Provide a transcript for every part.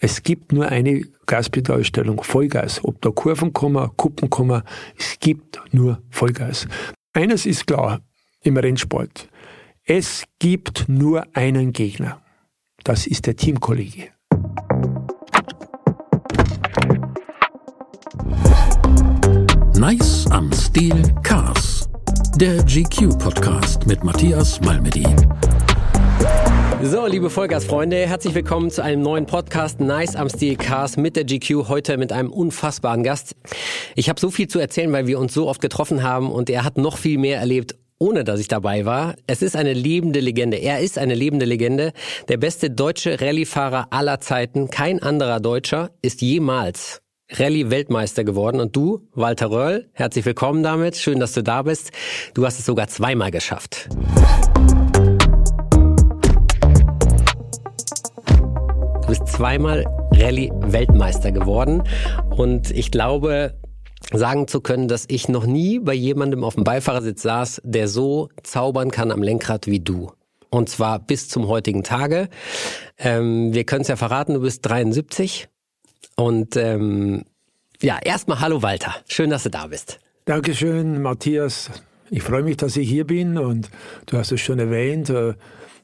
Es gibt nur eine Gaspedalstellung, Vollgas. Ob da Kurven kommen, Kuppen kommen, es gibt nur Vollgas. Eines ist klar im Rennsport. Es gibt nur einen Gegner. Das ist der Teamkollege. Nice am Stil Cars. Der GQ-Podcast mit Matthias Malmedy. So, liebe Vollgasfreunde, herzlich willkommen zu einem neuen Podcast Nice am Stil Cars mit der GQ. Heute mit einem unfassbaren Gast. Ich habe so viel zu erzählen, weil wir uns so oft getroffen haben und er hat noch viel mehr erlebt ohne dass ich dabei war. Es ist eine lebende Legende. Er ist eine lebende Legende. Der beste deutsche Rallyefahrer aller Zeiten. Kein anderer Deutscher ist jemals Rallye-Weltmeister geworden. Und du, Walter Röll, herzlich willkommen damit. Schön, dass du da bist. Du hast es sogar zweimal geschafft. Du bist zweimal Rallye-Weltmeister geworden. Und ich glaube, sagen zu können, dass ich noch nie bei jemandem auf dem Beifahrersitz saß, der so zaubern kann am Lenkrad wie du. Und zwar bis zum heutigen Tage. Ähm, wir können es ja verraten, du bist 73. Und ähm, ja, erstmal hallo Walter. Schön, dass du da bist. Dankeschön, Matthias. Ich freue mich, dass ich hier bin und du hast es schon erwähnt. Äh,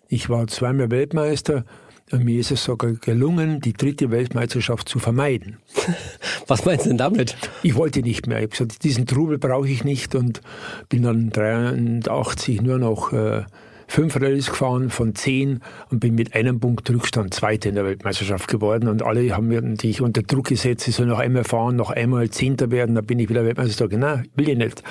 ich war zweimal Weltmeister mir ist es sogar gelungen, die dritte Weltmeisterschaft zu vermeiden. Was meinst du denn damit? Ich wollte nicht mehr. Ich habe gesagt, diesen Trubel brauche ich nicht und bin dann 83 nur noch äh, fünf Rallyes gefahren von zehn und bin mit einem Punkt Rückstand Zweiter in der Weltmeisterschaft geworden. Und alle haben mir natürlich unter Druck gesetzt, ich soll noch einmal fahren, noch einmal Zehnter werden, dann bin ich wieder Weltmeister. Nein, will ich nicht.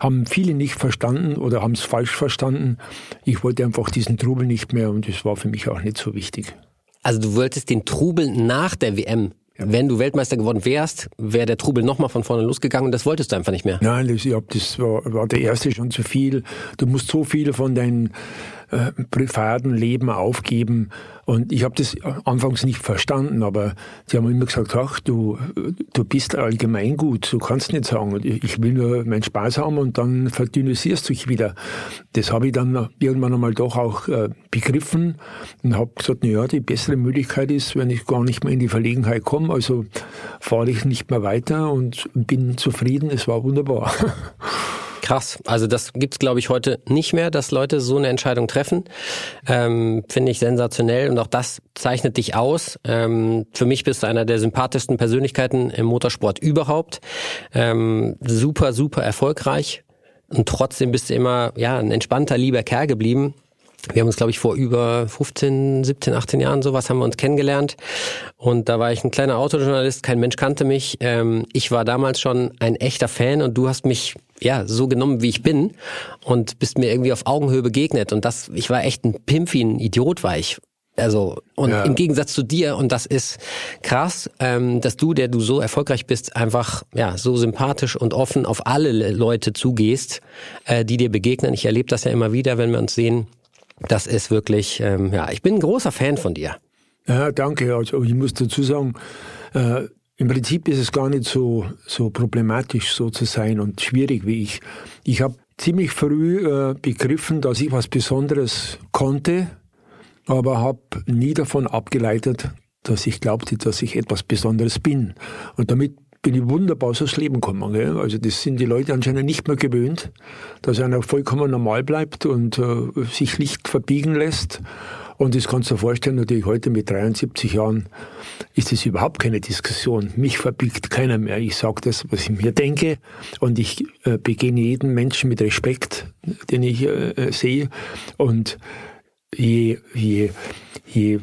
Haben viele nicht verstanden oder haben es falsch verstanden. Ich wollte einfach diesen Trubel nicht mehr und das war für mich auch nicht so wichtig. Also du wolltest den Trubel nach der WM wenn du Weltmeister geworden wärst, wäre der Trubel nochmal von vorne losgegangen und das wolltest du einfach nicht mehr. Nein, ich hab, das war, war der erste schon zu viel. Du musst so viel von deinen äh, privaten Leben aufgeben. Und ich habe das anfangs nicht verstanden, aber sie haben immer gesagt, ach, du, du bist allgemein gut, du kannst nicht sagen, ich will nur meinen Spaß haben und dann verdünnisierst du dich wieder. Das habe ich dann irgendwann einmal doch auch äh, begriffen und habe gesagt, na ja, die bessere Möglichkeit ist, wenn ich gar nicht mehr in die Verlegenheit komme, also fahre ich nicht mehr weiter und bin zufrieden, es war wunderbar. Krass. Also das gibt's glaube ich, heute nicht mehr, dass Leute so eine Entscheidung treffen. Ähm, Finde ich sensationell und auch das zeichnet dich aus. Ähm, für mich bist du einer der sympathischsten Persönlichkeiten im Motorsport überhaupt. Ähm, super, super erfolgreich. Und trotzdem bist du immer ja ein entspannter, lieber Kerl geblieben. Wir haben uns, glaube ich, vor über 15, 17, 18 Jahren sowas haben wir uns kennengelernt. Und da war ich ein kleiner Autojournalist, kein Mensch kannte mich. Ähm, ich war damals schon ein echter Fan und du hast mich ja, so genommen, wie ich bin und bist mir irgendwie auf Augenhöhe begegnet. Und das, ich war echt ein Pimpfi, ein Idiot war ich. Also, und ja. im Gegensatz zu dir, und das ist krass, ähm, dass du, der du so erfolgreich bist, einfach ja so sympathisch und offen auf alle Leute zugehst, äh, die dir begegnen. Ich erlebe das ja immer wieder, wenn wir uns sehen. Das ist wirklich, ähm, ja, ich bin ein großer Fan von dir. Ja, danke. Also ich muss dazu sagen, äh, im Prinzip ist es gar nicht so, so problematisch, so zu sein und schwierig wie ich. Ich habe ziemlich früh äh, begriffen, dass ich was Besonderes konnte, aber habe nie davon abgeleitet, dass ich glaubte, dass ich etwas Besonderes bin. Und damit bin ich wunderbar ins Leben gekommen. Gell? Also das sind die Leute anscheinend nicht mehr gewöhnt, dass einer vollkommen normal bleibt und äh, sich nicht verbiegen lässt. Und das kannst du dir vorstellen, natürlich heute mit 73 Jahren ist es überhaupt keine Diskussion. Mich verbiegt keiner mehr. Ich sage das, was ich mir denke und ich äh, begegne jeden Menschen mit Respekt, den ich äh, äh sehe. Und je, je, je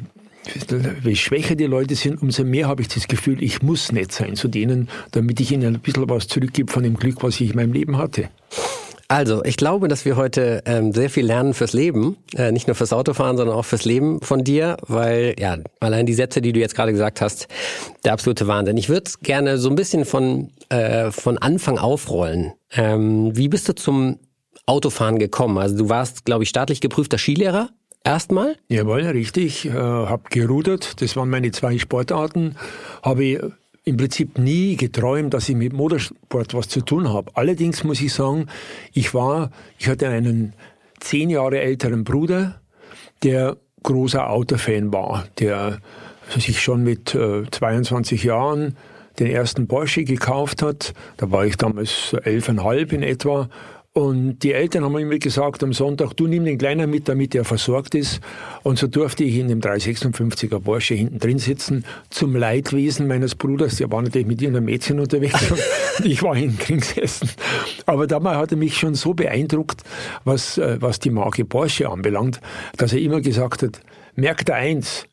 je schwächer die Leute sind, umso mehr habe ich das Gefühl, ich muss nett sein zu denen, damit ich ihnen ein bisschen was zurückgebe von dem Glück, was ich in meinem Leben hatte. Also, ich glaube, dass wir heute ähm, sehr viel lernen fürs Leben, äh, nicht nur fürs Autofahren, sondern auch fürs Leben von dir, weil ja allein die Sätze, die du jetzt gerade gesagt hast, der absolute Wahnsinn. Ich würde gerne so ein bisschen von äh, von Anfang aufrollen. Ähm, wie bist du zum Autofahren gekommen? Also du warst, glaube ich, staatlich geprüfter Skilehrer erstmal? Jawohl, richtig. Äh, habe gerudert. Das waren meine zwei Sportarten. Habe im Prinzip nie geträumt, dass ich mit Motorsport was zu tun habe. Allerdings muss ich sagen, ich war, ich hatte einen zehn Jahre älteren Bruder, der großer Autofan war, der sich schon mit äh, 22 Jahren den ersten Porsche gekauft hat. Da war ich damals elfeinhalb in etwa und die Eltern haben immer gesagt am Sonntag, du nimm den Kleinen mit, damit er versorgt ist. Und so durfte ich in dem 356er Porsche hinten drin sitzen, zum Leidwesen meines Bruders. Der war natürlich mit irgendeinem Mädchen unterwegs und ich war hinten drin gesessen. Aber damals hat er mich schon so beeindruckt, was, äh, was die Marke Porsche anbelangt, dass er immer gesagt hat, merk da eins,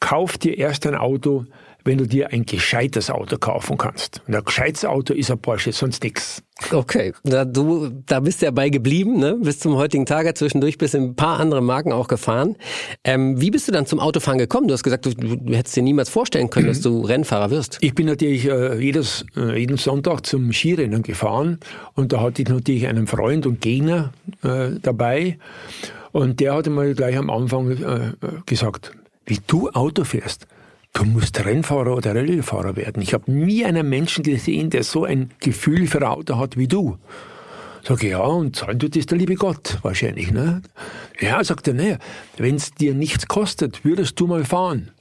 kauf dir erst ein Auto, wenn du dir ein gescheites Auto kaufen kannst. Und ein gescheites Auto ist ein Porsche, sonst nichts. Okay, da, du, da bist du ja bei geblieben, ne? bis zum heutigen Tage. Zwischendurch bist du ein paar andere Marken auch gefahren. Ähm, wie bist du dann zum Autofahren gekommen? Du hast gesagt, du, du hättest dir niemals vorstellen können, dass du Rennfahrer wirst. Ich bin natürlich äh, jedes, äh, jeden Sonntag zum Skirennen gefahren und da hatte ich natürlich einen Freund und Gegner äh, dabei. Und der hatte mir gleich am Anfang äh, gesagt, wie du Auto fährst, du musst Rennfahrer oder Rallyefahrer werden. Ich habe nie einen Menschen gesehen, der so ein Gefühl für Auto hat wie du. Sag ich, ja, und zahlen tut das der liebe Gott wahrscheinlich. Ne? Ja, sagt er, naja, wenn es dir nichts kostet, würdest du mal fahren.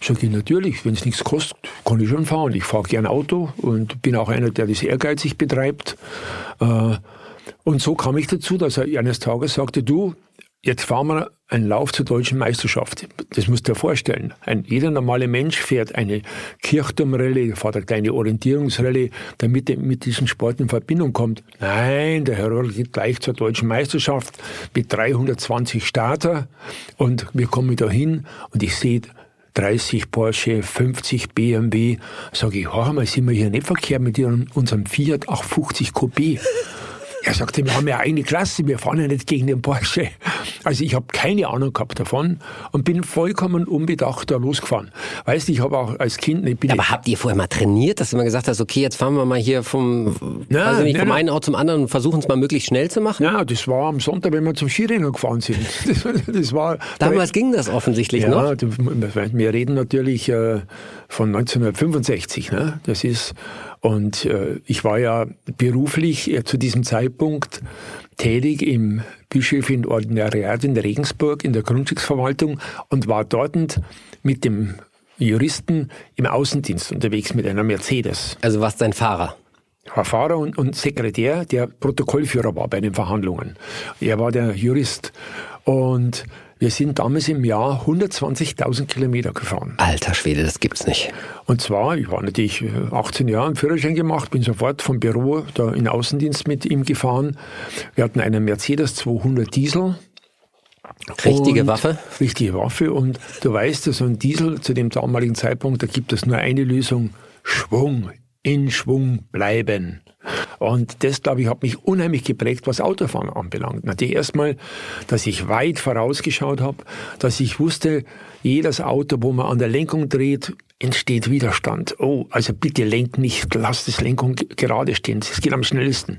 Sag ich, natürlich, wenn es nichts kostet, kann ich schon fahren. Ich fahre gern Auto und bin auch einer, der das ehrgeizig betreibt. Äh, und so kam ich dazu, dass er eines Tages sagte, du, Jetzt fahren wir einen Lauf zur deutschen Meisterschaft. Das musst du dir vorstellen. Ein, jeder normale Mensch fährt eine Kirchturmrallye, fährt eine kleine Orientierungsrallye, damit er mit diesem Sport in Verbindung kommt. Nein, der Herr Roll geht gleich zur deutschen Meisterschaft mit 320 Starter und wir kommen da hin und ich sehe 30 Porsche, 50 BMW. Sage ich, hör mal, sind wir hier nicht verkehrt mit unserem Fiat 850 Coupé? Er sagte, wir haben ja eine Klasse, wir fahren ja nicht gegen den Porsche. Also ich habe keine Ahnung gehabt davon und bin vollkommen unbedacht da losgefahren. Weißt du, ich habe auch als Kind... Ich bin Aber habt ihr vorher mal trainiert, dass du mal gesagt hast, okay, jetzt fahren wir mal hier vom, ja, also nicht, vom ja, einen Ort zum anderen und versuchen es mal möglichlich schnell zu machen? Ja, das war am Sonntag, wenn wir zum Skirennen gefahren sind. Das, das war, Damals da, ging das offensichtlich ja, noch. Ja, wir reden natürlich äh, von 1965. Ne? Das ist und äh, ich war ja beruflich äh, zu diesem Zeitpunkt tätig im bischöflichen Ordinariat in Regensburg in der Grundstücksverwaltung und war dort mit dem Juristen im Außendienst unterwegs mit einer Mercedes. Also warst dein Fahrer? war Fahrer und, und Sekretär, der Protokollführer war bei den Verhandlungen. Er war der Jurist. Und wir sind damals im Jahr 120.000 Kilometer gefahren. Alter Schwede, das gibt's nicht. Und zwar, ich war natürlich 18 äh, Jahre im Führerschein gemacht, bin sofort vom Büro da in Außendienst mit ihm gefahren. Wir hatten einen Mercedes 200 Diesel. Richtige Waffe? Richtige Waffe. Und du weißt, so ein Diesel zu dem damaligen Zeitpunkt, da gibt es nur eine Lösung. Schwung, in Schwung bleiben. Und das, glaube ich, hat mich unheimlich geprägt, was Autofahren anbelangt. Natürlich erstmal, dass ich weit vorausgeschaut habe, dass ich wusste, jedes Auto, wo man an der Lenkung dreht, entsteht Widerstand. Oh, also bitte lenk nicht, lass das Lenkung gerade stehen. Das geht am schnellsten.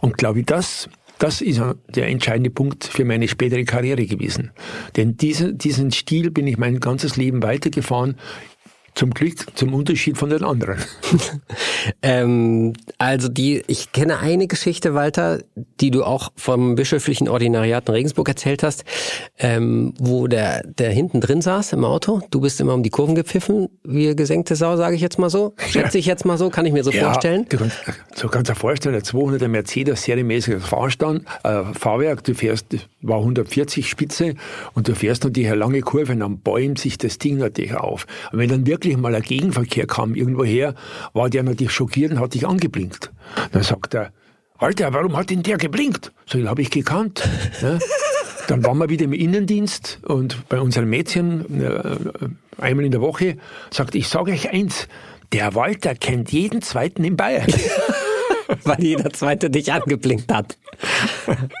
Und glaube ich, das das ist der entscheidende Punkt für meine spätere Karriere gewesen. Denn diese, diesen Stil bin ich mein ganzes Leben weitergefahren. Zum Glück, zum Unterschied von den anderen. ähm, also die, ich kenne eine Geschichte, Walter, die du auch vom bischöflichen Ordinariat in Regensburg erzählt hast, ähm, wo der, der hinten drin saß im Auto. Du bist immer um die Kurven gepfiffen, wie gesenkte Sau, sage ich jetzt mal so. Schätze ich jetzt mal so, kann ich mir so ja, vorstellen. Du kannst, so kannst du dir vorstellen, der 200er Mercedes serienmäßiges Fahrstand, äh, Fahrwerk, du fährst, war 140 Spitze und du fährst natürlich eine lange Kurve und dann bäumt sich das Ding natürlich auf. Und wenn dann wirklich mal ein Gegenverkehr kam irgendwoher, war der natürlich schockiert und hat dich angeblinkt. Dann sagt er, Alter, warum hat denn der geblinkt? So, den habe ich gekannt. Ja. Dann waren wir wieder im Innendienst und bei unseren Mädchen äh, einmal in der Woche sagt, ich sage euch eins, der Walter kennt jeden Zweiten in Bayern. Weil jeder Zweite dich angeblinkt hat.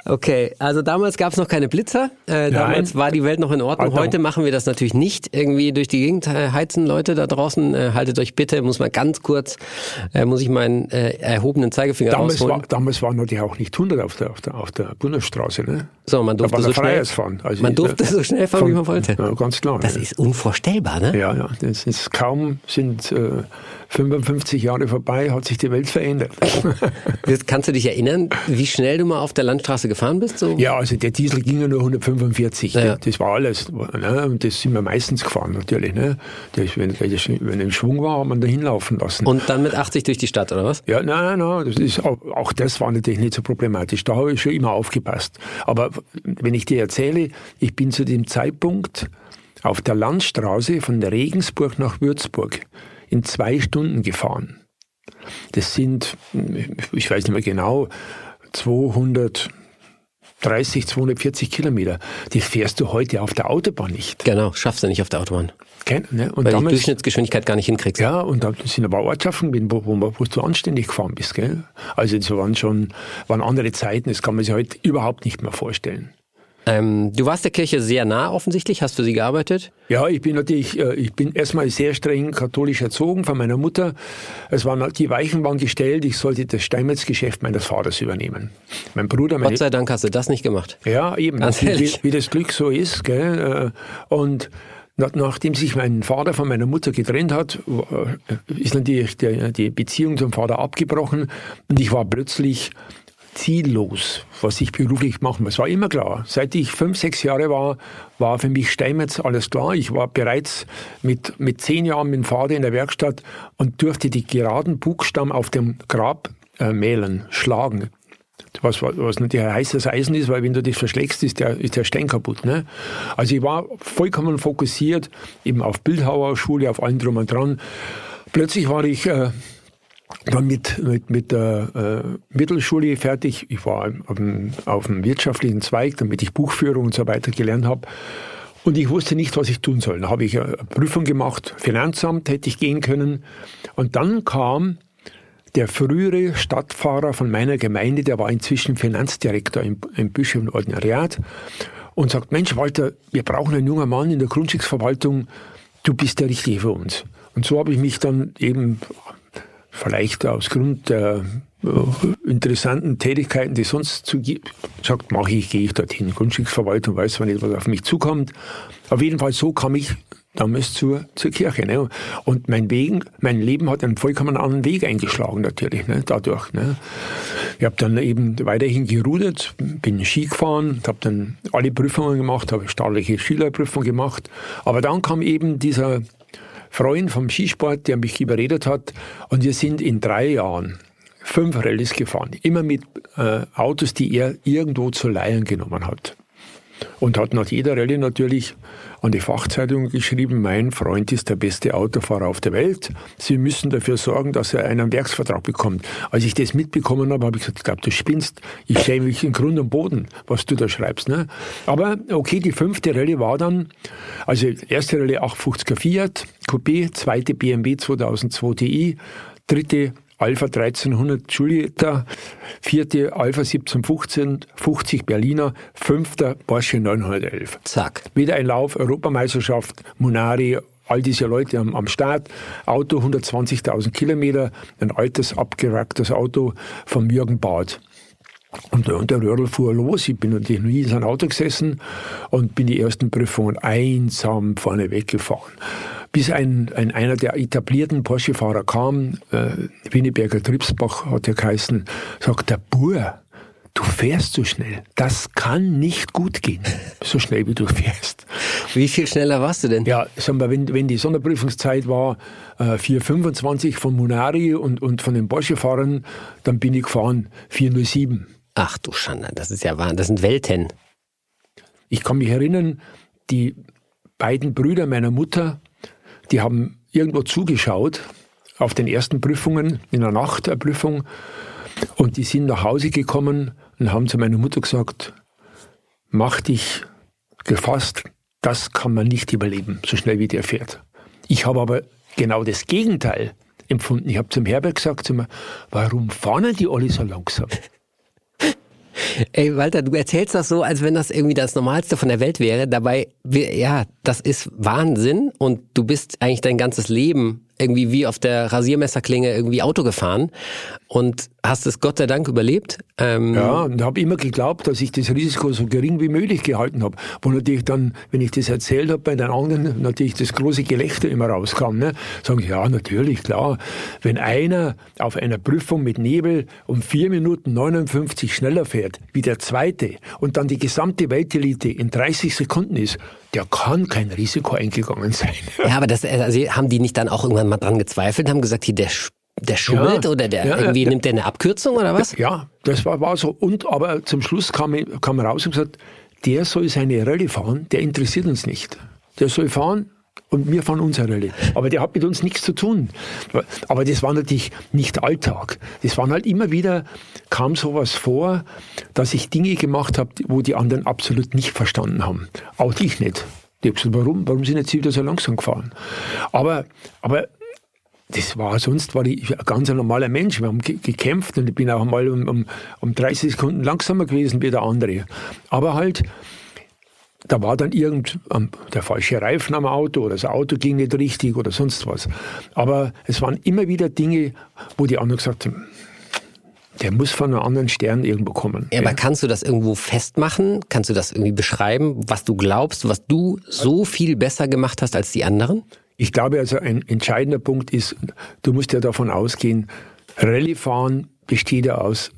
Okay, also damals gab es noch keine Blitzer. Äh, damals war die Welt noch in Ordnung. Heute machen wir das natürlich nicht. Irgendwie durch die Gegend heizen Leute da draußen. Äh, haltet euch bitte, muss mal ganz kurz, äh, muss ich meinen äh, erhobenen Zeigefinger damals rausholen. War, damals waren natürlich auch nicht 100 auf der, auf der, auf der Bundesstraße. Ne? So, man durfte so schnell fahren. Also man durfte so schnell fahren, von, wie man wollte. Ja, ganz klar. Das ja. ist unvorstellbar, ne? Ja, ja. Das ist kaum sind äh, 55 Jahre vorbei, hat sich die Welt verändert. Kannst du dich erinnern, wie schnell du mal auf der Landstraße gefahren bist? So? Ja, also der Diesel ging ja nur 145. Ja. Das war alles. Ne? Und das sind wir meistens gefahren natürlich. Ne? Das, wenn, wenn ein Schwung war, hat man da hinlaufen lassen. Und dann mit 80 durch die Stadt, oder was? Ja, nein, nein, nein. Das ist auch, auch das war natürlich nicht so problematisch. Da habe ich schon immer aufgepasst. Aber wenn ich dir erzähle, ich bin zu dem Zeitpunkt auf der Landstraße von Regensburg nach Würzburg in zwei Stunden gefahren. Das sind, ich weiß nicht mehr genau, 230, 240 Kilometer. Die fährst du heute auf der Autobahn nicht. Genau, schaffst du nicht auf der Autobahn. Kein, ne? und Weil damals, die Durchschnittsgeschwindigkeit gar nicht hinkriegst. Ja, und da sind aber Ortschaften, wo, wo, wo du anständig gefahren bist. Gell? Also das waren schon waren andere Zeiten, das kann man sich heute überhaupt nicht mehr vorstellen. Ähm, du warst der Kirche sehr nah offensichtlich, hast für sie gearbeitet? Ja, ich bin natürlich, äh, ich bin erstmal sehr streng katholisch erzogen von meiner Mutter. Es waren, die Weichen waren gestellt, ich sollte das Steinmetzgeschäft meines Vaters übernehmen. Mein Bruder, meine, Gott sei Dank hast du das nicht gemacht. Ja, eben, wie, wie, das Glück so ist. Gell? Äh, und Nachdem sich mein Vater von meiner Mutter getrennt hat, äh, ist natürlich die Beziehung zum Vater abgebrochen und ich war plötzlich ziellos, was ich beruflich machen muss. War immer klar. Seit ich fünf, sechs Jahre war, war für mich Steinmetz alles klar. Ich war bereits mit, mit zehn Jahren mit dem Vater in der Werkstatt und durfte die geraden Buchstaben auf dem Grab äh, mählen, schlagen. Was, was natürlich heißes Eisen ist, weil wenn du das verschlägst, ist der, ist der Stein kaputt. Ne? Also ich war vollkommen fokussiert eben auf Bildhauerschule, auf allem drum und dran. Plötzlich war ich äh, dann mit, mit, mit der äh, Mittelschule fertig. Ich war auf dem, auf dem wirtschaftlichen Zweig, damit ich Buchführung und so weiter gelernt habe. Und ich wusste nicht, was ich tun soll. Da habe ich eine Prüfung gemacht, Finanzamt hätte ich gehen können. Und dann kam der frühere Stadtfahrer von meiner Gemeinde, der war inzwischen Finanzdirektor im, im Bischof Ordinariat und sagt, Mensch Walter, wir brauchen einen jungen Mann in der Grundstücksverwaltung, du bist der Richtige für uns. Und so habe ich mich dann eben vielleicht aus Grund der äh, interessanten Tätigkeiten, die sonst zu sagt, mache ich, gehe ich dorthin. Grundstücksverwaltung weiß zwar nicht, was auf mich zukommt. Auf jeden Fall so kam ich damals zur, zur Kirche. Ne? Und mein, Weg, mein Leben hat einen vollkommen anderen Weg eingeschlagen natürlich, ne? dadurch. Ne? Ich habe dann eben weiterhin gerudert, bin Ski gefahren, habe dann alle Prüfungen gemacht, habe staatliche Schülerprüfung gemacht. Aber dann kam eben dieser Freund vom Skisport, der mich überredet hat. Und wir sind in drei Jahren fünf Rallyes gefahren. Immer mit äh, Autos, die er irgendwo zu leihen genommen hat. Und hat nach jeder Rallye natürlich an die Fachzeitung geschrieben, mein Freund ist der beste Autofahrer auf der Welt. Sie müssen dafür sorgen, dass er einen Werksvertrag bekommt. Als ich das mitbekommen habe, habe ich gesagt, ich glaube, du spinnst. Ich schäme mich in Grund und Boden, was du da schreibst. Ne? Aber okay, die fünfte Rallye war dann, also erste Rallye 850er Fiat, Coupé, zweite BMW 2002 Ti, dritte Alpha 1300 Giulietta, vierte Alpha 1715, 50 Berliner, fünfter Porsche 911. Zack. Wieder ein Lauf, Europameisterschaft, Munari, all diese Leute am, am Start, Auto 120.000 Kilometer, ein altes, abgeracktes Auto vom Jürgen. Und, und der Röhrl fuhr los. Ich bin natürlich nie in sein Auto gesessen und bin die ersten Prüfungen einsam vorne weggefahren bis ein, ein einer der etablierten Porsche-Fahrer kam, äh, Winneberger Tripsbach hat er geheißen, sagt der Bur, du fährst so schnell. Das kann nicht gut gehen, so schnell wie du fährst. Wie viel schneller warst du denn? Ja, sagen wir, wenn, wenn die Sonderprüfungszeit war, äh, 4,25 von Munari und, und von den Porsche-Fahrern, dann bin ich gefahren 4,07. Ach du Schande, das ist ja wahr, das sind Welten. Ich kann mich erinnern, die beiden Brüder meiner Mutter die haben irgendwo zugeschaut auf den ersten Prüfungen, in der Nacht der Prüfung. Und die sind nach Hause gekommen und haben zu meiner Mutter gesagt, mach dich gefasst, das kann man nicht überleben, so schnell wie der fährt. Ich habe aber genau das Gegenteil empfunden. Ich habe zum Herbert gesagt, zu mir, warum fahren die alle so langsam? Ey, Walter, du erzählst das so, als wenn das irgendwie das Normalste von der Welt wäre. Dabei, ja, das ist Wahnsinn und du bist eigentlich dein ganzes Leben irgendwie wie auf der Rasiermesserklinge irgendwie Auto gefahren und hast es Gott sei Dank überlebt. Ähm ja, und habe immer geglaubt, dass ich das Risiko so gering wie möglich gehalten habe. Wo natürlich dann, wenn ich das erzählt habe bei den anderen, natürlich das große Gelächter immer rauskam. Ne? Sagen, ja, natürlich, klar. Wenn einer auf einer Prüfung mit Nebel um vier Minuten 59 schneller fährt wie der zweite und dann die gesamte Weltelite in 30 Sekunden ist, der kann kein Risiko eingegangen sein. Ja, aber das also haben die nicht dann auch irgendwann mal dran gezweifelt, haben gesagt, hier, der der schummelt ja, oder der ja, irgendwie ja, nimmt der eine Abkürzung oder was? Ja, das war, war so. Und aber zum Schluss kam, kam raus und gesagt, der soll seine Rallye fahren, der interessiert uns nicht. Der soll fahren, und wir fahren unsere Rallye. Aber der hat mit uns nichts zu tun. Aber das war natürlich nicht Alltag. Das waren halt immer wieder, kam sowas vor, dass ich Dinge gemacht habe, wo die anderen absolut nicht verstanden haben. Auch ich nicht. Die haben gesagt, warum, warum sind jetzt wieder so langsam gefahren? Aber, aber das war, sonst war ich ein ganz normaler Mensch. Wir haben gekämpft und ich bin auch mal um, um, um 30 Sekunden langsamer gewesen wie der andere. Aber halt, da war dann irgend der falsche Reifen am Auto oder das Auto ging nicht richtig oder sonst was. Aber es waren immer wieder Dinge, wo die anderen gesagt haben, der muss von einem anderen Stern irgendwo kommen. Ja, aber kannst du das irgendwo festmachen? Kannst du das irgendwie beschreiben, was du glaubst, was du so viel besser gemacht hast als die anderen? Ich glaube also, ein entscheidender Punkt ist, du musst ja davon ausgehen, Rallye-Fahren besteht ja aus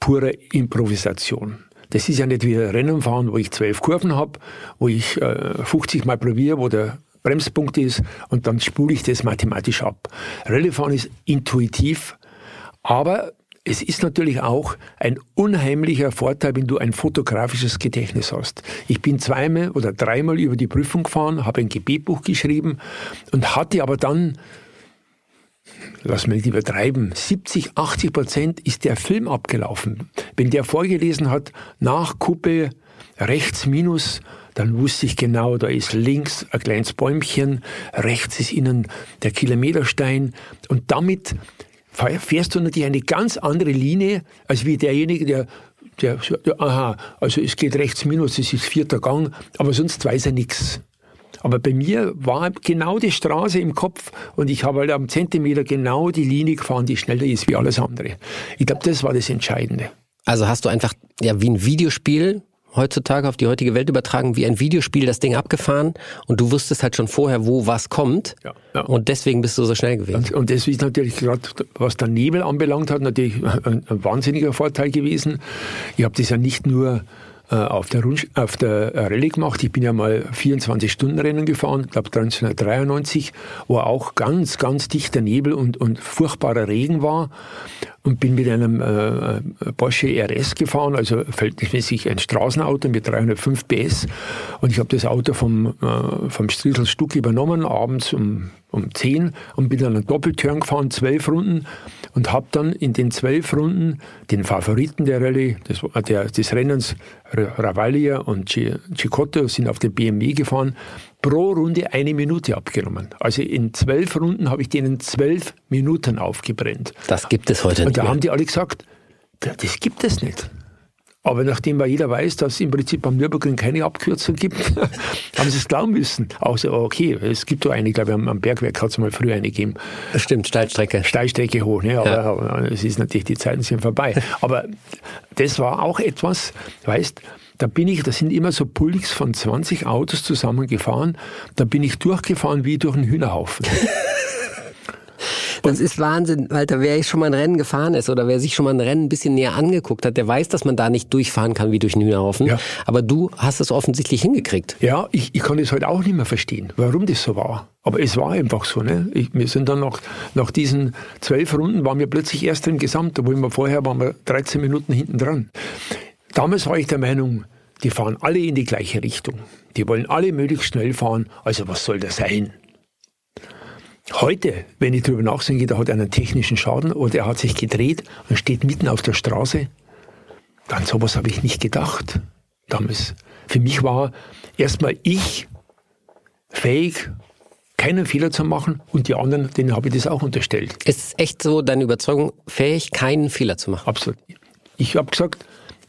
purer Improvisation. Das ist ja nicht wie Rennen fahren, wo ich zwölf Kurven habe, wo ich äh, 50 Mal probiere, wo der Bremspunkt ist und dann spule ich das mathematisch ab. Rallye-Fahren ist intuitiv, aber es ist natürlich auch ein unheimlicher Vorteil, wenn du ein fotografisches Gedächtnis hast. Ich bin zweimal oder dreimal über die Prüfung gefahren, habe ein Gebetbuch geschrieben und hatte aber dann lass mich nicht übertreiben, 70, 80 Prozent ist der Film abgelaufen. Wenn der vorgelesen hat, nach Kuppe, rechts minus, dann wusste ich genau, da ist links ein kleines Bäumchen, rechts ist innen der Kilometerstein und damit fährst du natürlich eine ganz andere Linie, als wie derjenige, der der, aha, also es geht rechts minus, es ist vierter Gang, aber sonst weiß er nichts. Aber bei mir war genau die Straße im Kopf und ich habe halt am Zentimeter genau die Linie gefahren, die schneller ist wie alles andere. Ich glaube, das war das Entscheidende. Also hast du einfach ja wie ein Videospiel heutzutage auf die heutige Welt übertragen, wie ein Videospiel das Ding abgefahren und du wusstest halt schon vorher, wo was kommt ja, ja. und deswegen bist du so schnell gewesen. Und, das ist natürlich gerade, was der Nebel anbelangt hat, natürlich ein, ein wahnsinniger Vorteil gewesen. Ich habe das ja nicht nur auf der, Rund auf der Rallye gemacht. Ich bin ja mal 24-Stunden-Rennen gefahren, glaube 1993, wo auch ganz, ganz dichter Nebel und, und furchtbarer Regen war. Und bin mit einem äh, Porsche RS gefahren, also verhältnismäßig ein Straßenauto mit 305 PS. Und ich habe das Auto vom, äh, vom Striesel Stuck übernommen, abends um, um 10 und bin dann einen Doppelturn gefahren, zwölf Runden und habe dann in den zwölf Runden den Favoriten der Rallye, des, der, des Rennens, Ravaglia und Cicotto, sind auf den BMW gefahren, pro Runde eine Minute abgenommen. Also in zwölf Runden habe ich denen zwölf Minuten aufgebrennt. Das gibt es heute nicht. Und da mehr. haben die alle gesagt, das gibt es nicht. Aber nachdem ja jeder weiß, dass es im Prinzip am Nürburgring keine Abkürzung gibt, haben sie es glauben müssen. Außer, okay, es gibt doch eine, glaube ich, am, Bergwerk hat es mal früher eine gegeben. Das stimmt, Steilstrecke. Steilstrecke hoch, ne? aber es ist natürlich, die Zeiten sind vorbei. Aber das war auch etwas, weißt, da bin ich, da sind immer so Pulks von 20 Autos zusammengefahren, da bin ich durchgefahren wie durch einen Hühnerhaufen. Das ist Wahnsinn, Walter. Wer schon mal ein Rennen gefahren ist oder wer sich schon mal ein Rennen ein bisschen näher angeguckt hat, der weiß, dass man da nicht durchfahren kann wie durch einen Hühnerhaufen. Ja. Aber du hast es offensichtlich hingekriegt. Ja, ich, ich kann es heute auch nicht mehr verstehen, warum das so war. Aber es war einfach so. Ne? Ich, wir sind dann nach, nach diesen zwölf Runden, waren wir plötzlich erst im Gesamt, obwohl wir vorher waren wir 13 Minuten hinten dran. Damals war ich der Meinung, die fahren alle in die gleiche Richtung. Die wollen alle möglichst schnell fahren. Also was soll das sein? Heute, wenn ich darüber nachdenke, da hat er einen technischen Schaden oder er hat sich gedreht und steht mitten auf der Straße, dann sowas habe ich nicht gedacht damals. Für mich war erstmal ich fähig, keinen Fehler zu machen und die anderen, denen habe ich das auch unterstellt. Ist es echt so deine Überzeugung, fähig, keinen Fehler zu machen? Absolut. Ich habe gesagt,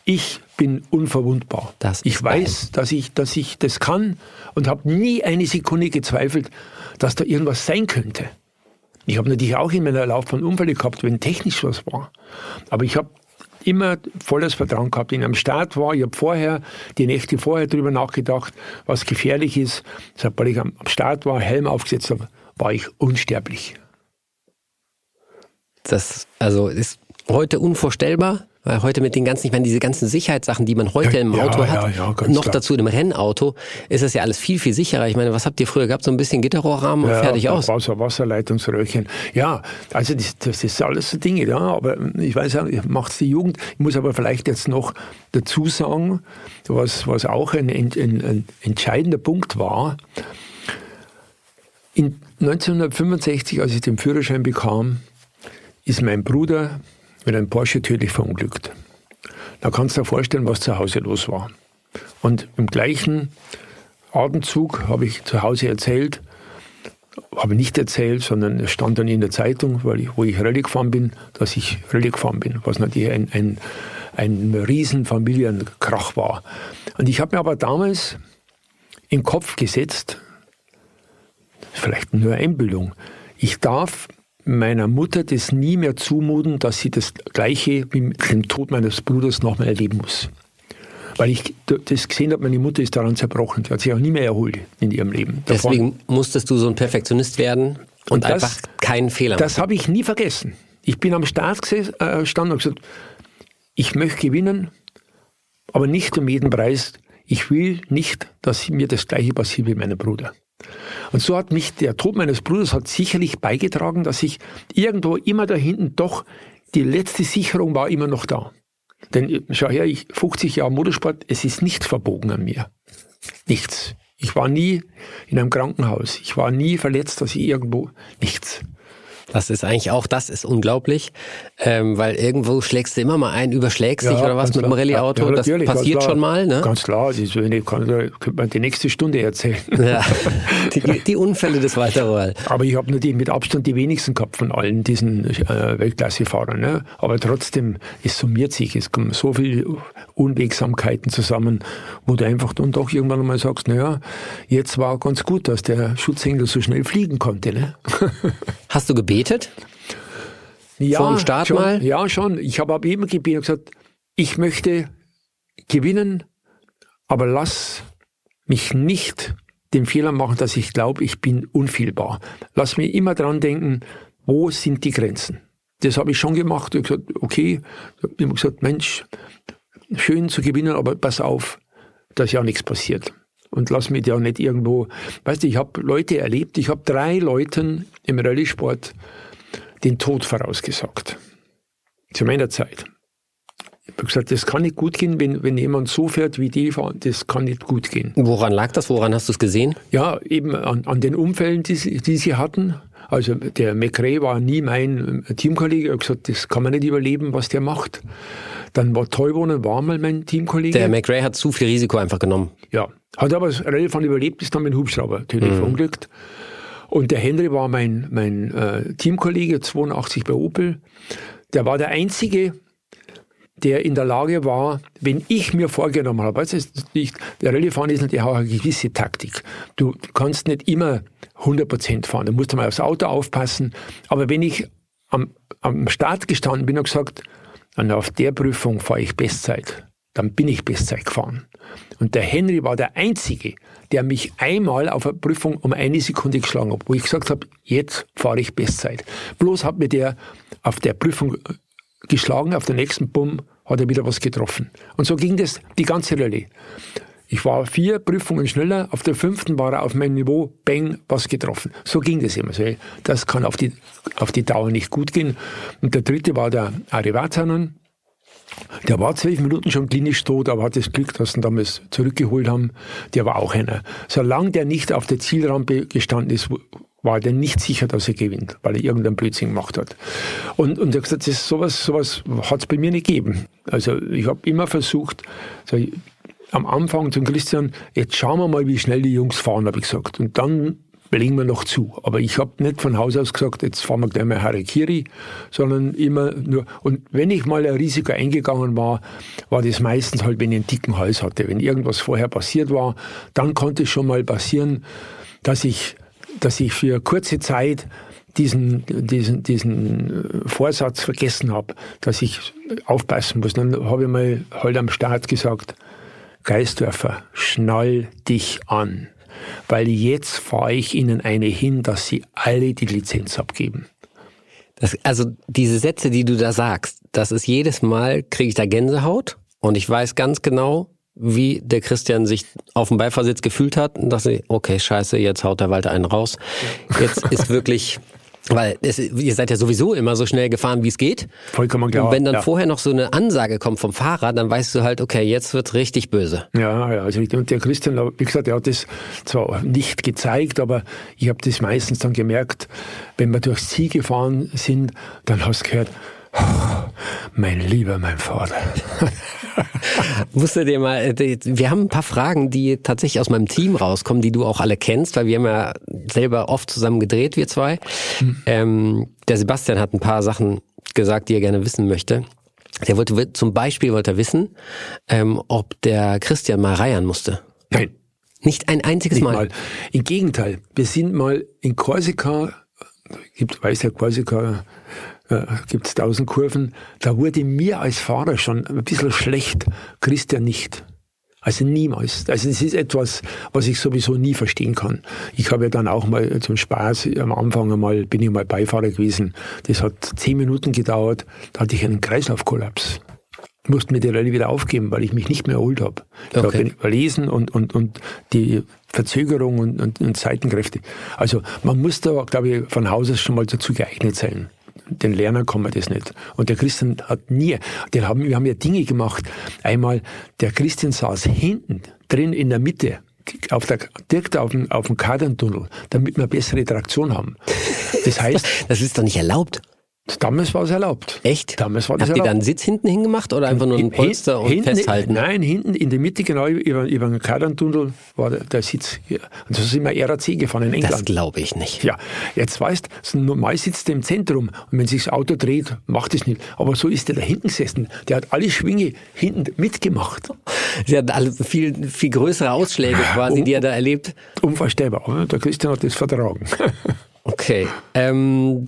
ich bin unverwundbar. Das ich weiß, dass ich, dass ich das kann und habe nie eine Sekunde gezweifelt, dass da irgendwas sein könnte. Ich habe natürlich auch in meiner Laufbahn Unfälle gehabt, wenn technisch was war. Aber ich habe immer volles Vertrauen gehabt. Wenn ich am Start war, ich habe vorher, die Nächte vorher darüber nachgedacht, was gefährlich ist. Sobald ich am Start war, Helm aufgesetzt habe, war ich unsterblich. Das also ist heute unvorstellbar. Weil heute mit den ganzen, ich meine, diese ganzen Sicherheitssachen, die man heute im Auto ja, hat, ja, ja, noch klar. dazu einem Rennauto, ist das ja alles viel, viel sicherer. Ich meine, was habt ihr früher gehabt? So ein bisschen Gitterrohrrahmen und fertig aus. Wasser, Wasserleitungsröhrchen. Ja, also das, das ist alles so Dinge, ja. Aber ich weiß ja, macht's die Jugend. Ich muss aber vielleicht jetzt noch dazu sagen, was, was auch ein, ein, ein entscheidender Punkt war. In 1965, als ich den Führerschein bekam, ist mein Bruder mit einem Porsche tödlich verunglückt. Da kannst du dir vorstellen, was zu Hause los war. Und im gleichen Atemzug habe ich zu Hause erzählt, habe nicht erzählt, sondern es stand dann in der Zeitung, weil ich, wo ich Rallye gefahren bin, dass ich Rallye gefahren bin, was natürlich ein, ein, ein riesen Familienkrach war. Und ich habe mir aber damals den Kopf gesetzt, vielleicht nur Einbildung, ich darf meiner Mutter das nie mehr zumuten, dass sie das Gleiche wie mit dem Tod meines Bruders nochmal erleben muss. Weil ich das gesehen habe, meine Mutter ist daran zerbrochen. Die hat sich auch nie mehr erholt in ihrem Leben. Davon. Deswegen musstest du so ein Perfektionist werden und, und das, einfach keinen Fehler machen. Das habe ich nie vergessen. Ich bin am Start gestanden und gesagt, ich möchte gewinnen, aber nicht um jeden Preis. Ich will nicht, dass mir das Gleiche passiert wie meinem Bruder. Und so hat mich der Tod meines Bruders hat sicherlich beigetragen, dass ich irgendwo immer da hinten doch die letzte Sicherung war immer noch da. Denn schau her, ich 50 Jahre Motorsport, es ist nichts verbogen an mir. Nichts. Ich war nie in einem Krankenhaus. Ich war nie verletzt, dass ich irgendwo nichts. Das ist eigentlich auch, das ist unglaublich, ähm, weil irgendwo schlägst du immer mal ein, überschlägst Ja, dich oder was mit dem. Rallye-Auto. Ja, das passiert klar. schon mal, ne? Ganz klar, das ist, wenn ich kann, da könnte man die nächste Stunde erzählen. Ja. Die, die Unfälle des Walter Royal. Aber ich habe natürlich mit Abstand die wenigsten gehabt von allen diesen äh, Weltklassefahrern. Ne? Aber trotzdem, es summiert sich, es kommen so viele Unwegsamkeiten zusammen, wo du einfach dann doch irgendwann einmal sagst, naja, jetzt war ganz gut, dass der Schutzengel so schnell fliegen konnte. Ne? Hast du gebetet? ja, Vor dem Start schon, mal? Ja, schon. Ich habe aber immer gebetet und gesagt, ich möchte gewinnen, aber lass mich nicht den Fehler machen, dass ich glaube, ich bin unfehlbar. Lass mich immer dran denken, wo sind die Grenzen? Das habe ich schon gemacht. Ich habe gesagt, okay, ich habe immer gesagt, Mensch, schön zu gewinnen, aber pass auf, dass ja nichts passiert. Und lass mich ja nicht irgendwo, weißt du, ich habe Leute erlebt, ich habe drei Leuten im Rallye-Sport den Tod vorausgesagt. Zu meiner Zeit. Ich habe gesagt, das kann nicht gut gehen, wenn, wenn jemand so fährt wie die fahren, das kann nicht gut gehen. Woran lag das? Woran hast du es gesehen? Ja, eben an, an den Unfällen, die, sie- die sie hatten. Also der McRae war nie mein äh, Teamkollege. Er hat gesagt, das kann man nicht überleben, was der macht. Dann war Teubonen, war mal mein Teamkollege. Der McRae hat zu viel Risiko einfach genommen. Ja, hat aber das Rallye-Fahren überlebt, ist dann mit dem Hubschrauber natürlich verunglückt. Und der Henry war mein, mein äh, Teamkollege, 82 bei Opel. Der war der Einzige, der in der Lage war, wenn ich mir vorgenommen habe, weißt du, es ist nicht, der Rallye-Fahren ist natürlich auch eine gewisse Taktik. Du kannst nicht immer 100% fahren, da musst du mal aufs Auto aufpassen. Aber wenn ich am, am Start gestanden bin und gesagt, und auf der Prüfung fahre ich Bestzeit, dann bin ich Bestzeit gefahren. Und der Henry war der Einzige, der mich einmal auf einer Prüfung um eine Sekunde geschlagen hat, wo ich gesagt habe, jetzt fahre ich Bestzeit. Bloß hat mir der auf der Prüfung geschlagen, auf der nächsten Bumm hat er wieder was getroffen. Und so ging das die ganze Rallye. Ich war vier Prüfungen schneller, auf der fünften war er auf meinem Niveau, bang, was getroffen. So ging das immer. Das kann auf die, auf die Dauer nicht gut gehen. Und der dritte war der Ari Vatanen. Der war zwölf Minuten schon klinisch tot, aber hat das Glück, dass sie ihn damals zurückgeholt haben. Der war auch einer. Solange der nicht auf der Zielrampe gestanden ist, war der nicht sicher, dass er gewinnt, weil er irgendeinen Blödsinn gemacht hat. Und, und er hat gesagt, das, sowas, sowas hat es bei mir nicht gegeben. Also ich habe immer versucht, so, am Anfang zum Christian, jetzt schauen wir mal, wie schnell die Jungs fahren, habe ich gesagt. Und dann legen wir noch zu. Aber ich habe nicht von Haus aus gesagt, jetzt fahren wir gleich mal Harakiri, sondern immer nur, und wenn ich mal ein Risiko eingegangen war, war das meistens halt, wenn ich einen dicken Hals hatte. Wenn irgendwas vorher passiert war, dann konnte es schon mal passieren, dass ich, dass ich für kurze Zeit diesen, diesen, diesen Vorsatz vergessen habe, dass ich aufpassen muss. Dann habe ich mal halt am Start gesagt, Geisdörfer, schnall dich an, weil jetzt fahre ich Ihnen eine hin, dass Sie alle die Lizenz abgeben. Das, also diese Sätze, die du da sagst, das ist jedes Mal, kriege ich da Gänsehaut und ich weiß ganz genau, wie der Christian sich auf dem Beifahrersitz gefühlt hat und dachte, okay, scheiße, jetzt haut der Walter einen raus. Jetzt ist wirklich weil es, ihr seid ja sowieso immer so schnell gefahren, wie es geht. Vollkommen klar. Und wenn dann ja. vorher noch so eine Ansage kommt vom Fahrer, dann weißt du halt, okay, jetzt wird's richtig böse. Ja, ja, also und der Christian, wie gesagt, er hat das zwar nicht gezeigt, aber ich habe das meistens dann gemerkt, wenn wir durchs Ziel gefahren sind, dann hast du gehört, mein lieber, mein Vater. Musst du dir mal, äh, wir haben ein paar Fragen, die tatsächlich aus meinem Team rauskommen, die du auch alle kennst, weil wir haben ja selber oft zusammen gedreht, wir zwei. Mhm. Ähm, der Sebastian hat ein paar Sachen gesagt, die er gerne wissen möchte. Der wollte zum Beispiel wollte er wissen, ähm, ob der Christian mal reiern musste. Nein. Nicht ein einziges Nicht Mal. mal. Im Gegenteil, wir sind mal in Korsika, gibt, weiß ja Korsika, äh, gibt es tausend Kurven, da wurde mir als Fahrer schon ein bisschen schlecht, Christian nicht. Also niemals. Also das ist etwas, was ich sowieso nie verstehen kann. Ich habe ja dann auch mal zum Spaß am Anfang einmal, bin ich mal Beifahrer gewesen. Das hat zehn Minuten gedauert, da hatte ich einen Kreislaufkollaps. Musste mir die Rallye wieder aufgeben, weil ich mich nicht mehr erholt habe. Ich Okay. habe überlesen und, und, und die Verzögerung und, und, und Seitenkräfte. Also man muss da, glaube ich, von Haus aus schon mal dazu geeignet sein. Den Lernern kann man das nicht. Und der Christian hat nie, den haben, wir haben ja Dinge gemacht. Einmal, der Christian saß hinten drin in der Mitte, auf der, direkt auf dem, auf dem Kaderntunnel, damit wir bessere Traktion haben. Das heißt, Das ist doch nicht erlaubt. Damals war es erlaubt. Echt? Damals war das Habt ihr da erlaubt. einen Sitz hinten hingemacht oder einfach nur ein Polster und hinten, festhalten? Nein, hinten in der Mitte, genau über, über den Kaderntunnel war der, der Sitz. Hier. Und so sind wir RAC gefahren in Das England. glaube ich nicht. Ja, jetzt weißt du, normal sitzt der im Zentrum und wenn sich das Auto dreht, macht es nicht. Aber so ist der da hinten gesessen. Der hat alle Schwinge hinten mitgemacht. Sie hatten alle viel, viel größere Ausschläge quasi, Oh. die er da erlebt. Unvorstellbar. Der Christian hat das vertragen. Okay. Ähm,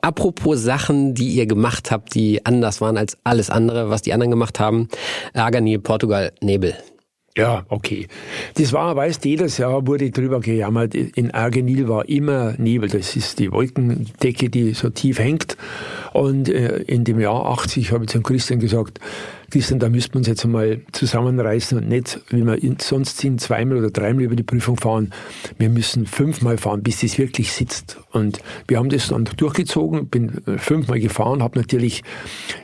apropos Sachen, die ihr gemacht habt, die anders waren als alles andere, was die anderen gemacht haben. Arganil, Portugal, Nebel. Ja, okay. Das war, weißt jedes Jahr wurde drüber gejammert. In Argenil war immer Nebel. Das ist die Wolkendecke, die so tief hängt. Und äh, in dem Jahr 80 habe ich zum Christian gesagt, Christian, da müssten wir uns jetzt einmal zusammenreißen und nicht, wie wir sonst sind, zweimal oder dreimal über die Prüfung fahren. Wir müssen fünfmal fahren, bis es wirklich sitzt. Und wir haben das dann durchgezogen, bin äh, fünfmal gefahren, habe natürlich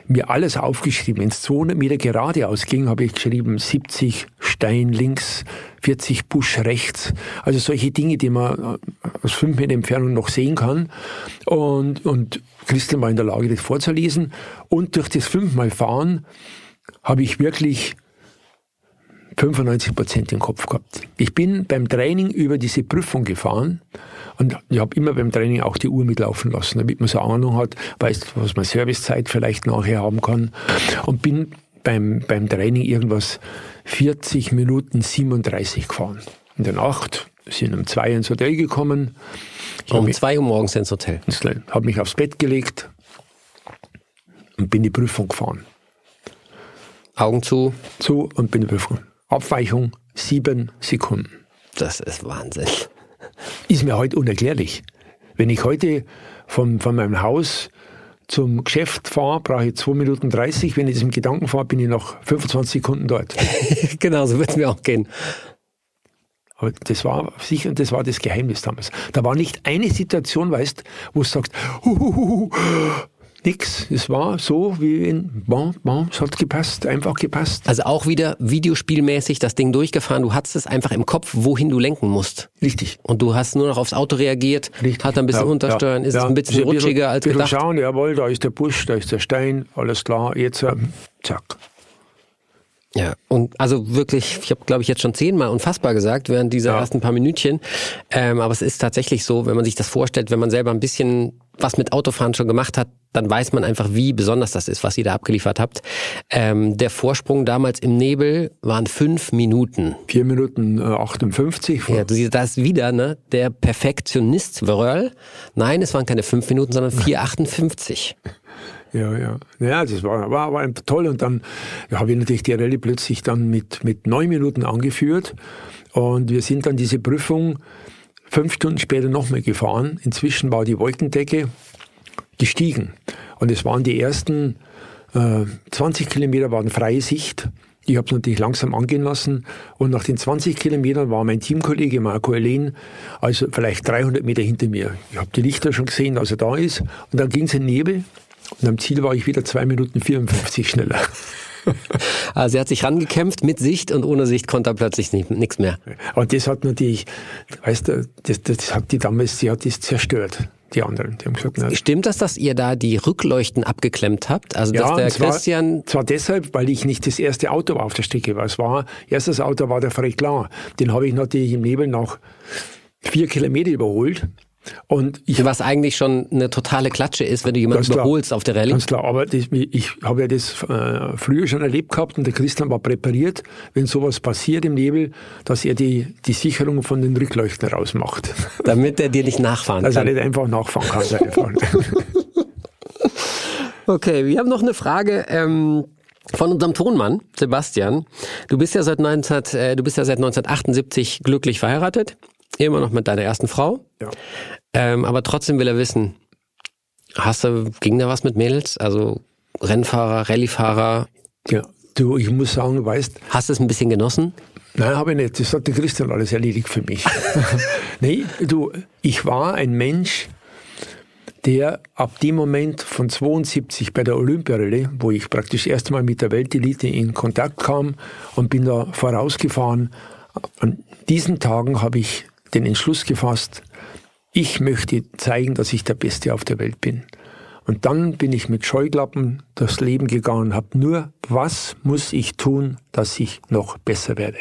mir alles aufgeschrieben. Wenn es 200 Meter geradeaus ging, habe ich geschrieben 70 Stein links, 40 Busch rechts. Also solche Dinge, die man äh, aus fünf Meter Entfernung noch sehen kann. Und, und Christian war in der Lage, das vorzulesen. Und durch das fünfmal Fahren habe ich wirklich 95 Prozent im Kopf gehabt. Ich bin beim Training über diese Prüfung gefahren und ich habe immer beim Training auch die Uhr mitlaufen lassen, damit man so Ahnung hat, weiß, was man Servicezeit vielleicht nachher haben kann. Und bin beim, beim Training irgendwas 40 Minuten 37 gefahren. In der Nacht sind um zwei ins Hotel gekommen. Ich habe Um zwei Uhr morgens ins Hotel. hab mich aufs Bett gelegt und bin die Prüfung gefahren. Augen zu. So und bin die Prüfung. Abweichung sieben Sekunden. Das ist Wahnsinn. Ist mir heute unerklärlich. Wenn ich heute von, von meinem Haus zum Geschäft fahre, brauche ich 2 Minuten 30. Wenn ich das im Gedanken fahre, bin ich nach 25 Sekunden dort. genau, so wird es mir auch gehen. Aber das war sicher, und das war das Geheimnis damals. Da war nicht eine Situation, weißt, wo du sagst, huhuhu, nix. Es war so wie in, bon, bon, es hat gepasst, einfach gepasst. Also auch wieder videospielmäßig das Ding durchgefahren. Du hattest es einfach im Kopf, wohin du lenken musst. Richtig. Und du hast nur noch aufs Auto reagiert, Richtig. hat ein bisschen Ja, untersteuern, ja, ist ja. es ein bisschen rutschiger als bisschen gedacht. schauen, jawohl, da ist der Busch, da ist der Stein, alles klar, jetzt, ähm, zack. Ja, und also wirklich, ich habe glaube ich jetzt schon zehnmal unfassbar gesagt während dieser Ja. ersten paar Minütchen. Ähm, aber es ist tatsächlich so, wenn man sich das vorstellt, wenn man selber ein bisschen was mit Autofahren schon gemacht hat, dann weiß man einfach, wie besonders das ist, was ihr da abgeliefert habt. Ähm, der Vorsprung damals im Nebel waren fünf Minuten. Vier Minuten äh, 58. Ja, du siehst, da ist wieder ne, der Perfektionist Wörl. Nein, es waren keine fünf Minuten, sondern 4,58. Ja, ja. Ja, das war, war, war toll. Und dann ja, habe ich natürlich die Rallye plötzlich dann mit, mit neun Minuten angeführt. Und wir sind dann diese Prüfung fünf Stunden später nochmal gefahren. Inzwischen war die Wolkendecke gestiegen. Und es waren die ersten äh, 20 Kilometer waren freie Sicht. Ich habe es natürlich langsam angehen lassen. Und nach den 20 Kilometern war mein Teamkollege Marco Elen, also vielleicht 300 Meter hinter mir. Ich habe die Lichter schon gesehen, dass er da ist. Und dann ging es in Nebel. Und am Ziel war ich wieder 2 Minuten 54 schneller. Also er hat sich rangekämpft mit Sicht und ohne Sicht konnte er plötzlich nichts mehr. Und das hat natürlich, weißt du, das, das hat die damals, sie hat das zerstört. Die anderen, die haben gesagt, na, Stimmt das, dass ihr da die Rückleuchten abgeklemmt habt? Also dass ja, der und zwar, Christian zwar deshalb, weil ich nicht das erste Auto war auf der Strecke war. Es war, erstes Auto war der Fred Klar. Den habe ich natürlich im Nebel nach vier Kilometer überholt. Und ich was eigentlich schon eine totale Klatsche ist, wenn du jemanden Ganz klar. überholst auf der Rallye. Ganz klar, aber das, ich habe ja das äh, früher schon erlebt gehabt und der Christian war präpariert, wenn sowas passiert im Nebel, dass er die, die Sicherung von den Rückleuchten rausmacht. Damit er dir nicht nachfahren Dass er kann. nicht einfach nachfahren kann. Okay, wir haben noch eine Frage. Ähm von unserem Tonmann, Sebastian. Du bist ja seit 19, äh, du bist ja seit 1978 glücklich verheiratet. Immer noch mit deiner ersten Frau. ja. Ähm, aber trotzdem will er wissen, hast du, ging da was mit Mädels? Also Rennfahrer, Rallyefahrer? ja. Du, ich muss sagen, weißt, Hast du es ein bisschen genossen? Nein, habe ich nicht. Das hat der Christian alles erledigt für mich. nee, du, ich war ein Mensch, der ab dem Moment von 72 bei der Olympiarallye, wo ich praktisch erst einmal mit der Weltelite in Kontakt kam und bin da vorausgefahren, an diesen Tagen habe ich den Entschluss gefasst, ich möchte zeigen, dass ich der Beste auf der Welt bin. Und dann bin ich mit Scheuklappen durchs Leben gegangen und habe nur, was muss ich tun, dass ich noch besser werde?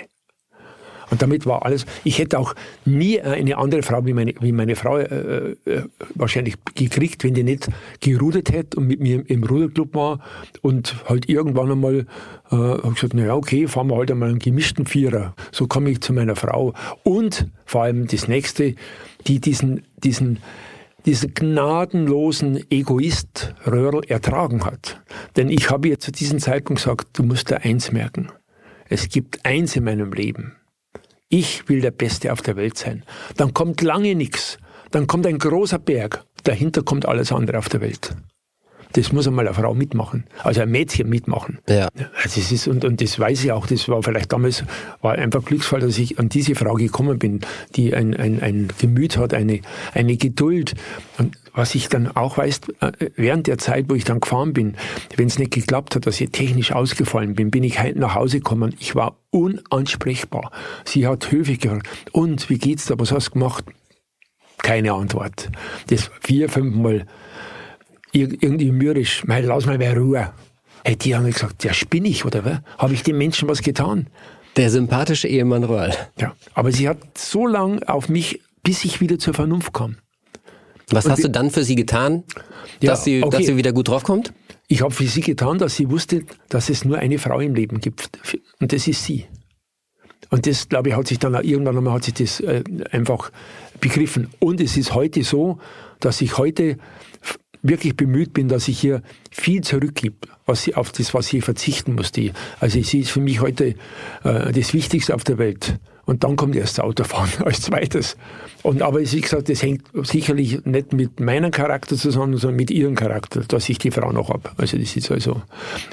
Und damit war alles. Ich hätte auch nie eine andere Frau wie meine, wie meine Frau äh, äh, wahrscheinlich gekriegt, wenn die nicht gerudert hätte und mit mir im Ruderclub war und halt irgendwann einmal äh, hab gesagt, naja, okay, fahren wir halt einmal einen gemischten Vierer. So komme ich zu meiner Frau. Und vor allem das nächste, die diesen, diesen, diesen gnadenlosen Egoist Röhrl ertragen hat. Denn ich habe ihr zu diesem Zeitpunkt gesagt, du musst da eins merken. Es gibt eins in meinem Leben. Ich will der Beste auf der Welt sein. Dann kommt lange nichts. Dann kommt ein großer Berg. Dahinter kommt alles andere auf der Welt. Das muss einmal eine Frau mitmachen. Also ein Mädchen mitmachen. Ja. Also es ist, und, und das weiß ich auch, das war vielleicht damals, war einfach Glücksfall, dass ich an diese Frau gekommen bin, die ein, ein, ein Gemüt hat, eine, eine Geduld. Und was ich dann auch weiß, äh, während der Zeit, wo ich dann gefahren bin, wenn es nicht geklappt hat, dass ich technisch ausgefallen bin, bin ich nach Hause gekommen. Ich war unansprechbar. Sie hat höflich gefragt, und wie geht's da, was hast du gemacht? Keine Antwort. Das vier, fünfmal ir- irgendwie mürrisch, mein, lass mal mehr Ruhe. Hey, die haben gesagt, ja, spinne ich, oder was? Habe ich den Menschen was getan? Der sympathische Ehemann Röhrl. Ja. Aber sie hat so lang auf mich, bis ich wieder zur Vernunft kam. Was Und hast du dann für sie getan, Ja, dass, sie, okay. dass sie wieder gut draufkommt? Ich habe für sie getan, dass sie wusste, dass es nur eine Frau im Leben gibt. Und das ist sie. Und das, glaube ich, hat sich dann auch irgendwann einmal hat sich das äh, einfach begriffen. Und es ist heute so, dass ich heute wirklich bemüht bin, dass ich hier viel zurückgebe, was sie, auf das, was sie verzichten musste. Also sie ist für mich heute äh, das Wichtigste auf der Welt. Und dann kommt erst das Autofahren als zweites. Und aber wie gesagt, das hängt sicherlich nicht mit meinem Charakter zusammen, sondern mit ihrem Charakter, dass ich die Frau noch habe. Also das ist also.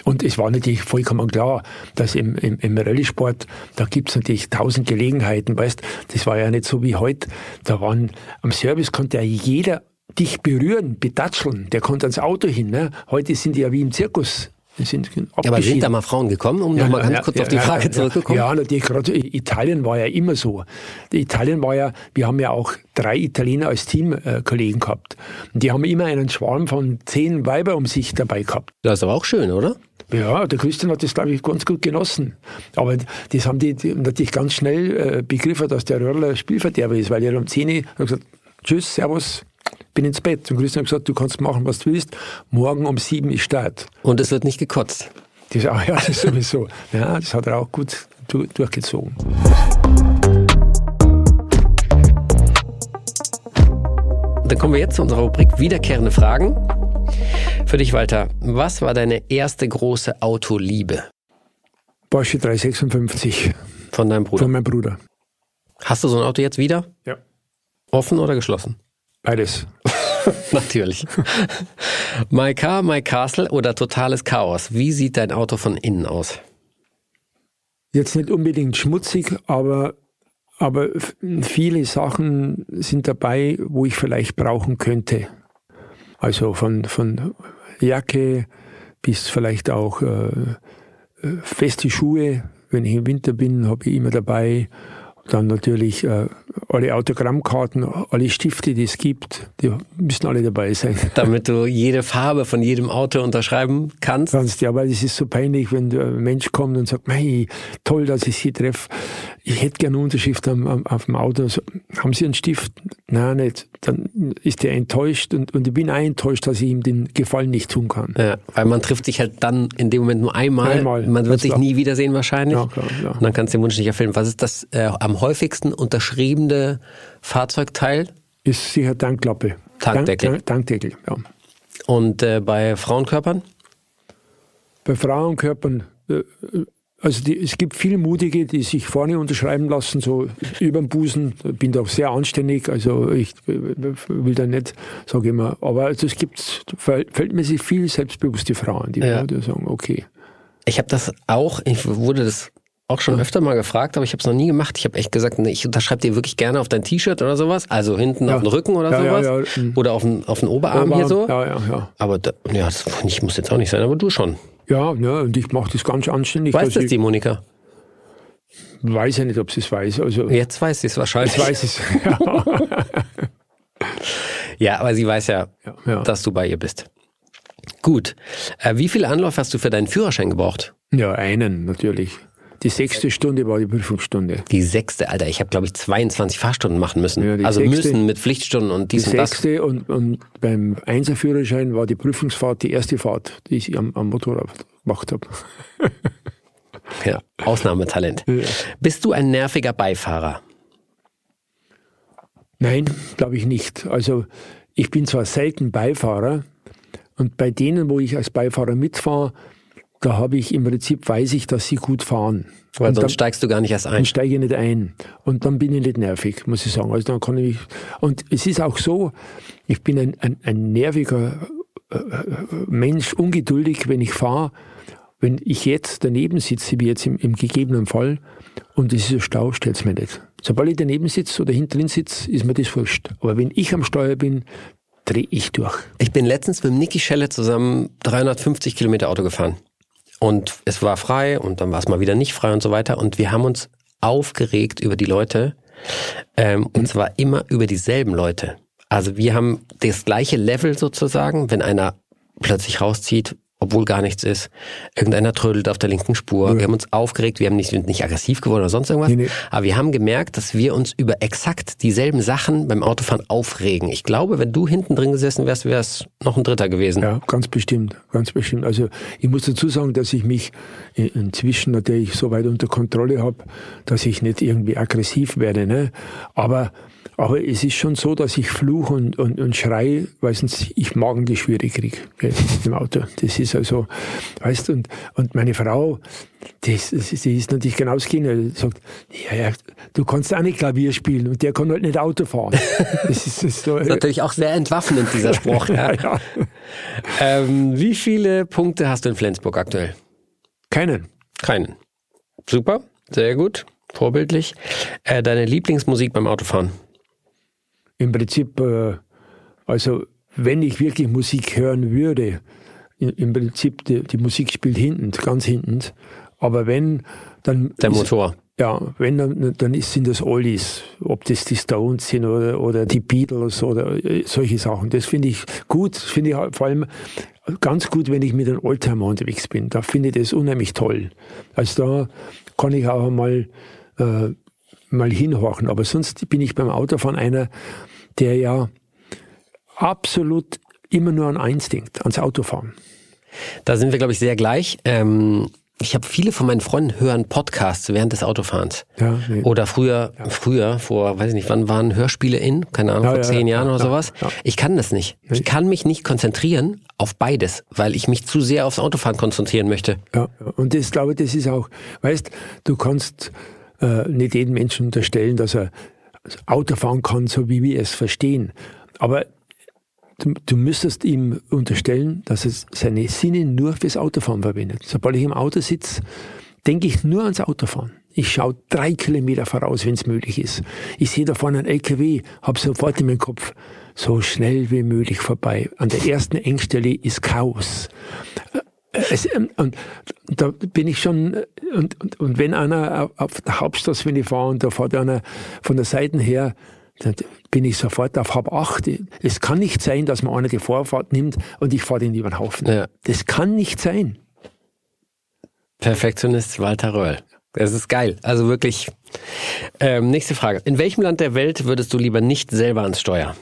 Und es war natürlich vollkommen klar, dass im, im, im Rallye-Sport, da gibt's natürlich tausend Gelegenheiten, weißt, das war ja nicht so wie heute. Da waren, am Service konnte ja jeder dich berühren, betatscheln, der konnte ans Auto hin. Ne? Heute sind die ja wie im Zirkus. Sind Ja, aber sind da mal Frauen gekommen, um nochmal ganz kurz auf die Frage ja, zurückzukommen? Ja, natürlich, gerade Italien war ja immer so. Italien war ja, wir haben ja auch drei Italiener als Teamkollegen gehabt. Und die haben immer einen Schwarm von zehn Weiber um sich dabei gehabt. Das ist aber auch schön, oder? Ja, der Christian hat das, glaube ich, ganz gut genossen. Aber das haben die, die natürlich ganz schnell äh, begriffen, dass der Röhrler Spielverderber ist, weil er um 10 Uhr hat gesagt, tschüss, servus, bin ins Bett. Und Christian hat gesagt, du kannst machen, was du willst. Morgen um sieben ist Start. Und es wird nicht gekotzt. Das, ah, ja, das sowieso. Ja, das hat er auch gut durchgezogen. Dann kommen wir jetzt zu unserer Rubrik Wiederkehrende Fragen. Für dich, Walter, was war deine erste große Autoliebe? Porsche 356. Von deinem Bruder? Von meinem Bruder. Hast du so ein Auto jetzt wieder? Ja. Offen oder geschlossen? Beides. Natürlich. my Car, My Castle oder totales Chaos? Wie sieht dein Auto von innen aus? Jetzt nicht unbedingt schmutzig, aber, aber viele Sachen sind dabei, wo ich vielleicht brauchen könnte. Also von, von Jacke bis vielleicht auch äh, äh feste Schuhe. Wenn ich im Winter bin, habe ich immer dabei. Dann natürlich äh, alle Autogrammkarten, alle Stifte, die es gibt, die müssen alle dabei sein. Damit du jede Farbe von jedem Auto unterschreiben kannst? Kannst, ja, weil es ist so peinlich, wenn ein Mensch kommt und sagt, hey, toll, dass ich Sie treffe. Ich hätte gerne eine Unterschrift am, am, auf dem Auto. So, haben Sie einen Stift? Nein, nicht. Dann ist der enttäuscht und, und ich bin auch enttäuscht, dass ich ihm den Gefallen nicht tun kann. Ja, weil man trifft sich halt dann in dem Moment nur einmal. einmal man wird sich klar. nie wiedersehen wahrscheinlich. Ja, klar, ja. Und dann kannst du den Wunsch nicht erfüllen. Was ist das äh, am häufigsten unterschriebene Fahrzeugteil? Ist sicher Tankklappe. Tankdeckel. Tank, Tankdeckel, ja. Und äh, bei Frauenkörpern? Bei Frauenkörpern, äh, also die, es gibt viele Mutige, die sich vorne unterschreiben lassen, so über den Busen. Bin da auch sehr anständig, also ich will da nicht, sage ich immer, aber also es gibt verhältnismäßig viele selbstbewusste Frauen, die ja. sagen, okay. Ich habe das auch, ich wurde das auch schon öfter mal gefragt, aber ich habe es noch nie gemacht. Ich habe echt gesagt, nee, ich unterschreibe dir wirklich gerne auf dein T-Shirt oder sowas, also hinten ja. auf den Rücken oder ja, sowas ja, mhm. oder auf den, auf den Oberarm, Oberarm, hier so. Ja, ja, ja. Aber da, ja, das ich, muss jetzt auch nicht sein, aber du schon. Ja, ja und ich mache das ganz anständig. Weiß das die Monika? Weiß ja nicht, ob sie es weiß. Also, jetzt weiß sie es wahrscheinlich. Jetzt weiß es. Ja. ja, aber sie weiß ja, dass du bei ihr bist. Gut. Äh, wie viel Anlauf hast du für deinen Führerschein gebraucht? Ja, einen natürlich. Die sechste Stunde war die Prüfungsstunde. Die sechste, Alter, ich habe glaube ich 22 Fahrstunden machen müssen. Ja, also sechste, müssen mit Pflichtstunden und dies die und das. sechste und, und beim Einserführerschein war die Prüfungsfahrt die erste Fahrt, die ich am, am Motorrad gemacht habe. ja, Ausnahmetalent. Ja. Bist du ein nerviger Beifahrer? Nein, glaube ich nicht. Also ich bin zwar selten Beifahrer und bei denen, wo ich als Beifahrer mitfahre, da habe ich im Prinzip, weiß ich, dass sie gut fahren. Weil sonst dann, steigst du gar nicht erst ein. Dann steige ich nicht ein. Und dann bin ich nicht nervig, muss ich sagen. Also dann kann ich, und es ist auch so, ich bin ein, ein, ein nerviger äh, äh Mensch, ungeduldig, wenn ich fahre. Wenn ich jetzt daneben sitze, wie jetzt im, im gegebenen Fall, und es ist ein Stau, stellt es mir nicht. Sobald ich daneben sitze oder hinten drin sitze, ist mir das wurscht. Aber wenn ich am Steuer bin, drehe ich durch. Ich bin letztens mit Niki Schelle zusammen 350 Kilometer Auto gefahren. Und es war frei und dann war es mal wieder nicht frei und so weiter. Und wir haben uns aufgeregt über die Leute. Ähm, und zwar immer über dieselben Leute. Also wir haben das gleiche Level sozusagen, wenn einer plötzlich rauszieht, obwohl gar nichts ist. Irgendeiner trödelt auf der linken Spur. Ja. Wir haben uns aufgeregt, wir haben nicht, nicht aggressiv geworden oder sonst irgendwas. Nee, nee. Aber wir haben gemerkt, dass wir uns über exakt dieselben Sachen beim Autofahren aufregen. Ich glaube, wenn du hinten drin gesessen wärst, wäre es noch ein Dritter gewesen. Ja, ganz bestimmt, ganz bestimmt. Also ich muss dazu sagen, dass ich mich inzwischen natürlich so weit unter Kontrolle habe, dass ich nicht irgendwie aggressiv werde. Ne? Aber aber es ist schon so, dass ich fluch und, und, und schrei, weil sonst ich Magengeschwüre kriege im Auto. Das ist also, weißt du, und, und meine Frau, die ist, die ist natürlich genau das Gegenteil. sagt, ja, ja, du kannst auch nicht Klavier spielen und der kann halt nicht Auto fahren. Das ist, das ist, so, das ist natürlich auch sehr entwaffnend, dieser Spruch. ja, ja. Ähm, wie viele Punkte hast du in Flensburg aktuell? Keinen. Keinen. Super, sehr gut, vorbildlich. Äh, deine Lieblingsmusik beim Autofahren? Im Prinzip, äh, also wenn ich wirklich Musik hören würde, im Prinzip die, die Musik spielt hinten, ganz hinten. Aber wenn, dann. Der Motor. ja, wenn, dann, dann sind das Oldies. Ob das die Stones sind oder, oder die Beatles oder äh, solche Sachen. Das finde ich gut. Finde ich vor allem ganz gut, wenn ich mit einem Oldtimer unterwegs bin. Da finde ich das unheimlich toll. Also da kann ich auch mal, äh, mal hinhorchen. Aber sonst bin ich beim Autofahren einer, der ja absolut immer nur an eins denkt, ans Autofahren. Da sind wir, glaube ich, sehr gleich. Ähm, ich habe viele von meinen Freunden hören Podcasts während des Autofahrens. Ja, nee. Oder früher, früher, vor, weiß ich nicht, wann waren Hörspiele in? Keine Ahnung, Ja, vor ja, zehn ja, Jahren ja, oder ja, sowas. ja. Ich kann das nicht. Ich kann mich nicht konzentrieren auf beides, weil ich mich zu sehr aufs Autofahren konzentrieren möchte. Ja, und das glaube ich, das ist auch, weißt, du kannst äh, nicht jedem Menschen unterstellen, dass er Auto fahren kann, so wie wir es verstehen. Aber du, du müsstest ihm unterstellen, dass er seine Sinne nur fürs Autofahren verwendet. Sobald ich im Auto sitze, denke ich nur ans Autofahren. Ich schaue drei Kilometer voraus, wenn es möglich ist. Ich sehe da vorne einen LKW, habe sofort in meinem Kopf, so schnell wie möglich vorbei. An der ersten Engstelle ist Chaos. Es, ähm, und da bin ich schon, äh, und, und, und wenn einer auf der Hauptstraße, wenn ich fahre, und da fährt einer von der Seite her, dann bin ich sofort auf halb acht. Es kann nicht sein, dass man einer die Vorfahrt nimmt und ich fahre den über den Haufen. Ja. Das kann nicht sein. Perfektionist Walter Röll. Das ist geil. Also wirklich. Ähm, nächste Frage. In welchem Land der Welt würdest du lieber nicht selber ans Steuer?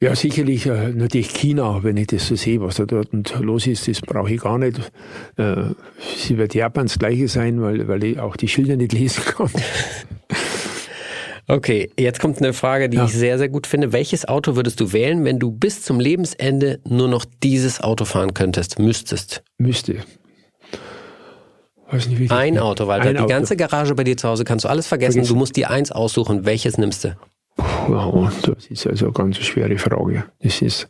Ja, sicherlich äh, natürlich China, wenn ich das so sehe, was da dort los ist, das brauche ich gar nicht. Äh, sie wird Japan das Gleiche sein, weil, weil ich auch die Schilder nicht lesen kann. Okay, jetzt kommt eine Frage, die Ja. ich sehr, sehr gut finde. Welches Auto würdest du wählen, wenn du bis zum Lebensende nur noch dieses Auto fahren könntest, müsstest? Müsste. Weiß nicht, wie Ein Auto, Walter. Ein die Auto. ganze Garage bei dir zu Hause kannst du alles vergessen. Vergessen. Du musst dir eins aussuchen. Welches nimmst du? Ja, das ist also eine ganz schwere Frage. Das ist,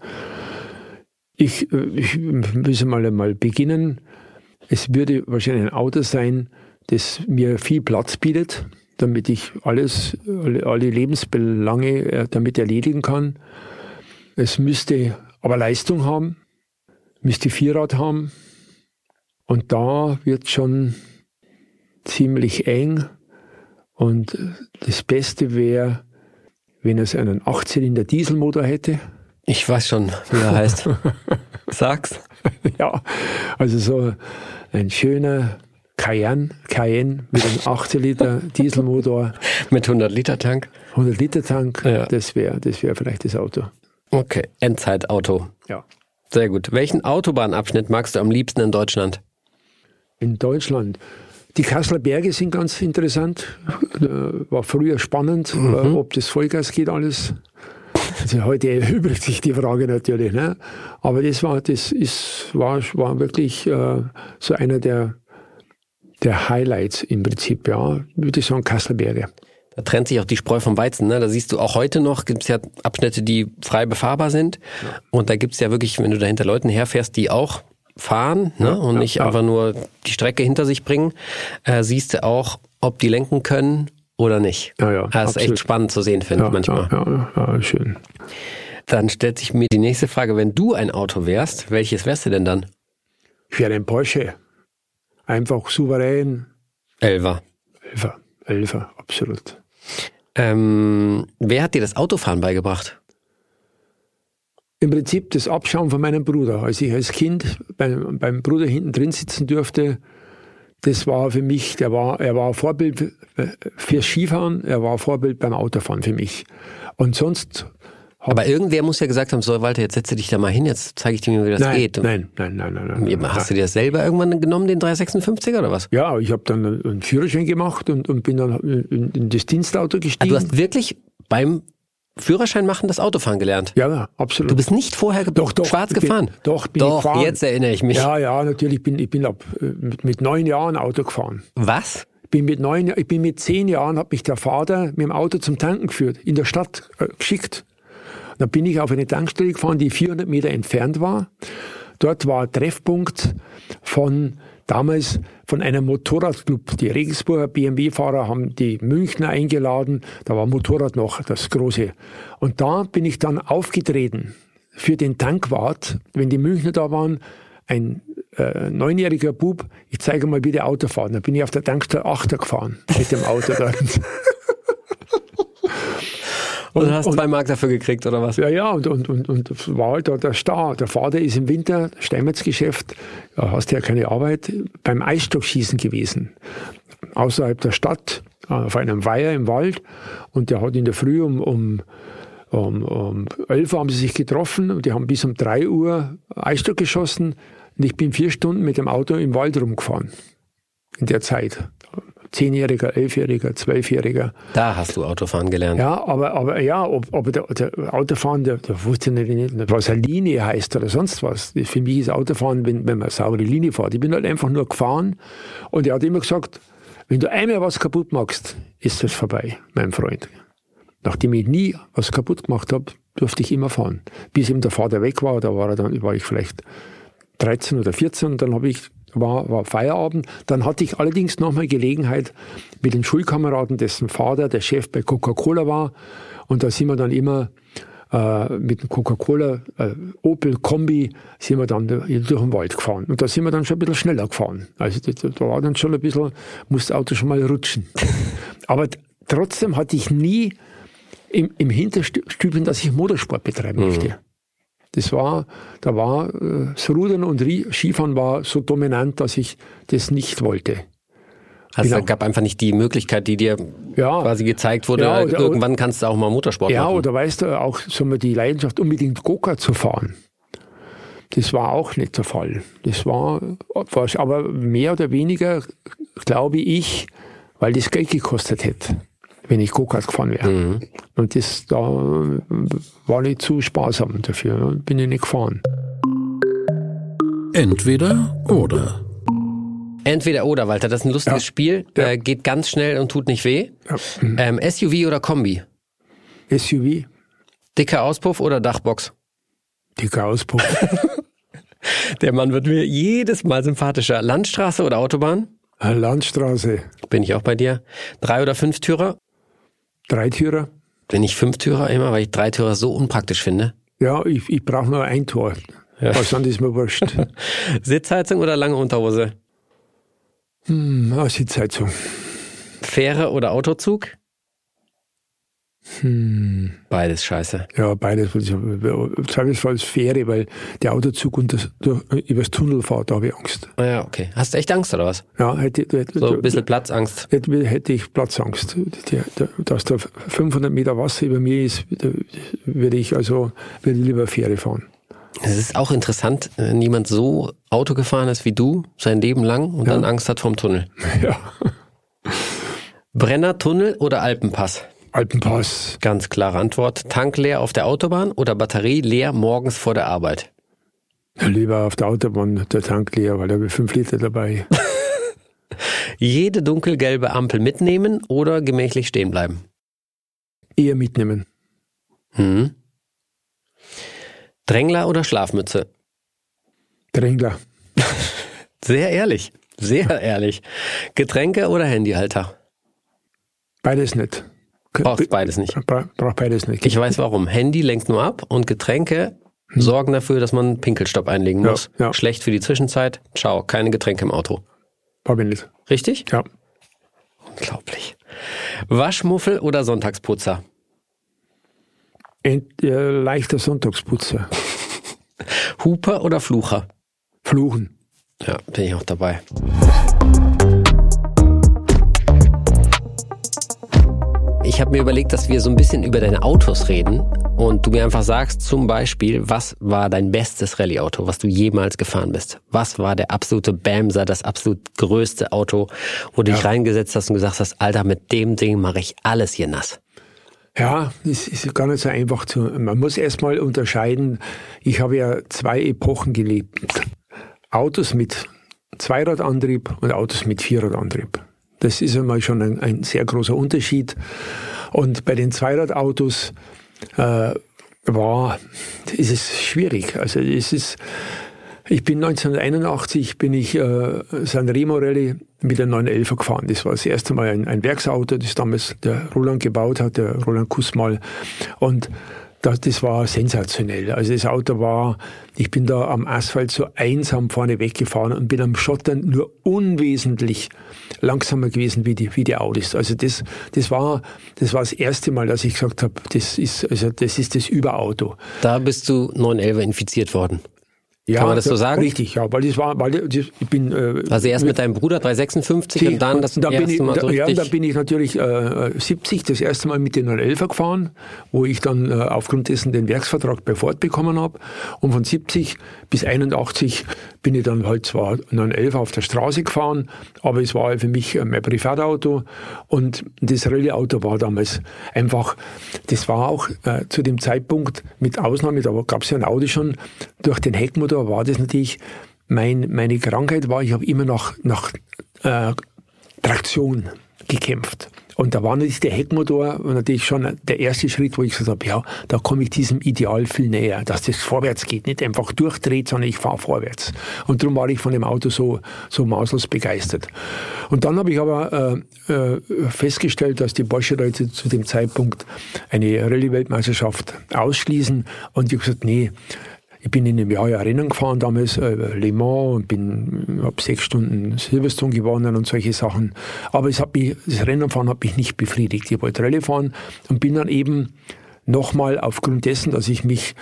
ich, ich muss mal einmal beginnen. Es würde wahrscheinlich ein Auto sein, das mir viel Platz bietet, damit ich alles, alle, Lebensbelange äh, damit erledigen kann. Es müsste aber Leistung haben, müsste Vierrad haben. Und da wird schon ziemlich eng. Und das Beste wäre, wenn es einen 8-Zylinder Dieselmotor hätte. Ich weiß schon, wie er heißt. Sag's. ja, also so ein schöner Cayenne, Cayenne mit einem 8-Zylinder Dieselmotor, Mit 100 Liter Tank. 100 Liter Tank, Ja. das wäre das wär vielleicht das Auto. Okay, Endzeitauto. Ja. Sehr gut. Welchen Autobahnabschnitt magst du am liebsten in Deutschland? In Deutschland. Die Kasseler Berge sind ganz interessant. War früher spannend, äh, ob das Vollgas geht alles. Also heute erübrigt sich die Frage natürlich. Ne? Aber das war, das ist, war, war wirklich äh, so einer der, der Highlights im Prinzip. Ja, würde ich sagen, Kasseler Berge. Da trennt sich auch die Spreu vom Weizen. Ne? Da siehst du auch heute noch, gibt es ja Abschnitte, die frei befahrbar sind. Und da gibt es ja wirklich, wenn du da hinter Leuten herfährst, die auch fahren ne? und ja, nicht ja. einfach nur die Strecke hinter sich bringen, äh, siehst du auch, ob die lenken können oder nicht. Ja, ja, das ist echt spannend zu sehen, finde ich manchmal. ja, ja, schön. Dann stellt sich mir die nächste Frage, wenn du ein Auto wärst, welches wärst du denn dann? Ich wäre ein Porsche. Einfach souverän. Elva. Elfer, Elfer, absolut. Ähm, wer hat dir das Autofahren beigebracht? Im Prinzip das Abschauen von meinem Bruder. Als ich als Kind beim, beim Bruder hinten drin sitzen durfte, das war für mich, der war, er war Vorbild äh, für Skifahren, er war Vorbild beim Autofahren für mich. Und sonst Aber irgendwer muss ja gesagt haben, so Walter, jetzt setze dich da mal hin, jetzt zeige ich dir, wie das nein, geht. nein, nein, nein, nein, nein, Ja, nein. Hast du dir das selber irgendwann genommen, den 356er oder was? Ja, ich habe dann einen Führerschein gemacht und, und bin dann in, in das Dienstauto Ah, gestiegen. du hast wirklich beim Führerschein machen das Autofahren gelernt. ja, ja, absolut. Du bist nicht vorher ge Doch, doch, schwarz ich bin- gefahren. doch, bin ich doch gefahren. jetzt erinnere ich mich. ja, ja, natürlich bin ich bin ab äh, mit, mit neun Jahren Auto gefahren. Was? bin mit neun, ich bin mit zehn Jahren, hat mich der Vater mit dem Auto zum Tanken geführt, in der Stadt äh, geschickt. Dann bin ich auf eine Tankstelle gefahren, die 400 Meter entfernt war. Dort war Treffpunkt von damals von einem Motorradclub. Die Regensburger BMW-Fahrer haben die Münchner eingeladen. Da war Motorrad noch das große. Und da bin ich dann aufgetreten für den Tankwart, wenn die Münchner da waren. Ein äh, neunjähriger Bub, ich zeige mal, wie der Auto fahren. Da bin ich auf der Tankstelle Achter gefahren mit dem Auto Und, du hast zwei Mark dafür gekriegt oder was? Ja, ja, und, und, und, und das war halt da der Star. Der Vater ist im Winter, Steinmetzgeschäft, da hast du ja keine Arbeit, beim Eisstockschießen gewesen. Außerhalb der Stadt, äh, auf einem Weiher im Wald. Und der hat in der Früh um, um um, um 11 Uhr haben sie sich getroffen, die haben bis um 3 Uhr Eisstock geschossen und ich bin vier Stunden mit dem Auto im Wald rumgefahren. In der Zeit. Zehnjähriger, Elfjähriger, Zwölfjähriger. Da hast du Autofahren gelernt. Ja, aber, aber ja, ob, aber der, der Autofahren, der, der wusste nicht, was eine Linie heißt oder sonst was. Für mich ist Autofahren, wenn, wenn man eine saubere Linie fährt. Ich bin halt einfach nur gefahren und er hat immer gesagt, wenn du einmal was kaputt machst, ist das vorbei, mein Freund. Nachdem ich nie was kaputt gemacht habe, durfte ich immer fahren. Bis eben der Vater weg war, da war, er dann, war ich vielleicht 13 oder 14 und dann habe ich war, war Feierabend. Dann hatte ich allerdings nochmal Gelegenheit mit den Schulkameraden, dessen Vater der Chef bei Coca-Cola war. Und da sind wir dann immer äh, mit dem Coca-Cola äh, Opel Kombi sind wir dann durch den Wald gefahren. Und da sind wir dann schon ein bisschen schneller gefahren. Also da, da war dann schon ein bisschen, musste das Auto schon mal rutschen. Aber trotzdem hatte ich nie im, im Hinterstübchen, dass ich Motorsport betreiben mhm. Das war, da war äh, das Rudern und Skifahren war so dominant, dass ich das nicht wollte. Also genau. es gab einfach nicht die Möglichkeit, die dir ja. quasi gezeigt wurde, ja, oder, irgendwann kannst du auch mal Motorsport ja, machen. Ja, oder weißt du, auch so die Leidenschaft, unbedingt Goka zu fahren. Das war auch nicht der Fall. Das war, aber mehr oder weniger, glaube ich, weil das Geld gekostet hätte wenn ich Go-Kart gefahren wäre. Mhm. Und das da war nicht zu sparsam dafür. Bin ich nicht gefahren. Entweder oder. Entweder oder, Walter. Das ist ein lustiges ja. Spiel. Ja. Äh, geht ganz schnell und tut nicht weh. Ja. Mhm. Ähm, SUV oder Kombi? SUV. Dicker Auspuff oder Dachbox? Dicker Auspuff. Der Mann wird mir jedes Mal sympathischer. Landstraße oder Autobahn? Landstraße. Bin ich auch bei dir. Drei oder fünf Türer? Dreitürer. Bin ich Fünftürer immer, weil ich Dreitürer so unpraktisch finde? Ja, ich, ich brauche nur ein Tor. Ja. Was dann ist mir wurscht. Sitzheizung oder lange Unterhose? Hm, Sitzheizung. Fähre oder Autozug? Hm. Beides scheiße. Ja, beides. Zweifelsfalls Fähre, weil der Autozug und das, übers Tunnel fährt, da habe ich Angst. Ah ja, okay. Hast du echt Angst oder was? Ja, hätte, hätte so ein bisschen Platzangst. Hätte, hätte ich Platzangst. Dass da 500 Meter Wasser über mir ist, würde ich also würde lieber Fähre fahren. Es ist auch interessant, wenn jemand so Auto gefahren ist wie du, sein Leben lang und ja. dann Angst hat vom Tunnel. Ja. Brennertunnel oder Alpenpass? Alpenpass. Ganz klare Antwort. Tank leer auf der Autobahn oder Batterie leer morgens vor der Arbeit? lieber auf der Autobahn der Tank leer, weil da habe ich fünf Liter dabei. Jede dunkelgelbe Ampel mitnehmen oder gemächlich stehen bleiben? Eher mitnehmen. Hm. Drängler oder Schlafmütze? Drängler. Sehr ehrlich. Sehr ehrlich. Getränke oder Handyhalter? Beides nicht. Braucht beides nicht. Braucht beides nicht. Ich weiß warum. Handy lenkt nur ab und Getränke hm. sorgen dafür, dass man Pinkelstopp einlegen muss. Ja. Schlecht für die Zwischenzeit. Ciao, keine Getränke im Auto. Brauche ich nicht. Richtig? Ja. Unglaublich. Waschmuffel oder Sonntagsputzer? Ent, äh, leichter Sonntagsputzer. Huper oder Flucher? Fluchen. Ja, bin ich auch dabei. Ich habe mir überlegt, dass wir so ein bisschen über deine Autos reden und du mir einfach sagst, zum Beispiel, was war dein bestes Rallye-Auto, was du jemals gefahren bist? Was war der absolute Bamser, das absolut größte Auto, wo du ja. dich reingesetzt hast und gesagt hast, Alter, mit dem Ding mache ich alles hier nass? Ja, es ist gar nicht so einfach zu. Man muss erstmal unterscheiden. Ich habe ja zwei Epochen gelebt. Autos mit Zweiradantrieb und Autos mit Vierradantrieb. Das ist einmal schon ein, ein sehr großer Unterschied. Und bei den Zweiradautos äh, war, ist es schwierig. Also es ist, ich bin 1981 bin ich äh, Sanremo Rallye mit der 911 gefahren. Das war das erste Mal ein, ein Werksauto, das damals der Roland gebaut hat, der Roland Kussmal. Und das, das war sensationell. Also das Auto war, ich bin da am Asphalt so einsam vorne weggefahren und bin am Schottern nur unwesentlich langsamer gewesen wie die, wie die Audis. Also das, das war, das war das erste Mal, dass ich gesagt habe, das ist, also das ist das Überauto. Da bist du 911 infiziert worden. Ja, Kann man das so sagen? Richtig, ja, weil das war, weil ich bin. Äh, also erst mit deinem Bruder 356 die, und dann das da erste ich, Mal so Ja, da bin ich natürlich äh, 70 das erste Mal mit den 911 gefahren, wo ich dann äh, aufgrund dessen den Werksvertrag bei Ford bekommen habe. Und von 70 bis 81 bin ich dann halt zwar 911 auf der Straße gefahren, aber es war für mich mein Privatauto und das Rallye-Auto war damals einfach, das war auch äh, zu dem Zeitpunkt mit Ausnahme, da gab es ja ein Audi schon, durch den Heckmotor war das natürlich, mein, meine Krankheit war, ich habe immer noch nach äh, Traktion gekämpft. Und da war natürlich der Heckmotor natürlich schon der erste Schritt, wo ich gesagt habe, ja, da komme ich diesem Ideal viel näher, dass das vorwärts geht, nicht einfach durchdreht, sondern ich fahre vorwärts. Und darum war ich von dem Auto so, so maßlos begeistert. Und dann habe ich aber äh, äh, festgestellt, dass die Porsche-Leute zu dem Zeitpunkt eine Rallye-Weltmeisterschaft ausschließen. Und ich habe gesagt, nee, ich bin in einem Jahr ja Rennen gefahren damals, äh, Le Mans und bin, habe sechs Stunden Silverstone gewonnen und solche Sachen. Aber es hat mich, das Rennenfahren hat mich nicht befriedigt. Ich wollte Rallye fahren und bin dann eben nochmal aufgrund dessen, dass ich mich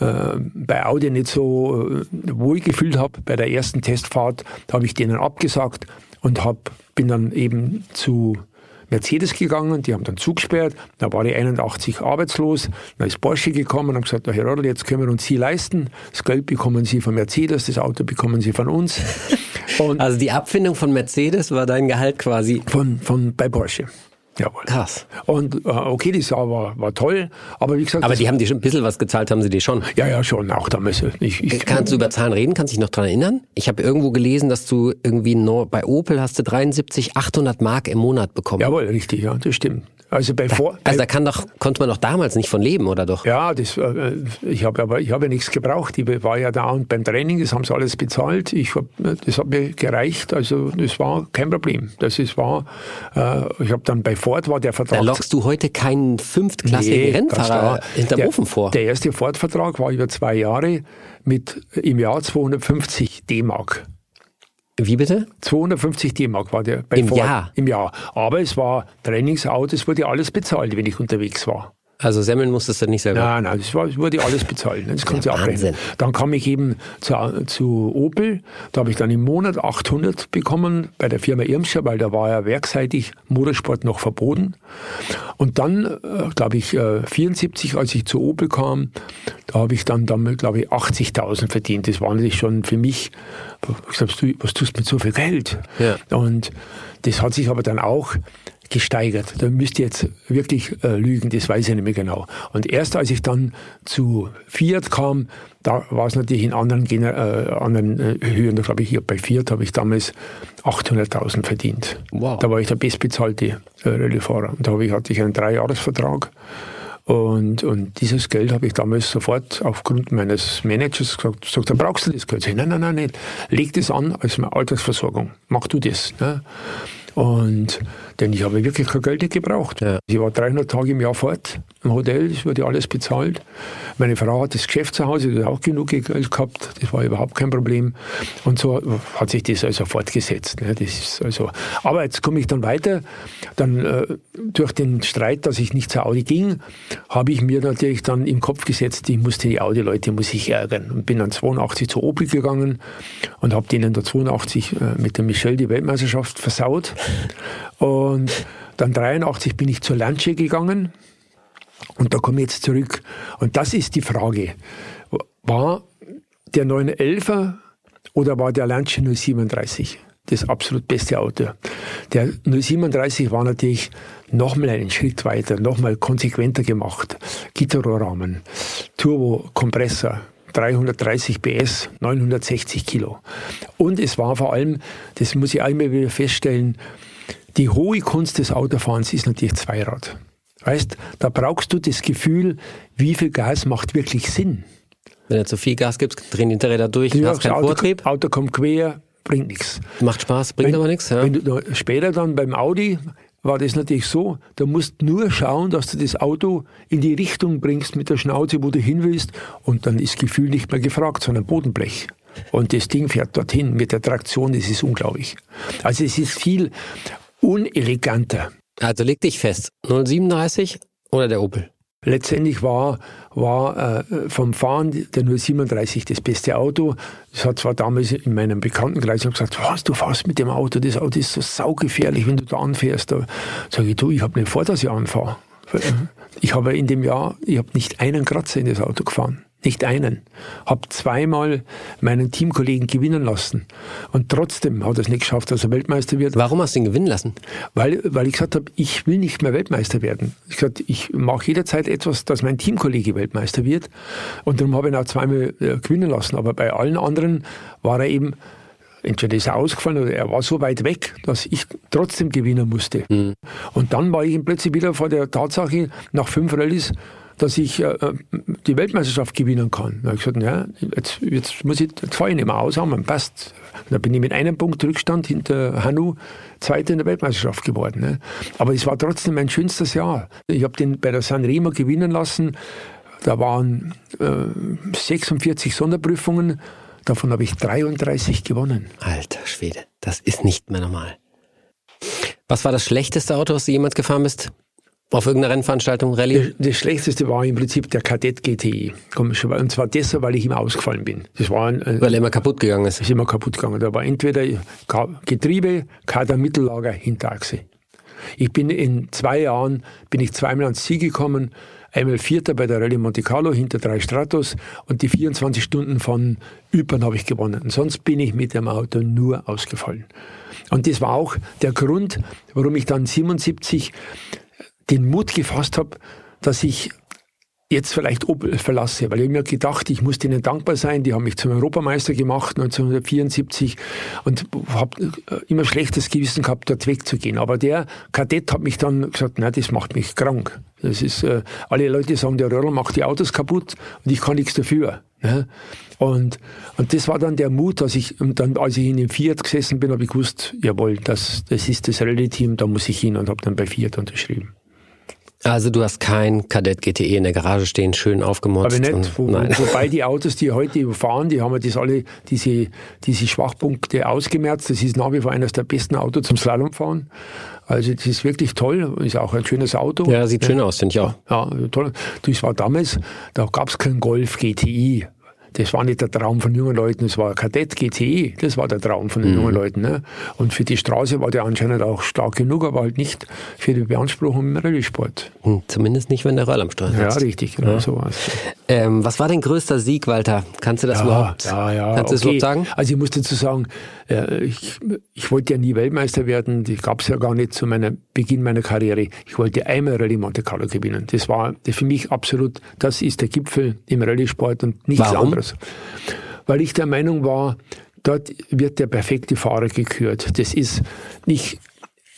äh, bei Audi nicht so äh, wohl gefühlt habe bei der ersten Testfahrt, habe ich denen abgesagt und hab, bin dann eben zu Mercedes gegangen, die haben dann zugesperrt, da war ich 81 arbeitslos, dann ist Porsche gekommen und haben gesagt, Herr Rodl, jetzt können wir uns Sie leisten, das Geld bekommen Sie von Mercedes, das Auto bekommen Sie von uns. Und also die Abfindung von Mercedes war dein Gehalt quasi? Von, von bei Porsche. Jawohl. Krass. Und äh, okay, das war, war toll, aber wie gesagt. Aber die haben dir schon ein bisschen was gezahlt, haben sie dir schon? Ja, ja, schon, auch damals. Ich, ich, Kannst du über Zahlen reden? Kannst du dich noch dran erinnern? Ich habe irgendwo gelesen, dass du irgendwie nur bei Opel hast du 73, 800 Mark im Monat bekommen. Jawohl, richtig, ja, das stimmt. Also bei vor, also da kann doch, konnte man doch damals nicht von leben, oder doch? Ja, das, äh, ich habe aber ich habe ja nichts gebraucht. Ich war ja da und beim Training, das haben sie alles bezahlt. Ich hab, das hat mir gereicht. Also das war kein Problem. Das ist war. Äh, ich habe dann bei Ford war der Vertrag. Da lockst du heute keinen fünftklassigen nee, Rennfahrer hinterm der, Ofen vor. Der erste Ford-Vertrag war über zwei Jahre mit im Jahr 250 D-Mark. Wie bitte? 250 D-Mark war der bei Im Ford, Jahr. Im Jahr. Aber es war Trainingsauto, es wurde alles bezahlt, wenn ich unterwegs war. Also Semmeln musstest du nicht selber? Nein, nein, das, war, das wurde alles bezahlt. Das kannst du abrechnen. Dann kam ich eben zu, zu Opel. Da habe ich dann im Monat 800 bekommen bei der Firma Irmscher, weil da war ja werkseitig Motorsport noch verboten. Und dann, äh, glaube ich, 74, äh, als ich zu Opel kam, da habe ich dann damit, glaube ich, 80.000 verdient. Das war natürlich schon für mich, ich sag, was tust du mit so viel Geld? Ja. Und das hat sich aber dann auch gesteigert. Da müsst ihr jetzt wirklich äh, lügen, das weiß ich nicht mehr genau. Und erst als ich dann zu Fiat kam, da war es natürlich in anderen, Gener äh, anderen äh, Höhen. Da glaube ich, hier bei Fiat habe ich damals 800.000 verdient. Wow. Da war ich der bestbezahlte äh, Rallye-Fahrer. Und da ich, hatte ich einen Dreijahresvertrag. Und, und dieses Geld habe ich damals sofort aufgrund meines Managers gesagt, sagt, da brauchst du das Geld. Ich, nein, nein, nein, nicht. Leg das an als meine Altersversorgung. Mach du das. Ne? Und, denn ich habe wirklich kein Geld gebraucht. Ja. Ich war 300 Tage im Jahr fort im Hotel, das wurde alles bezahlt. Meine Frau hat das Geschäft zu Hause, die hat auch genug Geld gehabt, das war überhaupt kein Problem. Und so hat sich das also fortgesetzt. Ne? Das ist also, aber jetzt komme ich dann weiter. Dann äh, durch den Streit, dass ich nicht zur Audi ging, habe ich mir natürlich dann im Kopf gesetzt, ich musste die Audi-Leute muss ich ärgern. Und bin dann 82 zu Opel gegangen und habe denen da 82 äh, mit der Michelle die Weltmeisterschaft versaut. Und dann 83 bin ich zur Lancia gegangen und da komme ich jetzt zurück. Und das ist die Frage. War der 911er oder war der Lancia 037 das absolut beste Auto? Der 037 war natürlich nochmal einen Schritt weiter, nochmal konsequenter gemacht. Gitterrohrrahmen, Turbo-Kompressor, 330 PS, 960 Kilo. Und es war vor allem, das muss ich einmal wieder feststellen, die hohe Kunst des Autofahrens ist natürlich Zweirad. Weißt, da brauchst du das Gefühl, wie viel Gas macht wirklich Sinn. Wenn du zu viel Gas gibst, drehen die Hinterräder durch, du hast keinen Auto, Vortrieb. Auto kommt quer, bringt nichts. Macht Spaß, bringt wenn, aber nichts. Ja. Wenn du später dann beim Audi war das natürlich so, da musst nur schauen, dass du das Auto in die Richtung bringst mit der Schnauze, wo du hin willst und dann ist Gefühl nicht mehr gefragt, sondern Bodenblech. Und das Ding fährt dorthin mit der Traktion, das ist unglaublich. Also es ist viel uneleganter. Also leg dich fest, 037 oder der Opel? Letztendlich war, war äh, vom Fahren der 037 das beste Auto. Das hat zwar damals in meinem Bekanntenkreis gesagt, was, du fährst mit dem Auto, das Auto ist so saugefährlich, wenn du da anfährst. Da sage ich, du, ich habe nicht vor, dass ich anfahre. Ich habe in dem Jahr, ich habe nicht einen Kratzer in das Auto gefahren. Nicht einen. Habe zweimal meinen Teamkollegen gewinnen lassen. Und trotzdem hat er es nicht geschafft, dass er Weltmeister wird. Warum hast du ihn gewinnen lassen? Weil, weil ich gesagt habe, ich will nicht mehr Weltmeister werden. Ich gesagt, ich mache jederzeit etwas, dass mein Teamkollege Weltmeister wird. Und darum habe ich ihn auch zweimal äh, gewinnen lassen. Aber bei allen anderen war er eben, entweder ist er ausgefallen oder er war so weit weg, dass ich trotzdem gewinnen musste. Mhm. Und dann war ich plötzlich wieder vor der Tatsache, nach fünf Rallyes, dass ich äh, die Weltmeisterschaft gewinnen kann. Da habe ich gesagt, ja, jetzt, jetzt muss ich, jetzt fahre ich nicht mehr aus, haben, passt. Da bin ich mit einem Punkt Rückstand hinter Hanu Zweiter in der Weltmeisterschaft geworden. Ne? Aber es war trotzdem mein schönstes Jahr. Ich habe den bei der San Remo gewinnen lassen. Da waren äh, 46 Sonderprüfungen. Davon habe ich 33 gewonnen. Alter Schwede, das ist nicht mehr normal. Was war das schlechteste Auto, was du jemals gefahren bist? Auf irgendeiner Rennveranstaltung, Rallye? Das, das, Schlechteste war im Prinzip der Kadett GTI. Und zwar deshalb, weil ich immer ausgefallen bin. Das war ein, weil er immer kaputt gegangen ist. Ist immer kaputt gegangen. Da war entweder Getriebe, Kader Mittellager, Hinterachse. Ich bin in zwei Jahren, bin ich zweimal ans Ziel gekommen. Einmal Vierter bei der Rallye Monte Carlo hinter drei Stratos und die 24 Stunden von Ypern habe ich gewonnen. Und sonst bin ich mit dem Auto nur ausgefallen. Und das war auch der Grund, warum ich dann 77 den Mut gefasst habe, dass ich jetzt vielleicht Opel verlasse, weil ich mir gedacht, ich muss denen dankbar sein, die haben mich zum Europameister gemacht 1974 und habe äh, immer schlechtes Gewissen gehabt, dort wegzugehen. Aber der Kadett hat mich dann gesagt, nein, das macht mich krank. Das ist, äh, alle Leute sagen, der Röhrl macht die Autos kaputt und ich kann nichts dafür. Ne? Und, und das war dann der Mut, dass ich, und dann, als ich in dem Fiat gesessen bin, habe ich gewusst, jawohl, das, das ist das Rallye-Team, da muss ich hin und habe dann bei Fiat unterschrieben. Also du hast kein Kadett GTE in der Garage stehen, schön aufgemotzt. Aber nicht. Wo, wobei die Autos, die heute fahren, die haben ja das alle, diese, diese Schwachpunkte ausgemerzt. Das ist nach wie vor eines der besten Autos zum Slalomfahren. Also das ist wirklich toll, ist auch ein schönes Auto. Ja, sieht schön aus, finde ich auch. Ja, toll. Das war damals, da gab es keinen Golf GTI. Das war nicht der Traum von jungen Leuten, das war Kadett GTE, das war der Traum von den mhm. jungen Leuten. Ne? Und für die Straße war der anscheinend auch stark genug, aber halt nicht für die Beanspruchung im Rallye-Sport. Hm, zumindest nicht, wenn der Roll am Steuer ist. Ja, richtig, genau ja. so war es. Ähm, was war dein größter Sieg, Walter? Kannst du das ja, überhaupt, ja, ja, kannst okay. das überhaupt sagen? Also ich muss dazu sagen, äh, ich, ich wollte ja nie Weltmeister werden, die gab es ja gar nicht zu meinem Beginn meiner Karriere. Ich wollte einmal Rallye Monte Carlo gewinnen. Das war für mich absolut, das ist der Gipfel im Rallye-Sport und nichts Warum? anderes weil ich der Meinung war, dort wird der perfekte Fahrer gekürt. Das ist nicht,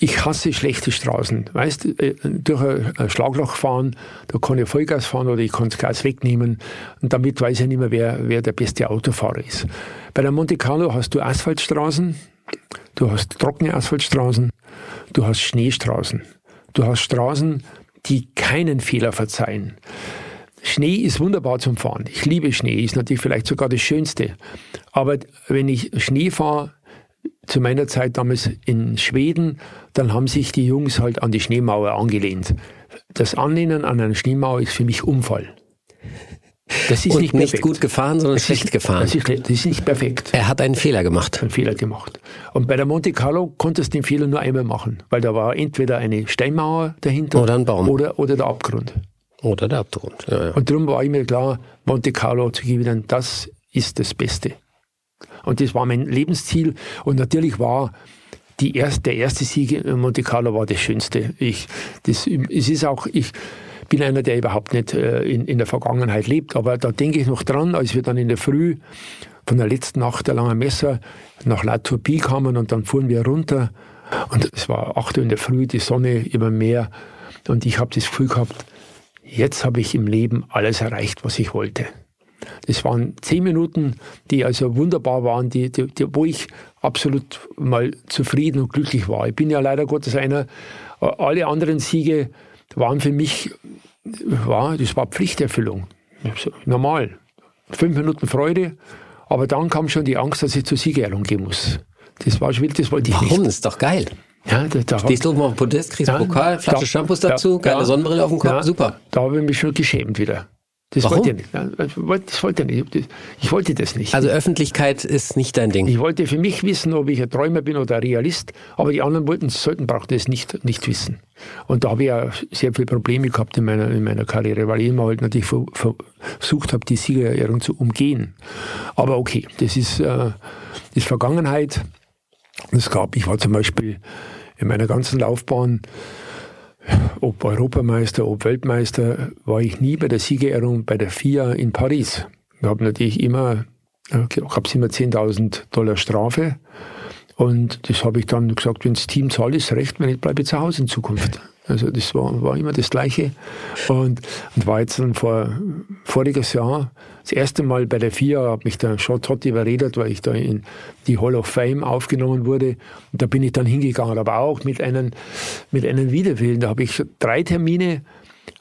ich hasse schlechte Straßen. Weißt, äh, durch ein Schlagloch fahren, da kann ich Vollgas fahren oder ich kann das Gas wegnehmen und damit weiß ich nicht mehr, wer, wer der beste Autofahrer ist. Bei der Monte Carlo hast du Asphaltstraßen, du hast trockene Asphaltstraßen, du hast Schneestraßen. Du hast Straßen, die keinen Fehler verzeihen. Schnee ist wunderbar zum Fahren. Ich liebe Schnee, ist natürlich vielleicht sogar das Schönste. Aber wenn ich Schnee fahre, zu meiner Zeit damals in Schweden, dann haben sich die Jungs halt an die Schneemauer angelehnt. Das Anlehnen an eine Schneemauer ist für mich Unfall. Das ist Und nicht, nicht gut gefahren, sondern das schlecht ist, gefahren. Das ist, das ist, nicht perfekt. Er hat einen Fehler gemacht. Einen Fehler gemacht. Und bei der Monte Carlo konntest du den Fehler nur einmal machen, weil da war entweder eine Steinmauer dahinter oder ein Baum oder, oder der Abgrund. Oder der Abgrund. Ja, ja. Und darum war ich mir klar, Monte Carlo zu gewinnen, das ist das Beste. Und das war mein Lebensziel. Und natürlich war die erste, der erste Sieg in Monte Carlo war das Schönste. Ich, das, es ist auch, ich bin einer, der überhaupt nicht äh, in, in der Vergangenheit lebt, aber da denke ich noch dran, als wir dann in der Früh von der letzten Nacht der langen Messer nach La Tourpie kamen und dann fuhren wir runter und es war 8 Uhr in der Früh, die Sonne über dem Meer und ich habe das Gefühl gehabt, jetzt habe ich im Leben alles erreicht, was ich wollte. Das waren zehn Minuten, die also wunderbar waren, die, die, die, wo ich absolut mal zufrieden und glücklich war. Ich bin ja leider Gottes einer, alle anderen Siege waren für mich, war, das war Pflichterfüllung. Normal. Fünf Minuten Freude, aber dann kam schon die Angst, dass ich zur Siegerehrung gehen muss. Das war schwierig, das wollte ich Warum? nicht. Das ist doch geil. Ja, da, da Stehst du oben auf dem Podest, kriegst ja, Pokal, Flasche da, Shampoos dazu, geile ja, Sonnenbrille auf dem Kopf, ja, super. Da habe ich mich schon geschämt wieder. Das Warum? wollte ich nicht. Das wollte ich nicht. Ich wollte das nicht. Also Öffentlichkeit ist nicht dein Ding. Ich wollte für mich wissen, ob ich ein Träumer bin oder ein Realist, aber die anderen wollten, sollten, brauchten es nicht, nicht wissen. Und da habe ich ja sehr viele Probleme gehabt in meiner, in meiner Karriere, weil ich immer halt natürlich versucht habe, die Siegerehrung zu umgehen. Aber okay, das ist, äh, das ist Vergangenheit. Es gab, ich war zum Beispiel in meiner ganzen Laufbahn ob Europameister, ob Weltmeister, war ich nie bei der Siegerehrung bei der FIA in Paris. Ich habe natürlich immer, äh, gab es immer 10.000 Dollar Strafe. Und das habe ich dann gesagt, wenn das Team zahlt, ist recht, wenn ich bleibe zu Hause in Zukunft. Also das war, war immer das Gleiche. Und, und war jetzt dann vor voriges Jahr das erste Mal bei der FIA, hat mich der Sean Todd überredet, weil ich da in die Hall of Fame aufgenommen wurde. Und da bin ich dann hingegangen, aber auch mit einem, mit einem Widerwillen. Da habe ich drei Termine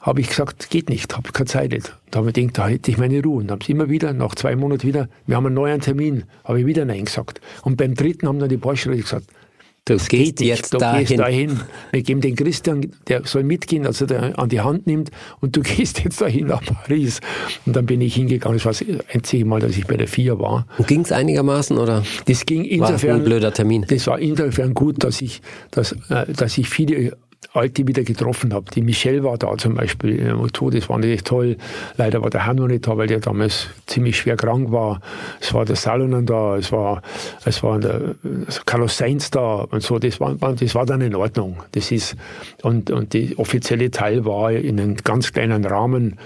habe ich gesagt, geht nicht, habe keine Zeit. Nicht. Da habe ich gedacht, da hätte ich meine Ruhe. Und habe es immer wieder, nach zwei Monaten wieder, wir haben einen neuen Termin, habe ich wieder Nein gesagt. Und beim dritten haben dann die Porsche gesagt, Du das gehst jetzt du dahin. Gehst dahin. Wir geben den Christian, der soll mitgehen, also der an die Hand nimmt und du gehst jetzt dahin nach Paris. Und dann bin ich hingegangen. Das war das einzige Mal, dass ich bei der FIA war. Und ging es einigermaßen oder? Das ging insofern. War ein blöder Termin. Das war insofern gut, dass ich, dass, äh, dass ich viele Alte wieder getroffen habe. Die Michelle war da zum Beispiel im Auto, das war natürlich toll. Leider war der Herr noch nicht da, weil der damals ziemlich schwer krank war. Es war der Salonen da, es war, es war der Carlos Sainz da und so. Das war, das war dann in Ordnung. Das ist, und, und die offizielle Teil war in einem ganz kleinen Rahmen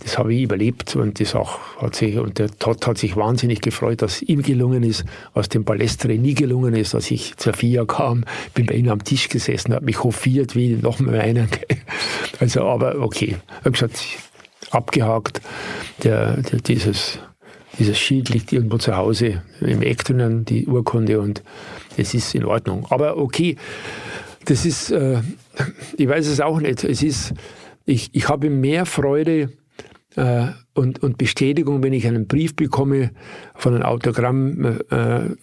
das habe ich überlebt und das auch hat sich, und der Todd hat sich wahnsinnig gefreut, dass ihm gelungen ist, was dem Balestre nie gelungen ist, als ich zur FIA kam, bin bei ihm am Tisch gesessen, habe mich hofiert wie noch mal einen. Also, aber okay, habe gesagt, abgehakt, der, der, dieses, dieses Schild liegt irgendwo zu Hause im Eck drinnen, die Urkunde und es ist in Ordnung. Aber okay, das ist, äh, ich weiß es auch nicht, es ist, ich, ich habe mehr Freude, äh, und, und Bestätigung, wenn ich einen Brief bekomme von einem Autogrammjäger,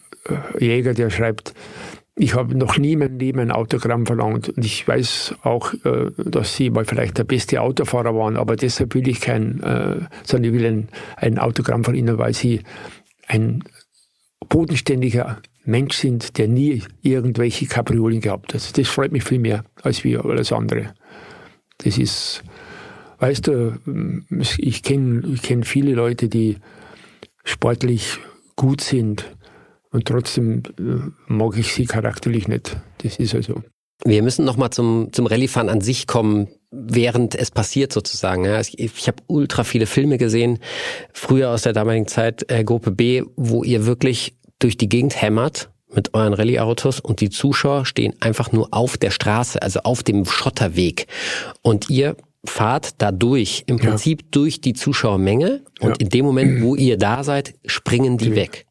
äh, der schreibt, ich habe noch nie in meinem Leben ein Autogramm verlangt und ich weiß auch, äh, dass Sie mal vielleicht der beste Autofahrer waren, aber deshalb will ich kein, äh, sondern ich will ein, ein Autogramm von Ihnen, weil Sie ein bodenständiger Mensch sind, der nie irgendwelche Kapriolen gehabt hat. Das freut mich viel mehr als wie alles andere. Das ist, Weißt du, ich kenne ich kenn viele Leute, die sportlich gut sind und trotzdem äh, mag ich sie charakterlich nicht. Das ist also. Wir müssen nochmal zum, zum Rallye-Fahren an sich kommen, während es passiert sozusagen. Ich, ich habe ultra viele Filme gesehen, früher aus der damaligen Zeit, äh, Gruppe B, wo ihr wirklich durch die Gegend hämmert mit euren Rallye-Autos und die Zuschauer stehen einfach nur auf der Straße, also auf dem Schotterweg. Und ihr fahrt da durch, im Prinzip ja. durch die Zuschauermenge und ja. in dem Moment, wo ihr da seid, springen die, die weg.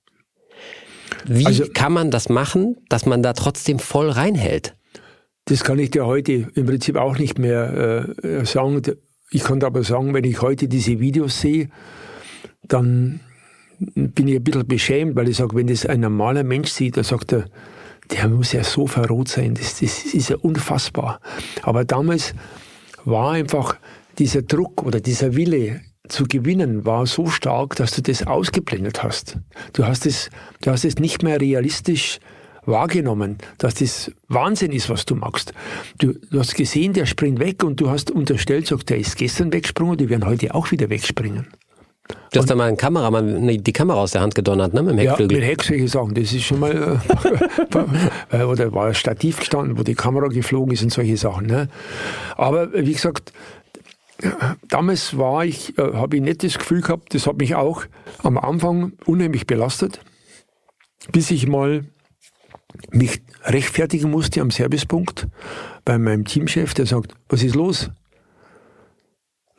Wie also, kann man das machen, dass man da trotzdem voll reinhält? Das kann ich dir heute im Prinzip auch nicht mehr äh, sagen. Ich kann aber sagen, wenn ich heute diese Videos sehe, dann bin ich ein bisschen beschämt, weil ich sage, wenn das ein normaler Mensch sieht, dann sagt er, der muss ja so verrot sein, das, das ist ja unfassbar. Aber damals war einfach dieser Druck oder dieser Wille zu gewinnen war so stark, dass du das ausgeblendet hast. Du hast es, du hast es nicht mehr realistisch wahrgenommen, dass das Wahnsinn ist, was du machst. Du, du hast gesehen, der springt weg und du hast unterstellt, sagt, der ist gestern weggesprungen, die werden heute auch wieder wegspringen. Du hast da mal einen Kameramann die Kamera aus der Hand gedonnert, ne? Mit dem Heckflügel. Ja, mit Heck solche Sachen. Das ist schon mal, äh, oder war ein Stativ gestanden, wo die Kamera geflogen ist und solche Sachen. Ne? Aber wie gesagt, damals war ich, äh, habe ich nicht das Gefühl gehabt, das hat mich auch am Anfang unheimlich belastet, bis ich mal mich rechtfertigen musste am Servicepunkt bei meinem Teamchef, der sagt, was ist los?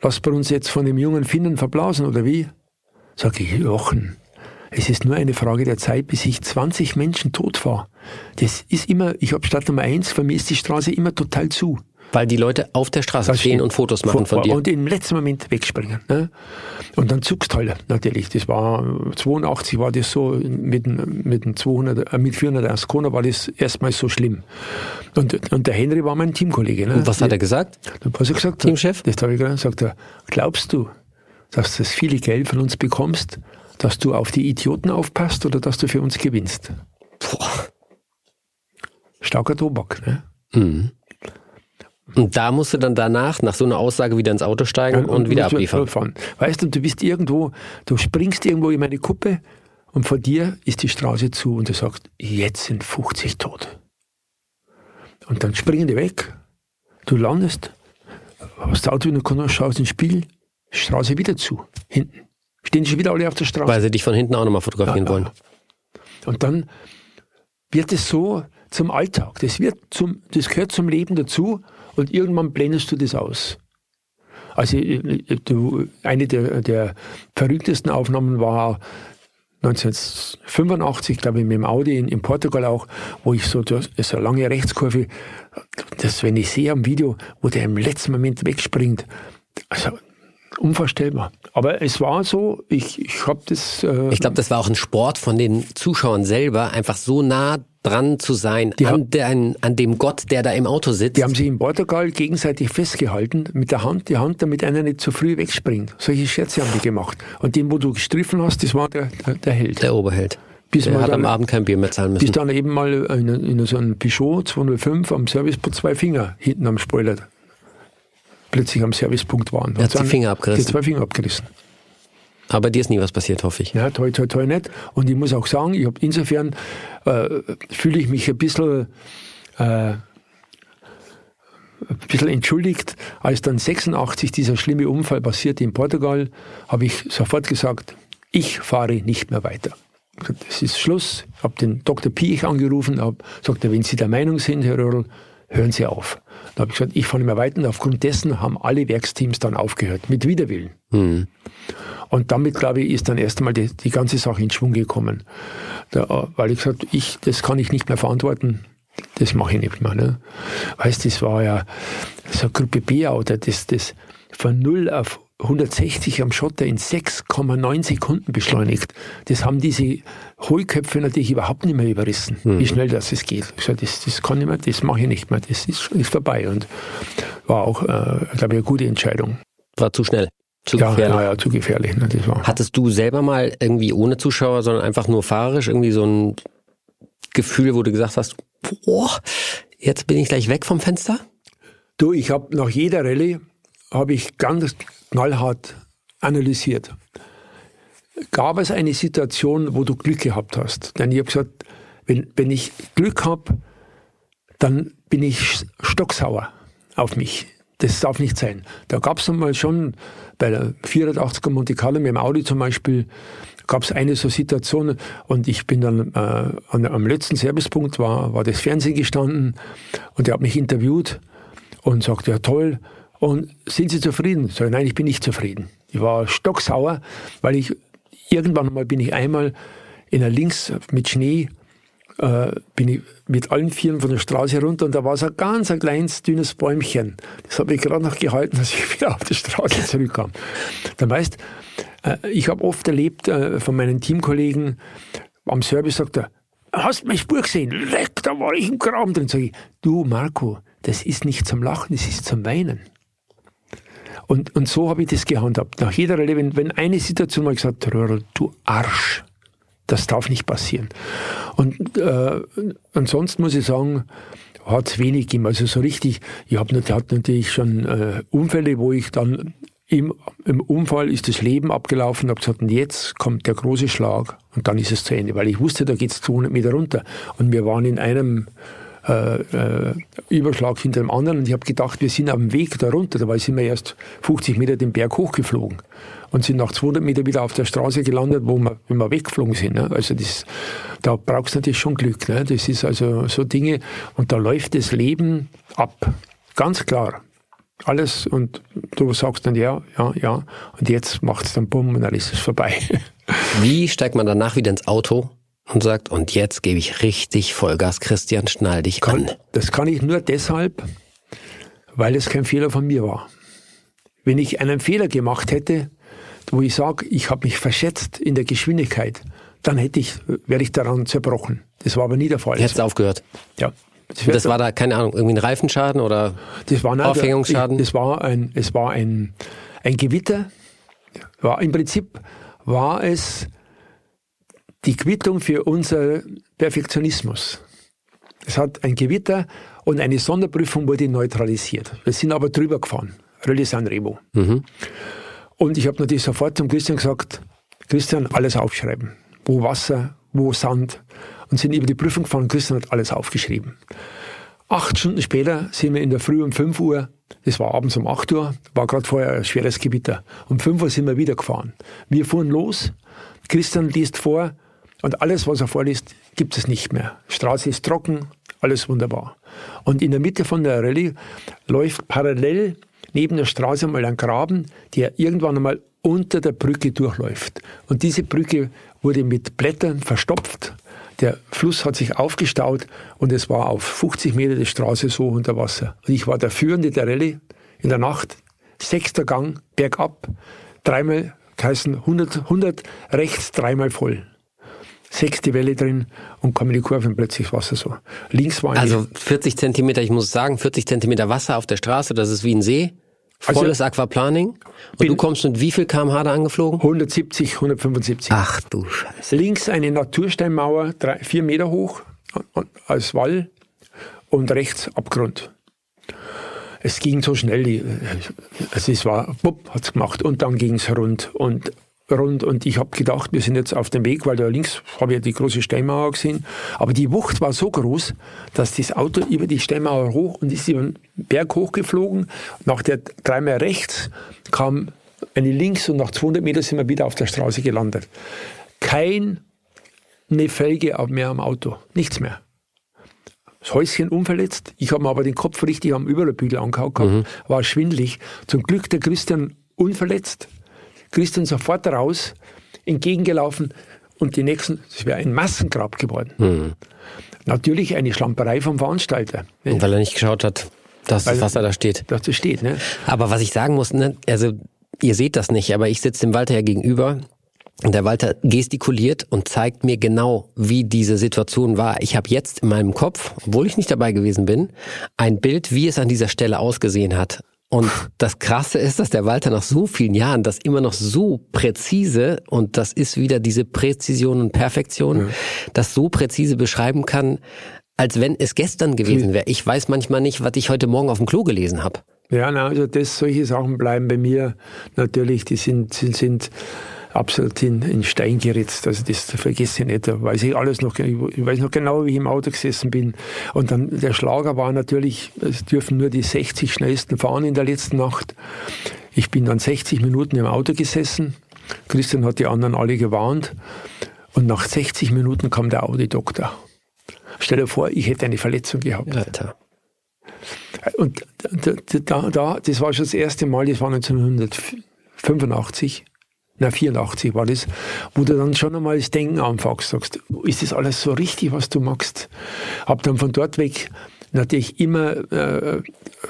Lasst wir uns jetzt von dem jungen Finnen verblasen oder wie? Sag ich, Jochen, es ist nur eine Frage der Zeit, bis ich 20 Menschen tot fahre. Das ist immer, ich habe Stadt Nummer eins, für mich ist die Straße immer total zu. Weil die Leute auf der Straße stehen und Fotos machen von dir. Und im letzten Moment wegspringen. Ne? Und dann zuckst halt natürlich. Das war 82 war das so mit mit dem 200, äh, mit 400 Ascona war das erstmal so schlimm. Und, und der Henry war mein Teamkollege. Ne? Und was hat er gesagt? Was er gesagt? Teamchef? Das habe ich gesagt. Sagt er, glaubst du, dass du das viele Geld von uns bekommst, dass du auf die Idioten aufpasst oder dass du für uns gewinnst? Boah. Starker Tobak. Ne? Und da musst du dann danach, nach so einer Aussage, wieder ins Auto steigen und, wieder musst du abliefern. fahren. Weißt du, du bist irgendwo, du springst irgendwo in meine Kuppe und vor dir ist die Straße zu und du sagst, jetzt sind 50 tot. Und dann springen die weg, du landest, hast das Auto in der Kanone, schaust ins Spiel, Straße wieder zu, hinten. Stehen schon wieder alle auf der Straße. Weil sie dich von hinten auch nochmal fotografieren wollen. Und dann wird es so zum Alltag. Das, wird zum, das gehört zum Leben dazu und irgendwann blendest du das aus. Also äh, du, eine der, der verrücktesten Aufnahmen war 1985, glaube ich, mit dem Audi in, in Portugal auch, wo ich so, das eine lange Rechtskurve, das, wenn ich sehe am Video, wo der im letzten Moment wegspringt, also unvorstellbar. Aber es war so, ich, ich habe das... Äh, Ich glaube, das war auch ein Sport von den Zuschauern selber, einfach so nah dran zu sein Die an, haben- der, an dem Gott, der da im Auto sitzt. Die haben sich in Portugal gegenseitig festgehalten, mit der Hand, die Hand, damit einer nicht zu früh wegspringt. Solche Scherze haben die gemacht. Und den, wo du gestriffen hast, das war der, der, der Held. der Oberheld. Bis der man hat dann- am Abend kein Bier mehr zahlen müssen. Bis dann eben mal in, in so einem Peugeot 205 am Serviceport zwei Finger hinten am Spoiler plötzlich am Servicepunkt waren. Er hat die Finger abgerissen. Die zwei Finger abgerissen. Aber dir ist nie was passiert, hoffe ich. Ja, toi, toi, toi nicht. Und ich muss auch sagen, ich habe insofern äh, fühle ich mich ein bisschen, äh, ein bisschen entschuldigt, als dann 86 dieser schlimme Unfall passierte in Portugal, habe ich sofort gesagt, ich fahre nicht mehr weiter. Das ist Schluss. Ich habe den Dr. Piech angerufen, habe gesagt, wenn Sie der Meinung sind, Herr Röhrl, hören Sie auf. Dann habe ich gesagt, ich fahre nicht mehr weiter. Und aufgrund dessen haben alle Werksteams dann aufgehört, mit Widerwillen. Und damit, glaube ich, ist dann erst einmal die, die ganze Sache in Schwung gekommen. Da, weil ich gesagt ich, das kann ich nicht mehr verantworten. Das mache ich nicht mehr. Ne? Weißt, das war ja so ein Gruppe B-Auto, das, das von 0 auf 160 am Schotter in 6,9 Sekunden beschleunigt. Das haben diese Hohlköpfe natürlich überhaupt nicht mehr überrissen, wie schnell das es geht. Ich sag, das, das kann ich mehr, das mache ich nicht mehr, das ist, ist vorbei. Und war auch, äh, glaube ich, eine gute Entscheidung. War zu schnell. Zu Ja, gefährlich. ja, ja, zu gefährlich. Ne, das war. Hattest du selber mal irgendwie ohne Zuschauer, sondern einfach nur fahrerisch irgendwie so ein Gefühl, wo du gesagt hast, boah, jetzt bin ich gleich weg vom Fenster? Du, ich habe nach jeder Rallye habe ich ganz knallhart analysiert. Gab es eine Situation, wo du Glück gehabt hast? Denn ich habe gesagt, wenn, wenn ich Glück habe, dann bin ich stocksauer auf mich. Das darf nicht sein. Da gab es einmal schon bei der 480er Monte Carlo mit dem Audi zum Beispiel, gab es eine so Situation und ich bin dann äh, an, am letzten Servicepunkt war, war das Fernsehen gestanden und der hat mich interviewt und sagt, ja toll, und sind Sie zufrieden? Sag ich, nein, ich bin nicht zufrieden. Ich war stocksauer, weil ich irgendwann mal bin ich einmal in der Links mit Schnee äh, bin ich mit allen Vieren von der Straße runter und da war so ein ganz ein kleines, dünnes Bäumchen. Das habe ich gerade noch gehalten, dass ich wieder auf die Straße zurückkam. Dann weißt, äh, ich habe oft erlebt äh, von meinen Teamkollegen, am Service sagt er, hast meine Spur gesehen? Leck, da war ich im Graben drin. Sag ich, du Marco, das ist nicht zum Lachen, das ist zum Weinen. Und, und so habe ich das gehandhabt. Nach jeder Rallye, wenn, wenn eine Situation mal gesagt, Röhrl, du Arsch, das darf nicht passieren. Und äh, ansonsten muss ich sagen, hat es wenig gegeben. Also so richtig, ich habe natürlich schon äh, Unfälle, wo ich dann im, im Unfall ist das Leben abgelaufen habe gesagt, und jetzt kommt der große Schlag und dann ist es zu Ende. Weil ich wusste, da geht es 200 Meter runter. Und wir waren in einem äh, äh, Überschlag hinter dem anderen und ich habe gedacht, wir sind auf dem Weg da runter. Dabei sind wir erst 50 Meter den Berg hochgeflogen und sind nach 200 Meter wieder auf der Straße gelandet, wo wir, wenn wir weggeflogen sind. Ne? Also das, da brauchst du natürlich schon Glück. Ne? Das ist also so Dinge und da läuft das Leben ab. Ganz klar. Alles und du sagst dann ja, ja, ja und jetzt macht es dann bumm und dann ist es vorbei. Wie steigt man danach wieder ins Auto und sagt, und jetzt gebe ich richtig Vollgas, Christian, schnall dich an. Das kann ich nur deshalb, weil es kein Fehler von mir war. Wenn ich einen Fehler gemacht hätte, wo ich sage, ich habe mich verschätzt in der Geschwindigkeit, dann hätte ich, wäre ich daran zerbrochen. Das war aber nie der Fall. Jetzt aufgehört. Ja. Das, das war da, keine Ahnung, irgendwie ein Reifenschaden oder das war, nein, Aufhängungsschaden? Das war ein, es war ein, ein Gewitter. War, Im Prinzip war es die Quittung für unser Perfektionismus. Es hat ein Gewitter und eine Sonderprüfung wurde neutralisiert. Wir sind aber drüber gefahren. Rallye Sanremo. Mhm. Und ich habe natürlich sofort zum Christian gesagt, Christian, alles aufschreiben. Wo Wasser, wo Sand. Und sind über die Prüfung gefahren. Christian hat alles aufgeschrieben. Acht Stunden später sind wir in der Früh um 5 Uhr, das war abends um 8 Uhr, war gerade vorher ein schweres Gewitter. Um 5 Uhr sind wir wieder gefahren. Wir fuhren los, Christian liest vor und alles, was er vorliest, gibt es nicht mehr. Straße ist trocken, alles wunderbar. Und in der Mitte von der Rallye läuft parallel neben der Straße mal ein Graben, der irgendwann einmal unter der Brücke durchläuft. Und diese Brücke wurde mit Blättern verstopft. Der Fluss hat sich aufgestaut und es war auf 50 Meter die Straße so unter Wasser. Und ich war der Führende der Rallye in der Nacht, sechster Gang, bergab, dreimal, heißen 100, 100 rechts, dreimal voll sechste Welle drin und kam in die Kurve und plötzlich Wasser so. Links war Also 40 Zentimeter, ich muss sagen, 40 Zentimeter Wasser auf der Straße, das ist wie ein See. Also Volles also, Aquaplaning. Und du kommst mit wie viel kmh da angeflogen? 170, 175. Ach du Scheiße. Links eine Natursteinmauer, drei, vier Meter hoch, als Wall und rechts Abgrund. Es ging so schnell, die, also es war, bupp, hat's gemacht und dann ging's rund und rund und ich habe gedacht, wir sind jetzt auf dem Weg, weil da links habe ich ja die große Steinmauer gesehen. Aber die Wucht war so groß, dass das Auto über die Steinmauer hoch und ist über den Berg hochgeflogen. Nach der dreimal rechts kam eine links und nach 200 Metern sind wir wieder auf der Straße gelandet. Keine Felge mehr am Auto, nichts mehr. Das Häuschen unverletzt. Ich habe mir aber den Kopf richtig am Überrollbügel angehauen gehabt, mhm. war schwindlig. Zum Glück der Christian unverletzt. Christian sofort raus, entgegengelaufen und die nächsten, es wäre ein Massengrab geworden. Mhm. Natürlich eine Schlamperei vom Veranstalter. Ne? Weil er nicht geschaut hat, dass Weil, das Wasser da steht. Dass das steht, ne? Aber was ich sagen muss, ne, also ihr seht das nicht, aber ich sitze dem Walter ja gegenüber und der Walter gestikuliert und zeigt mir genau, wie diese Situation war. Ich habe jetzt in meinem Kopf, obwohl ich nicht dabei gewesen bin, ein Bild, wie es an dieser Stelle ausgesehen hat. Und das Krasse ist, dass der Walter nach so vielen Jahren das immer noch so präzise, und das ist wieder diese Präzision und Perfektion, ja. das so präzise beschreiben kann, als wenn es gestern gewesen wäre. Ich weiß manchmal nicht, was ich heute Morgen auf dem Klo gelesen habe. Ja, na, also das, solche Sachen bleiben bei mir natürlich, die sind, sind, sind absolut in, in Stein geritzt. Also das vergesse ich nicht. Da weiß ich alles noch. Ich weiß noch genau, wie ich im Auto gesessen bin. Und dann der Schlager war natürlich, es dürfen nur die 60 schnellsten fahren in der letzten Nacht. Ich bin dann 60 Minuten im Auto gesessen. Christian hat die anderen alle gewarnt. Und nach 60 Minuten kam der Audi-Doktor. Stell dir vor, ich hätte eine Verletzung gehabt. Alter. Und da, da, das war schon das erste Mal, das war 1985 na 84 war das, wo du dann schon einmal das Denken anfängst, sagst, ist das alles so richtig, was du machst? Hab dann von dort weg natürlich immer äh,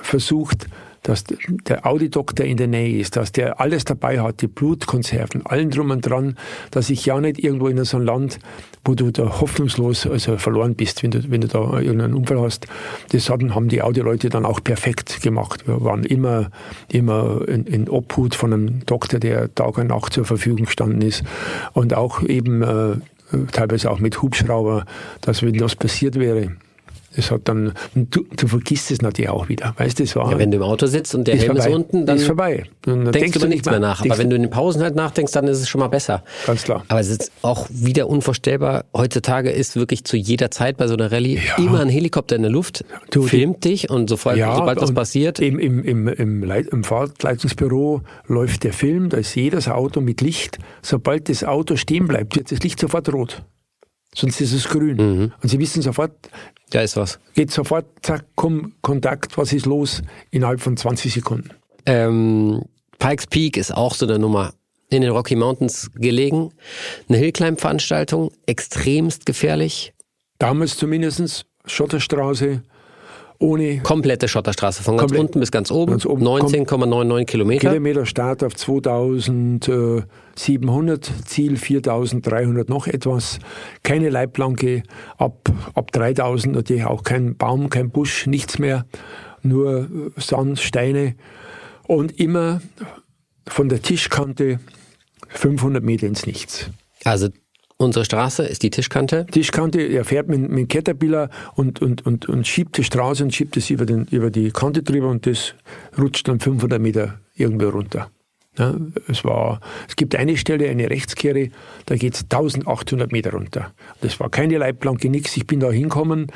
versucht, dass der Audidoktor in der Nähe ist, dass der alles dabei hat, die Blutkonserven, allen drum und dran, dass ich ja nicht irgendwo in so einem Land, wo du da hoffnungslos also verloren bist, wenn du, wenn du da irgendeinen Unfall hast. Das hatten, haben die Audi-Leute dann auch perfekt gemacht. Wir waren immer, immer in, in, Obhut von einem Doktor, der Tag und Nacht zur Verfügung gestanden ist und auch eben äh, teilweise auch mit Hubschrauber, dass wenn das passiert wäre, das hat dann, du, du vergisst es natürlich auch wieder. Weißt du, war. Ja, wenn du im Auto sitzt und der Helm vorbei. ist unten, dann ist vorbei. Dann denkst, denkst du nichts mehr nach. Aber wenn du in den Pausen halt nachdenkst, dann ist es schon mal besser. Ganz klar. Aber es ist auch wieder unvorstellbar. Heutzutage ist wirklich zu jeder Zeit bei so einer Rallye ja. immer ein Helikopter in der Luft, du, filmt dich und sofort, ja, sobald das passiert. Im, im, im, im, Leit im Fahrtleitungsbüro läuft der Film, da ist jedes Auto mit Licht. Sobald das Auto stehen bleibt, wird das Licht sofort rot. Sonst ist es grün. Mhm. Und Sie wissen sofort, da ist was. Geht sofort, zack, komm, Kontakt, was ist los? Innerhalb von 20 Sekunden. Ähm, Pikes Peak ist auch so eine Nummer. In den Rocky Mountains gelegen. Eine Hillclimb-Veranstaltung, extremst gefährlich. Damals zumindest Schotterstraße ohne Komplette Schotterstraße, von ganz unten bis ganz oben. Ganz oben. 19,99 Kilometer. Kilometer Start auf 2700, Ziel 4300 noch etwas. Keine Leitplanke, ab, ab 3000 natürlich auch kein Baum, kein Busch, nichts mehr, nur Sand, Steine und immer von der Tischkante 500 Meter ins Nichts. Also unsere Straße ist die Tischkante. Tischkante, er fährt mit, mit dem Caterpillar und, und, und, und schiebt die Straße und schiebt es über, über die Kante drüber und das rutscht dann 500 Meter irgendwo runter. Es, war, es gibt eine Stelle, eine Rechtskehre, da geht es 1800 Meter runter. Das war keine Leitplanke, nichts. Ich bin da hinkommen,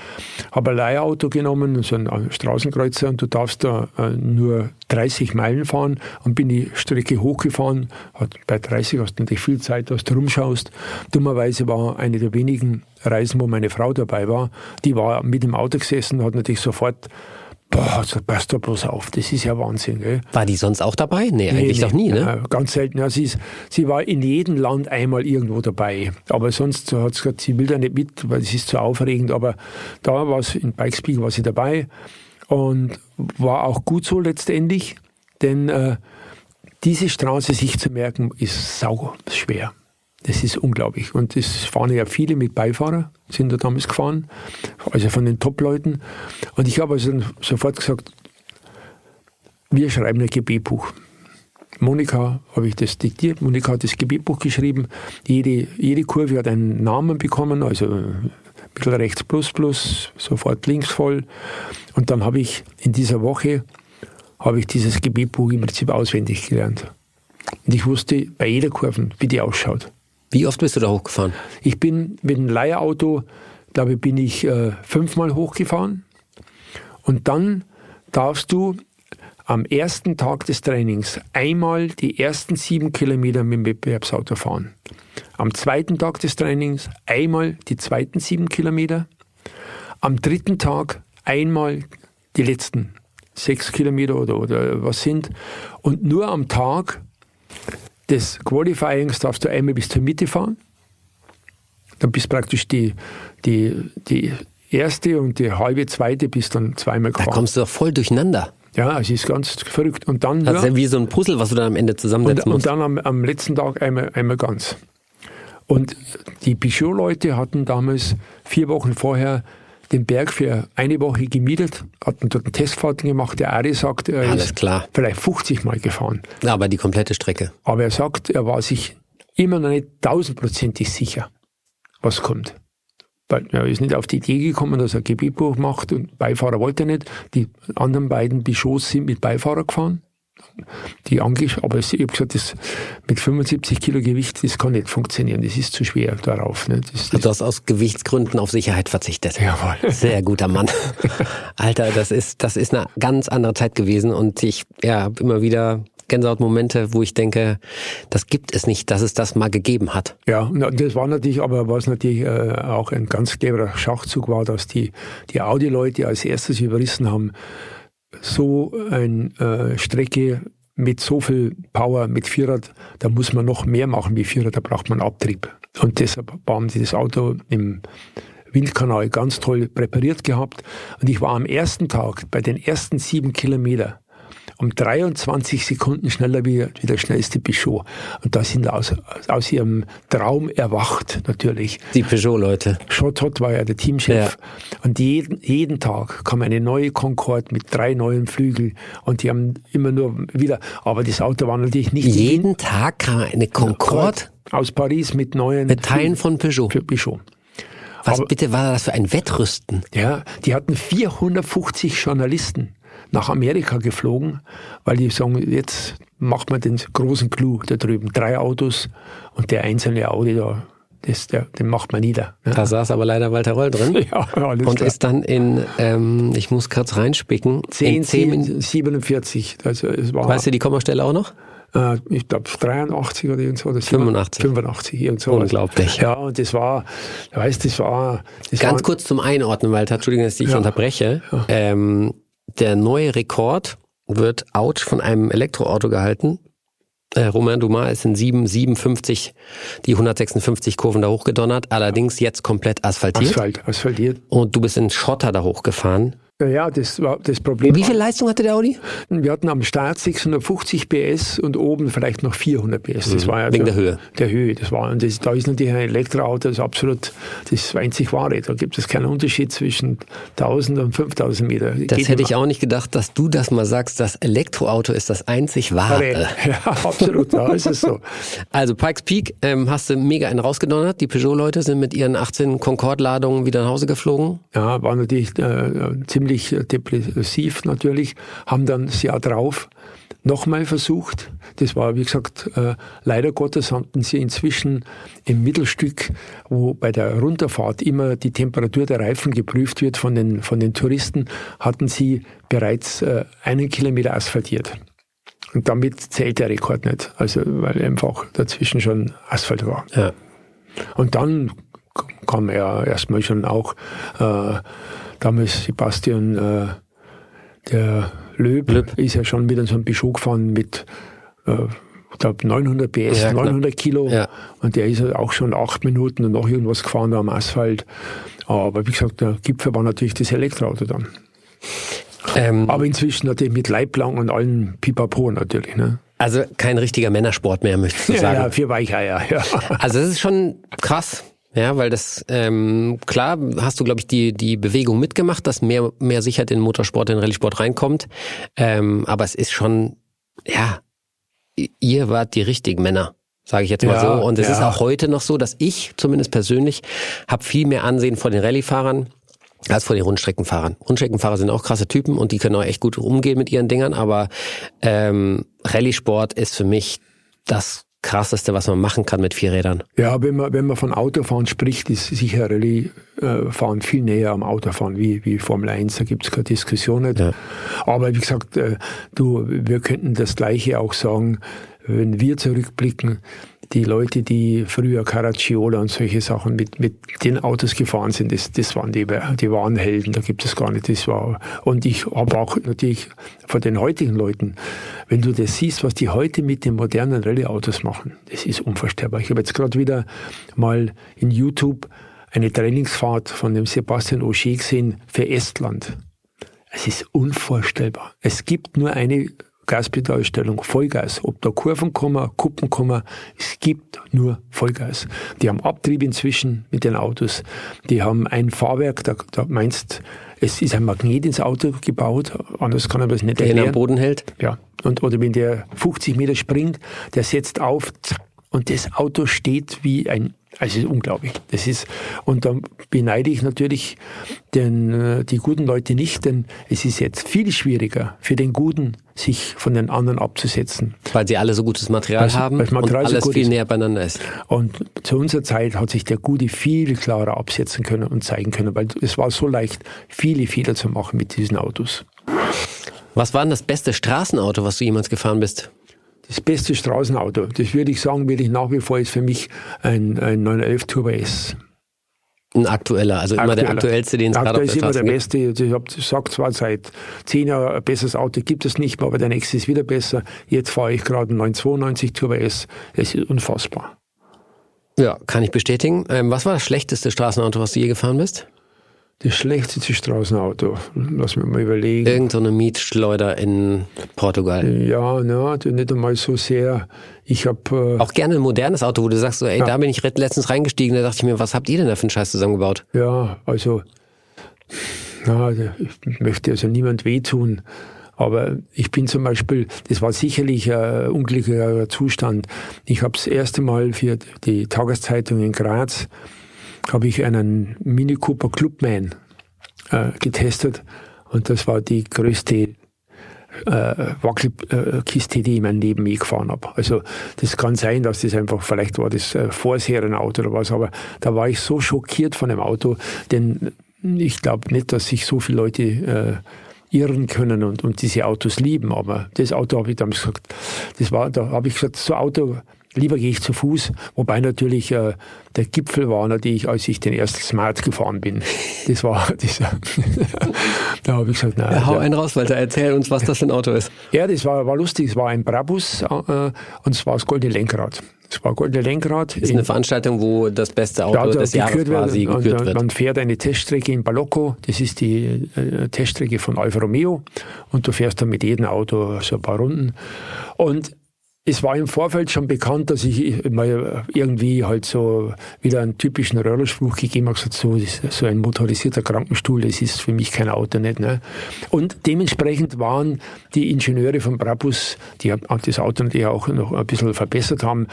habe ein Leihauto genommen, so ein Straßenkreuzer, und du darfst da äh, nur 30 Meilen fahren und bin die Strecke hochgefahren. Hat, bei 30 hast du natürlich viel Zeit, dass du rumschaust. Dummerweise war eine der wenigen Reisen, wo meine Frau dabei war, die war mit dem Auto gesessen, hat natürlich sofort Boah, so passt doch bloß auf, das ist ja Wahnsinn. Gell? War die sonst auch dabei? Nee, eigentlich doch nie, ne? Ja, ganz selten. Ja, sie, ist, sie war in jedem Land einmal irgendwo dabei. Aber sonst hat sie gesagt, sie will da nicht mit, weil es ist zu aufregend. Aber da war es, in Bikespeak war sie dabei und war auch gut so letztendlich, denn äh, diese Straße sich zu merken, ist sau schwer. Das ist unglaublich. Und es fahren ja viele mit Beifahrer, sind da damals gefahren, also von den Top-Leuten. Und ich habe also sofort gesagt, wir schreiben ein Gebetbuch. Monika habe ich das diktiert, Monika hat das Gebetbuch geschrieben. Jede, jede Kurve hat einen Namen bekommen, also bisschen rechts plus plus, sofort links voll. Und dann habe ich in dieser Woche habe ich dieses Gebetbuch im Prinzip auswendig gelernt. Und ich wusste bei jeder Kurve, wie die ausschaut. Wie oft bist du da hochgefahren? Ich bin mit dem Leihauto, glaube ich, bin ich äh, fünfmal hochgefahren. Und dann darfst du am ersten Tag des Trainings einmal die ersten sieben Kilometer mit dem Wettbewerbsauto fahren. Am zweiten Tag des Trainings einmal die zweiten sieben Kilometer. Am dritten Tag einmal die letzten sechs Kilometer oder, oder was sind. Und nur am Tag des Qualifyings darfst du einmal bis zur Mitte fahren. Dann bist praktisch die, die, die erste und die halbe zweite bis dann zweimal Da gefahren. kommst du doch voll durcheinander. Ja, es ist ganz verrückt. Und dann, Das ist ja, wie so ein Puzzle, was du dann am Ende und, zusammensetzen und musst. dann am, am letzten Tag einmal, einmal ganz. Und die Peugeot-Leute hatten damals vier Wochen vorher den Berg für eine Woche gemietet, hatten dort eine Testfahrt gemacht. Der Ari sagt, er Alles ist klar. vielleicht 50 Mal gefahren. Aber die komplette Strecke. Aber er sagt, er war sich immer noch nicht tausendprozentig sicher, was kommt. Weil er ist nicht auf die Idee gekommen, dass er ein Gebetbuch macht und Beifahrer wollte er nicht. Die anderen beiden Bischofs sind mit Beifahrer gefahren. Die angesch aber ich habe gesagt, das mit 75 Kilo Gewicht, das kann nicht funktionieren. Das ist zu schwer darauf. Ne? Das, das, Du hast aus Gewichtsgründen auf Sicherheit verzichtet. Jawohl. Sehr guter Mann. Alter, das ist, das ist eine ganz andere Zeit gewesen und ich ja, hab immer wieder Gänsehautmomente, wo ich denke, das gibt es nicht, dass es das mal gegeben hat. Ja, das war natürlich, aber was natürlich äh, auch ein ganz cleverer Schachzug war, dass die, die Audi-Leute als erstes überrissen haben, so eine äh, Strecke mit so viel Power, mit Vierrad, da muss man noch mehr machen wie Vierrad, da braucht man Abtrieb. Und deshalb haben sie das Auto im Windkanal ganz toll präpariert gehabt. Und ich war am ersten Tag bei den ersten sieben Kilometer um 23 Sekunden schneller wie, wie der schnellste Peugeot. Und da sind aus, aus ihrem Traum erwacht, natürlich. Die Peugeot-Leute. Schott Hott war ja der Teamchef. Und jeden, jeden Tag kam eine neue Concorde mit drei neuen Flügeln. Und die haben immer nur wieder, aber das Auto war natürlich nicht Jeden Tag kam eine Concorde aus Paris mit neuen mit Teilen von Peugeot. für Peugeot. Was aber- bitte war das für ein Wettrüsten? Ja, die hatten 450 Journalisten nach Amerika geflogen, weil die sagen, jetzt macht man den großen Clou da drüben. Drei Autos und der einzelne Audi da, das, der, den macht man nieder. ne? Da saß aber leider Walter Roll drin. Ja, alles Und klar. ist dann in, ähm, ich muss kurz reinspicken, 10, in 10 Minuten. 47. Also es war, Weißt du die Kommastelle auch noch? äh, ich glaube 83 oder irgend so. Oder 85. 85, irgend so. Unglaublich. Ja, und das war, du weißt, das war... Das Ganz war, kurz zum Einordnen, Walter, Entschuldigung, dass ich Ja. unterbreche. Ähm, der neue Rekord wird ouch von einem Elektroauto gehalten. Äh, Romain Dumas ist in 7,57 die 156 Kurven da hochgedonnert, allerdings jetzt komplett asphaltiert. Asphalt, asphaltiert. Und du bist in Schotter da hochgefahren. Ja, das war das Problem. Wie viel Leistung hatte der Audi? Wir hatten am Start 650 PS und oben vielleicht noch 400 PS. Das Mhm. war ja Wegen der, der Höhe. Der Höhe, das war und das, da ist natürlich ein Elektroauto das absolut das einzig wahre. Da gibt es keinen Unterschied zwischen 1000 und 5000 Meter. Das hätte ich auch nicht gedacht, dass du das mal sagst. Das Elektroauto ist das einzig wahre. Ja, absolut, da ist es so. Also Pikes Peak ähm, hast du mega einen rausgedonnert. Die Peugeot-Leute sind mit ihren 18 Concorde-Ladungen wieder nach Hause geflogen. Ja, war natürlich äh, ziemlich depressiv natürlich, haben dann das Jahr drauf nochmal versucht. Das war, wie gesagt, äh, leider Gottes hatten sie inzwischen im Mittelstück, wo bei der Runterfahrt immer die Temperatur der Reifen geprüft wird von den, von den Touristen, hatten sie bereits äh, einen Kilometer asphaltiert. Und damit zählt der Rekord nicht, also weil einfach dazwischen schon Asphalt war. Ja. Und dann kam er erstmal schon auch äh, damals Sebastian, äh, der Löb, Löb. ist ja schon mit so einem Peugeot gefahren mit, äh, ich glaube 900 PS, Ja, knapp. 900 Kilo. Ja. Und der ist ja auch schon acht Minuten und noch irgendwas gefahren da am Asphalt. Aber wie gesagt, der Gipfel war natürlich das Elektroauto dann. Ähm, Aber inzwischen natürlich mit Leiblang und allen Pipapo natürlich. Ne? also kein richtiger Männersport mehr, möchtest du Ja, sagen. ja, für Weicheier. Ja. Also das ist schon krass. Ja, weil das, ähm, klar, hast du, glaube ich, die, die Bewegung mitgemacht, dass mehr, mehr Sicherheit in Motorsport, in Rallye-Sport reinkommt. Ähm, aber es ist schon, ja, ihr wart die richtigen Männer, sage ich jetzt mal Ja, so. Und es ja. ist auch heute noch so, dass ich zumindest persönlich habe viel mehr Ansehen vor den Rallye-Fahrern als vor den Rundstreckenfahrern. Rundstreckenfahrer sind auch krasse Typen und die können auch echt gut umgehen mit ihren Dingern, aber ähm, Rallye-Sport ist für mich das krasseste, was man machen kann mit vier Rädern. Ja, wenn man, wenn man von Autofahren spricht, ist sicher Rallye-Fahren viel näher am Autofahren wie, wie Formel 1. Da gibt's keine Diskussion nicht. Ja. Aber wie gesagt, äh, du, wir könnten das Gleiche auch sagen, wenn wir zurückblicken, die Leute, die früher Caracciola und solche Sachen mit, mit den Autos gefahren sind, das, das waren die, die wahren Helden, da gibt es gar nicht. Das war, und ich habe auch natürlich von den heutigen Leuten, wenn du das siehst, was die heute mit den modernen Rallye-Autos machen, das ist unvorstellbar. Ich habe jetzt gerade wieder mal in YouTube eine Trainingsfahrt von dem Sebastian Ogier gesehen für Estland. Es ist unvorstellbar. Es gibt nur eine Gaspedalstellung, Vollgas. Ob da Kurven kommen, Kuppen kommen, es gibt nur Vollgas. Die haben Abtrieb inzwischen mit den Autos. Die haben ein Fahrwerk, da, da meinst, es ist ein Magnet ins Auto gebaut, anders kann man das nicht Der ihn am erklären. Boden hält. Ja, und, oder wenn der 50 Meter springt, der setzt auf und das Auto steht wie ein, also es ist unglaublich. Das ist, und dann beneide ich natürlich den, äh, die guten Leute nicht, denn es ist jetzt viel schwieriger für den Guten, sich von den anderen abzusetzen. Weil sie alle so gutes Material Weil haben Material und so alles gut viel ist. näher beieinander ist. Und zu unserer Zeit hat sich der Gute viel klarer absetzen können und zeigen können, weil es war so leicht, viele Fehler zu machen mit diesen Autos. Was war denn das beste Straßenauto, was du jemals gefahren bist? Das beste Straßenauto, das würde ich sagen, würde ich nach wie vor ist für mich ein, ein 911 Turbo S. Ein aktueller, also immer der Aktueller. aktuellste, den es gerade ist immer der gibt. beste. Ich habe sagt zwar seit zehn Jahren, ein besseres Auto gibt es nicht mehr, aber der nächste ist wieder besser. Jetzt fahre ich gerade einen 992 Turbo S. Es ist unfassbar. Ja, kann ich bestätigen. Ähm, was war das schlechteste Straßenauto, was du je gefahren bist? Das schlechteste Straßenauto, lass mich mal überlegen. Irgend so eine Mietschleuder in Portugal. Ja, na, nicht einmal so sehr. Ich habe, Auch gerne ein modernes Auto, wo du sagst, so, ey, da bin ich letztens reingestiegen, da dachte ich mir, was habt ihr denn da für einen Scheiß zusammengebaut? äh, ja, also, na, ich möchte also niemand wehtun. Aber ich bin zum Beispiel, das war sicherlich ein unglücklicher Zustand. Ich habe das erste Mal für die Tageszeitung in Graz, habe ich einen Mini Cooper Clubman äh, getestet und das war die größte äh, Wackelkiste, die ich in meinem Leben je gefahren habe. Also das kann sein, dass das einfach, vielleicht war das äh, Vorserienauto oder was, aber da war ich so schockiert von dem Auto, denn ich glaube nicht, dass sich so viele Leute äh, irren können und, und diese Autos lieben, aber das Auto habe ich damals gesagt, das war, da habe ich gesagt, so Auto lieber gehe ich zu Fuß. Wobei natürlich äh, der Gipfel war natürlich, als ich den ersten Smart gefahren bin. Das war dieser. da habe ich gesagt, nein. Ja, hau ja. einen raus, Walter, erzähl uns, was das für ein Auto ist. Ja, das war, war lustig. Es war ein Brabus äh, und es war das goldene Lenkrad. Es war goldene Lenkrad. Das ist eine Veranstaltung, wo das beste Auto des Jahres quasi wird. gekürt wird. Man fährt eine Teststrecke in Balocco. Das ist die äh, Teststrecke von Alfa Romeo. Und du fährst dann mit jedem Auto so ein paar Runden. Und es war im Vorfeld schon bekannt, dass ich mal irgendwie halt so wieder einen typischen Rollerspruch gegeben habe, so, so ein motorisierter Krankenstuhl, das ist für mich kein Auto nicht. Ne? Und dementsprechend waren die Ingenieure von Brabus, die das Auto natürlich auch noch ein bisschen verbessert haben,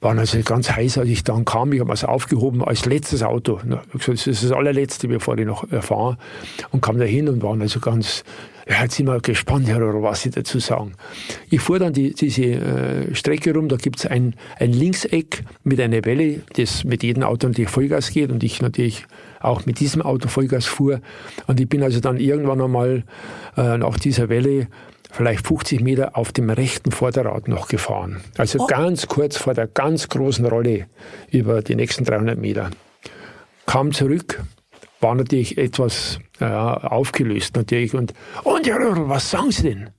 waren also ganz heiß, als ich dann kam. Ich habe es aufgehoben als letztes Auto. Das ist das allerletzte, bevor ich noch fahre. Und kam da hin und waren also ganz ja, jetzt sind wir gespannt, Herr oder was Sie dazu sagen. Ich fuhr dann die, diese äh, Strecke rum, da gibt's ein, ein Linkseck mit einer Welle, das mit jedem Auto natürlich Vollgas geht und ich natürlich auch mit diesem Auto Vollgas fuhr. Und ich bin also dann irgendwann einmal äh, nach dieser Welle vielleicht 50 Meter auf dem rechten Vorderrad noch gefahren. Also oh. ganz kurz vor der ganz großen Rolle über die nächsten 300 Meter. Kam zurück, war natürlich etwas ja, aufgelöst natürlich. Und, und ja, was sagen Sie denn?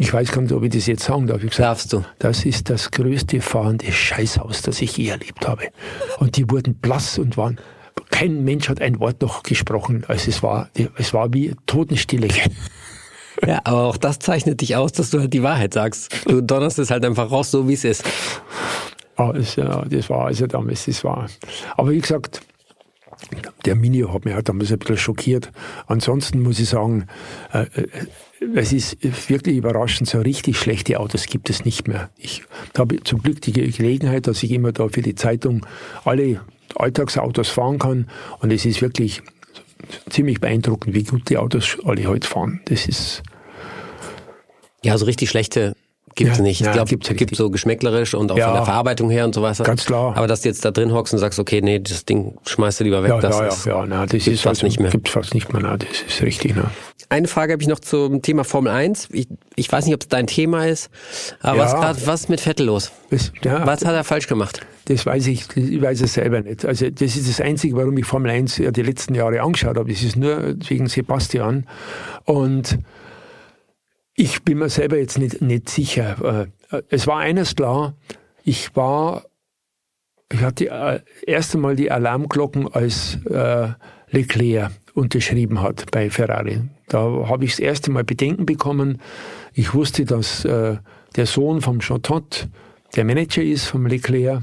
Ich weiß gar nicht, ob ich das jetzt sagen darf. Ich gesagt, Darfst du? Das ist das größte fahrende Scheißhaus, das ich je erlebt habe. Und die wurden blass und waren, kein Mensch hat ein Wort noch gesprochen. Also es war, es war wie Totenstille. Ja, aber auch das zeichnet dich aus, dass du halt die Wahrheit sagst. Du donnerst es halt einfach raus, so wie es ist. Ah, das, ja, das war also damals, das war. Aber wie gesagt, der Mini hat mich halt damals ein bisschen schockiert. Ansonsten muss ich sagen, äh, äh, es ist wirklich überraschend, so richtig schlechte Autos gibt es nicht mehr. Ich habe zum Glück die Gelegenheit, dass ich immer da für die Zeitung alle Alltagsautos fahren kann und es ist wirklich ziemlich beeindruckend, wie gut die Autos alle heute fahren. Das ist ja, so richtig schlechte Gibt es ja, nicht. Ich glaube, es gibt so geschmäcklerisch und auch ja, von der Verarbeitung her und so weiter. Ganz klar. Aber dass du jetzt da drin hockst und sagst, okay, nee, das Ding schmeißt du lieber weg, ja, das ja, ist, ja, na, das ist fast nicht mehr. Gibt fast nicht mehr, na, das ist richtig. Na. Eine Frage habe ich noch zum Thema Formel 1. Ich, ich weiß nicht, ob es dein Thema ist, aber was, grad, was ist mit Vettel los? Das, was hat er falsch gemacht? Das weiß ich, ich weiß es selber nicht. Also das ist das Einzige, warum ich Formel 1 ja die letzten Jahre angeschaut habe. Das ist nur wegen Sebastian. Und ich bin mir selber jetzt nicht, nicht sicher. Äh, es war eines klar, ich war, ich hatte äh, erst einmal die Alarmglocken, als äh, Leclerc unterschrieben hat bei Ferrari. Da habe ich das erste Mal Bedenken bekommen. Ich wusste, dass äh, der Sohn vom Chantot der Manager ist vom Leclerc.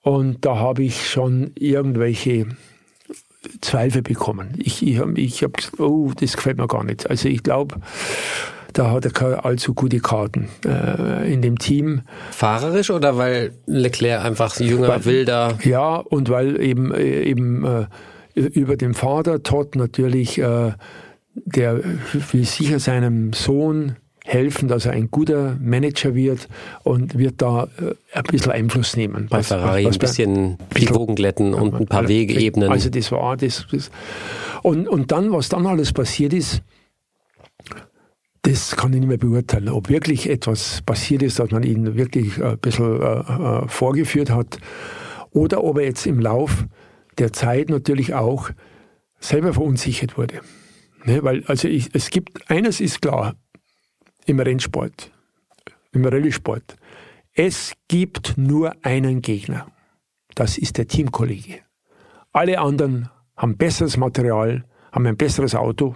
Und da habe ich schon irgendwelche Zweifel bekommen. Ich, ich, ich habe gesagt, oh, das gefällt mir gar nicht. Also ich glaube, da hat er keine allzu gute Karten äh, in dem Team. Fahrerisch oder weil Leclerc einfach jünger, weil, wilder? Ja, und weil eben, äh, eben äh, über den Vater Todd natürlich, äh, der will sicher seinem Sohn helfen, dass er ein guter Manager wird und wird da äh, ein bisschen Einfluss nehmen. Bei was, Ferrari was, was ein bisschen die Wogen glätten und ein paar Wege ebnen. Also das war das, das. Und, und dann, was dann alles passiert ist, das kann ich nicht mehr beurteilen, ob wirklich etwas passiert ist, dass man ihn wirklich ein bisschen äh, äh, vorgeführt hat oder ob er jetzt im Lauf der Zeit natürlich auch selber verunsichert wurde. Ne? Weil, also ich, es gibt, eines ist klar im Rennsport, im Rallye-Sport. Es gibt nur einen Gegner. Das ist der Teamkollege. Alle anderen haben besseres Material, haben ein besseres Auto,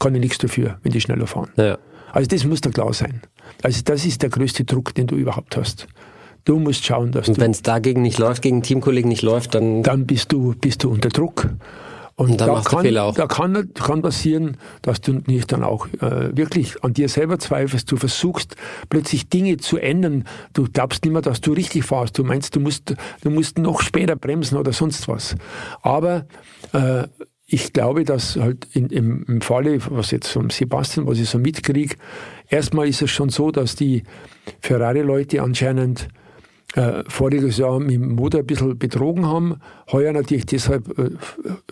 kann ich nichts dafür, wenn die schneller fahren. Ja. Also das muss da klar sein. Also das ist der größte Druck, den du überhaupt hast. Du musst schauen, dass Und wenn es dagegen nicht läuft, gegen Teamkollegen nicht läuft, dann... Dann bist du, bist du unter Druck. Und, und dann da, kann, da kann, kann passieren, dass du nicht dann auch äh, wirklich an dir selber zweifelst. Du versuchst plötzlich Dinge zu ändern. Du glaubst nicht mehr, dass du richtig fahrst. Du meinst, du musst, du musst noch später bremsen oder sonst was. Aber äh, ich glaube, dass halt in, im, im Falle, was jetzt vom Sebastian, was ich so mitkriege, erstmal ist es schon so, dass die Ferrari-Leute anscheinend äh, voriges Jahr mit dem Motor ein bisschen betrogen haben, heuer natürlich deshalb äh,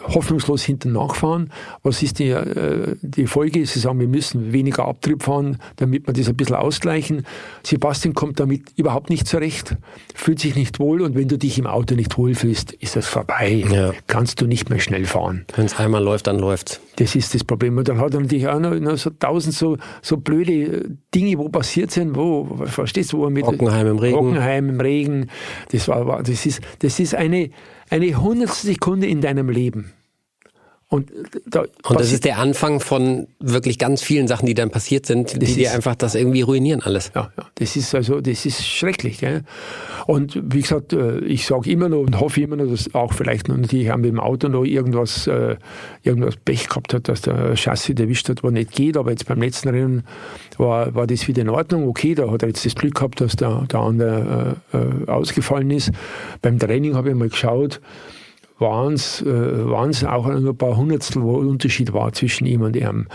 hoffnungslos hinten nachfahren. Was ist die, äh, die Folge? Sie sagen, wir müssen weniger Abtrieb fahren, damit wir das ein bisschen ausgleichen. Sebastian kommt damit überhaupt nicht zurecht, fühlt sich nicht wohl und wenn du dich im Auto nicht wohlfühlst, ist das vorbei. Ja. Kannst du nicht mehr schnell fahren. Wenn es einmal läuft, dann läuft's. Das ist das Problem. Und dann hat er natürlich auch noch, noch so tausend so, so blöde Dinge, wo passiert sind, wo, verstehst du, wo er mit Hockenheim im Regen. Hockenheim im Regen. Das war, war das ist, das ist eine, eine hundertstel Sekunde in deinem Leben. Und, da Und das ist der Anfang von wirklich ganz vielen Sachen, die dann passiert sind, die Das dir einfach das irgendwie ruinieren alles. Ja, ja, das ist also, das ist schrecklich. Gell? Und wie gesagt, äh, ich sage immer noch und hoffe immer noch, dass auch vielleicht noch natürlich auch mit dem Auto noch irgendwas, äh, irgendwas Pech gehabt hat, dass der Chassis erwischt hat, was nicht geht. Aber jetzt beim letzten Rennen war, war das wieder in Ordnung. Okay, da hat er jetzt das Glück gehabt, dass der, der andere äh, äh, ausgefallen ist. Beim Training habe ich mal geschaut, waren es äh, auch ein paar Hundertstel, wo Unterschied war zwischen ihm und ihm.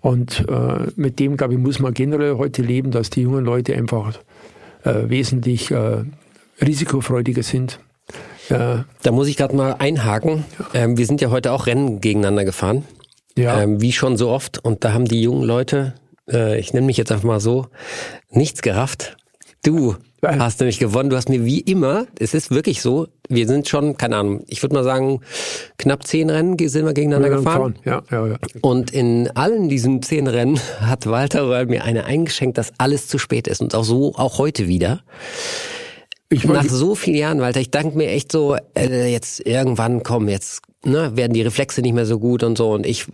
Und äh, mit dem, glaube ich, muss man generell heute leben, dass die jungen Leute einfach äh, wesentlich äh, risikofreudiger sind. Äh, Da muss ich gerade mal einhaken. Ähm, wir sind ja heute auch Rennen gegeneinander gefahren. ja, Ähm, wie schon so oft. Und da haben die jungen Leute, äh, ich nenne mich jetzt einfach mal so, nichts gerafft. Du Hast nämlich gewonnen. Du hast mir wie immer, es ist wirklich so, wir sind schon, keine Ahnung, ich würde mal sagen, knapp zehn Rennen sind wir gegeneinander gefahren. Ja, ja, ja. Und in allen diesen zehn Rennen hat Walter Röhrl mir eine eingeschenkt, dass alles zu spät ist. Und auch so, auch heute wieder. Ich Nach wollte, so vielen Jahren, Walter, ich danke mir echt so, äh, jetzt irgendwann kommen, jetzt ne, werden die Reflexe nicht mehr so gut und so. Und ich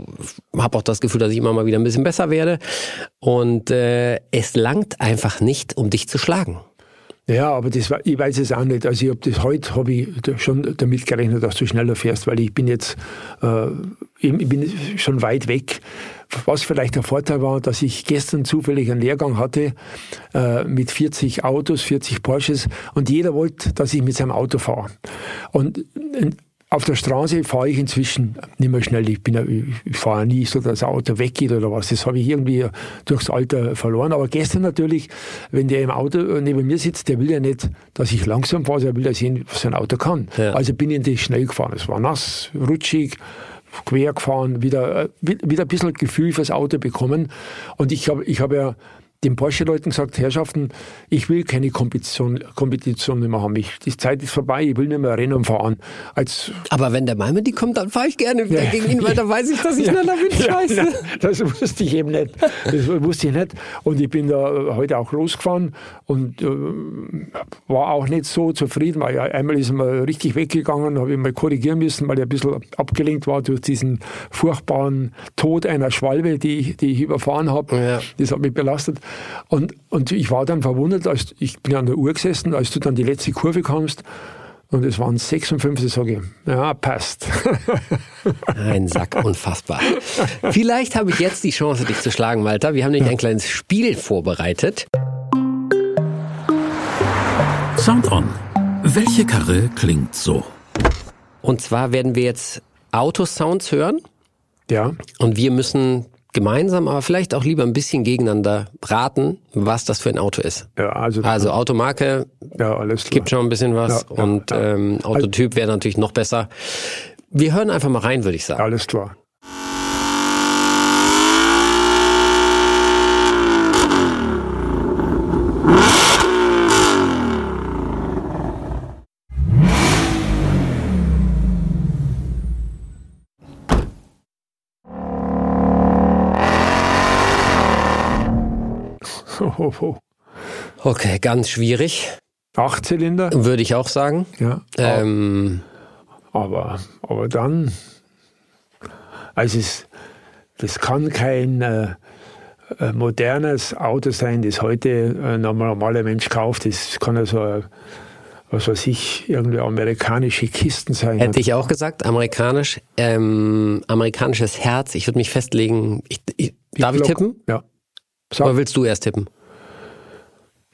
habe auch das Gefühl, dass ich immer mal wieder ein bisschen besser werde. Und äh, es langt einfach nicht, um dich zu schlagen. Ja, aber das war, ich weiß es auch nicht. Also ich habe das heute habe ich schon damit gerechnet, dass du schneller fährst, weil ich bin jetzt äh, ich bin schon weit weg. Was vielleicht der Vorteil war, dass ich gestern zufällig einen Lehrgang hatte äh, mit 40 Autos, 40 Porsches und jeder wollte, dass ich mit seinem Auto fahre. Und äh, auf der Straße fahre ich inzwischen nicht mehr schnell. Ich, bin, ja- ich fahre nie so, dass das Auto weggeht oder was. Das habe ich irgendwie durchs Alter verloren. Aber gestern natürlich, wenn der im Auto neben mir sitzt, der will ja nicht, dass ich langsam fahre, der will ja sehen, was sein Auto kann. Ja. Also bin ich natürlich schnell gefahren. Es war nass, rutschig, quer gefahren, wieder, äh, wieder ein bisschen Gefühl fürs Auto bekommen. Und ich habe ich hab ja den Porsche-Leuten gesagt, Herrschaften, ich will keine Kompetition, Kompetition mehr haben. Ich, die Zeit ist vorbei, ich will nicht mehr Rennen fahren. Als, Aber wenn der Malmedy kommt, dann fahre ich gerne wieder Ja. gegen ihn, weil da weiß ich, dass ich schneller bin. Scheiße. Ja, das wusste ich eben nicht. Das wusste ich nicht. Und ich bin da äh, heute auch losgefahren und äh, war auch nicht so zufrieden, weil ja, einmal ist er mal richtig weggegangen, habe ich mal korrigieren müssen, weil er ein bisschen abgelenkt war durch diesen furchtbaren Tod einer Schwalbe, die ich, die ich überfahren habe. Ja. Das hat mich belastet. Und, und ich war dann verwundert, als ich bin an der Uhr gesessen, als du dann die letzte Kurve kamst. Und es waren 56, sage ich, ja, passt. Ein Sack, unfassbar. Vielleicht habe ich jetzt die Chance, dich zu schlagen, Walter. Wir haben nämlich ein kleines Spiel vorbereitet. Sound On. Welche Karre klingt so? Und zwar werden wir jetzt Autosounds hören. ja. Und wir müssen gemeinsam, aber vielleicht auch lieber ein bisschen gegeneinander raten, was das für ein Auto ist. Ja, also, Also Automarke ja, alles klar. gibt schon ein bisschen was Ja, ja, und. Ähm, Autotyp wäre natürlich noch besser. Wir hören einfach mal rein, würde ich sagen. Alles klar. Oh. Okay, ganz schwierig, Acht Zylinder, würde ich auch sagen. ja. Ähm, Aber, aber dann, also es, das kann kein äh, äh, modernes Auto sein, das heute ein normaler Mensch kauft. Das kann also, äh, was weiß ich, irgendwie amerikanische Kisten sein. hätte ich auch gesagt, amerikanisch, ähm, amerikanisches Herz. Ich würde mich festlegen. Ich, ich, darf ich lock- tippen? Ja. Oder Sag, willst du erst tippen?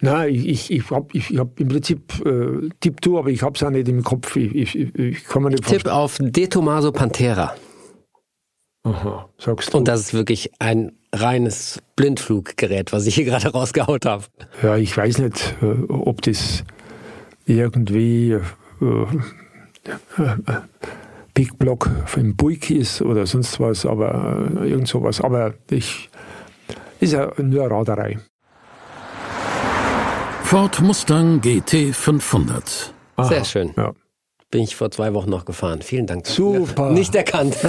Nein, ich, ich, habe ich hab im Prinzip äh, Tipp du, aber ich habe es auch nicht im Kopf. Ich, ich, ich, kann mir nicht Tipp auf De Tomaso Pantera. Aha, sagst du. Und das ist wirklich ein reines Blindfluggerät, was ich hier gerade rausgehaut habe. Ja, ich weiß nicht, äh, ob das. irgendwie äh, äh, Big Block im Buick ist oder sonst was, aber äh, irgend sowas. Aber ich ist ja nur Raderei. Ford Mustang GT 500. Aha, Sehr schön. Ja. Bin ich vor zwei Wochen noch gefahren. Vielen Dank. Super. Nicht erkannt.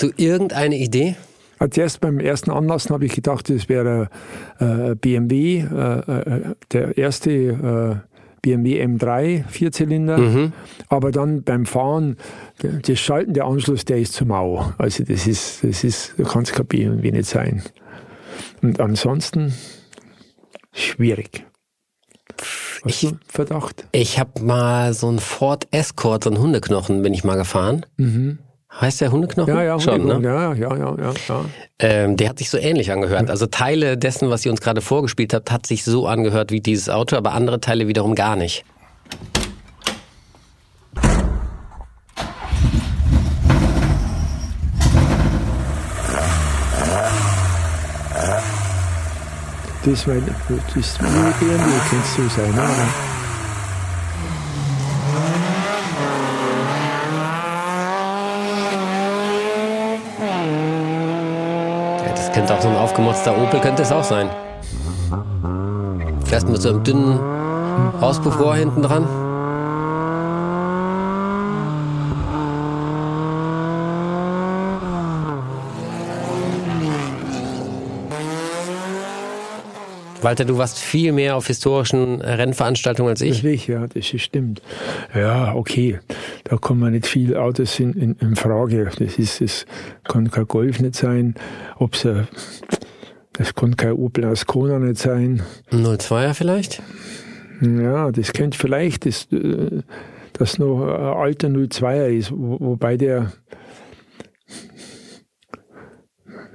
Hast du irgendeine Idee? Als erst beim ersten Anlassen habe ich gedacht, es wäre äh, BMW, äh, äh, der erste äh, BMW M3 Vierzylinder. Mhm. Aber dann beim Fahren, das Schalten, der Anschluss, der ist zu mau. Also das ist, das ist, kann es kein BMW nicht sein. Und ansonsten schwierig. Hast ich, du Verdacht? Ich habe mal so einen Ford Escort, so einen Hundeknochen, bin ich mal gefahren. Mhm. Heißt der Hundeknochen? Ja, ja, Schon, ne? ja, ja, ja, ja. ja. Ähm, der hat sich so ähnlich angehört. Also Teile dessen, was ihr uns gerade vorgespielt habt, hat sich so angehört wie dieses Auto, aber andere Teile wiederum gar nicht. Das, mein, das BMW kennst du sein, oder? Könnte auch so ein aufgemotzter Opel, könnte es auch sein. Fährst mit so einem dünnen Auspuffrohr hinten dran. Walter, du warst viel mehr auf historischen Rennveranstaltungen als ich. Ich, ja, das stimmt. Ja, okay. Da kommen nicht viele Autos in, in, in Frage. Das ist, es kann kein Golf nicht sein. Ob's das kann kein Opel Ascona nicht sein. 02er vielleicht? Ja, das könnte vielleicht, das, äh, das noch ein alter 02er ist, wobei der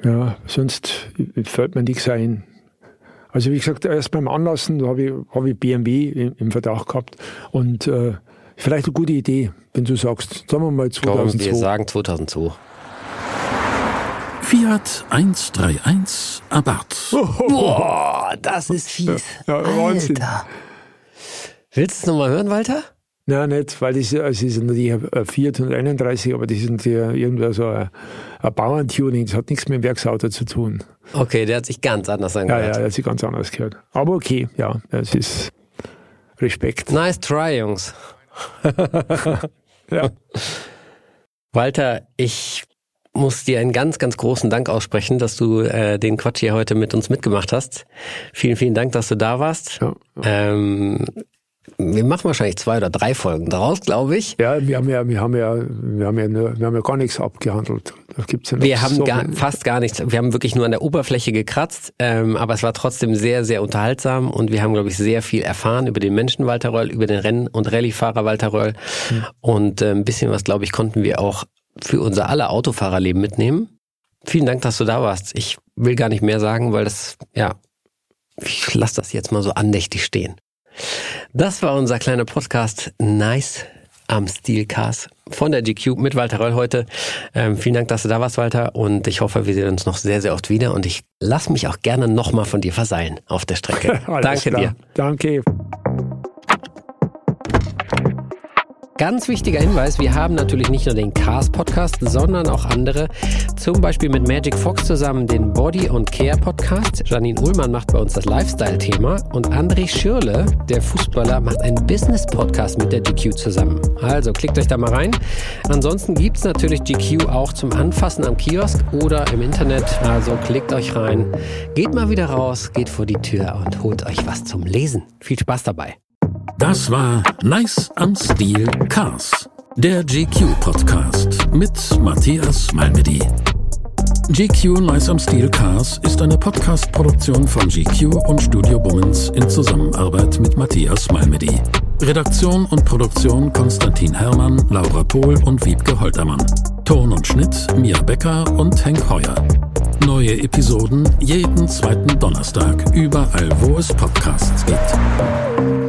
ja, sonst fällt mir nichts ein. Also wie gesagt, erst beim Anlassen habe ich, hab ich BMW im, im, Verdacht gehabt und äh, vielleicht eine gute Idee, wenn du sagst, sagen wir mal 2002. wir sagen 2002. Fiat 131 Abarth. Boah, das ist fies. Ja, ja, Wahnsinn. Alter. Willst du es nochmal hören, Walter? Nein, nicht, weil das, das ist natürlich ein Fiat 131, aber das ist ja irgendwie so ein, ein Bauerntuning, das hat nichts mit dem Werksauto zu tun. Okay, der hat sich ganz anders angehört. Ja, ja, der hat sich ganz anders gehört. Aber okay, ja, es ist Respekt. Nice try, Jungs. ja. Walter, ich muss dir einen ganz, ganz großen Dank aussprechen, dass du äh, den Quatsch hier heute mit uns mitgemacht hast. Vielen, vielen Dank, dass du da warst. Ja, ja. Ähm, wir machen wahrscheinlich zwei oder drei Folgen daraus, glaube ich. Ja, wir haben ja, wir haben ja, wir haben ja, nur, wir haben ja gar nichts abgehandelt. Da gibt's ja noch wir haben so gar, fast gar nichts. Wir haben wirklich nur an der Oberfläche gekratzt, ähm, aber es war trotzdem sehr, sehr unterhaltsam und wir haben, glaube ich, sehr viel erfahren über den Menschen Walter Röll, über den Renn- und Rallyefahrer Walter Röll mhm. und äh, ein bisschen was, glaube ich, konnten wir auch für unser aller Autofahrerleben mitnehmen. Vielen Dank, dass du da warst. Ich will gar nicht mehr sagen, weil das, ja, ich lasse das jetzt mal so andächtig stehen. Das war unser kleiner Podcast Nice am Steelcast von der GQ mit Walter Röll heute. Ähm, vielen Dank, dass du da warst, Walter. Und ich hoffe, wir sehen uns noch sehr, sehr oft wieder. Und ich lass mich auch gerne nochmal von dir verseilen auf der Strecke. Danke klar. dir. Danke. Ganz wichtiger Hinweis, wir haben natürlich nicht nur den Cars Podcast, sondern auch andere. Zum Beispiel mit Magic Fox zusammen den Body und Care Podcast. Janine Ullmann macht bei uns das Lifestyle-Thema und André Schürle, der Fußballer, macht einen Business-Podcast mit der GQ zusammen. Also klickt euch da mal rein. Ansonsten gibt es natürlich GQ auch zum Anfassen am Kiosk oder im Internet. Also klickt euch rein. Geht mal wieder raus, geht vor die Tür und holt euch was zum Lesen. Viel Spaß dabei. Das war Nice am Stil Cars, der GQ Podcast mit Matthias Malmedy. GQ Nice am Stil Cars ist eine Podcast-Produktion von GQ und Studio Bummens in Zusammenarbeit mit Matthias Malmedy. Redaktion und Produktion Konstantin Herrmann, Laura Pohl und Wiebke Holtermann. Ton und Schnitt Mia Becker und Henk Heuer. Neue Episoden jeden zweiten Donnerstag, überall wo es Podcasts gibt.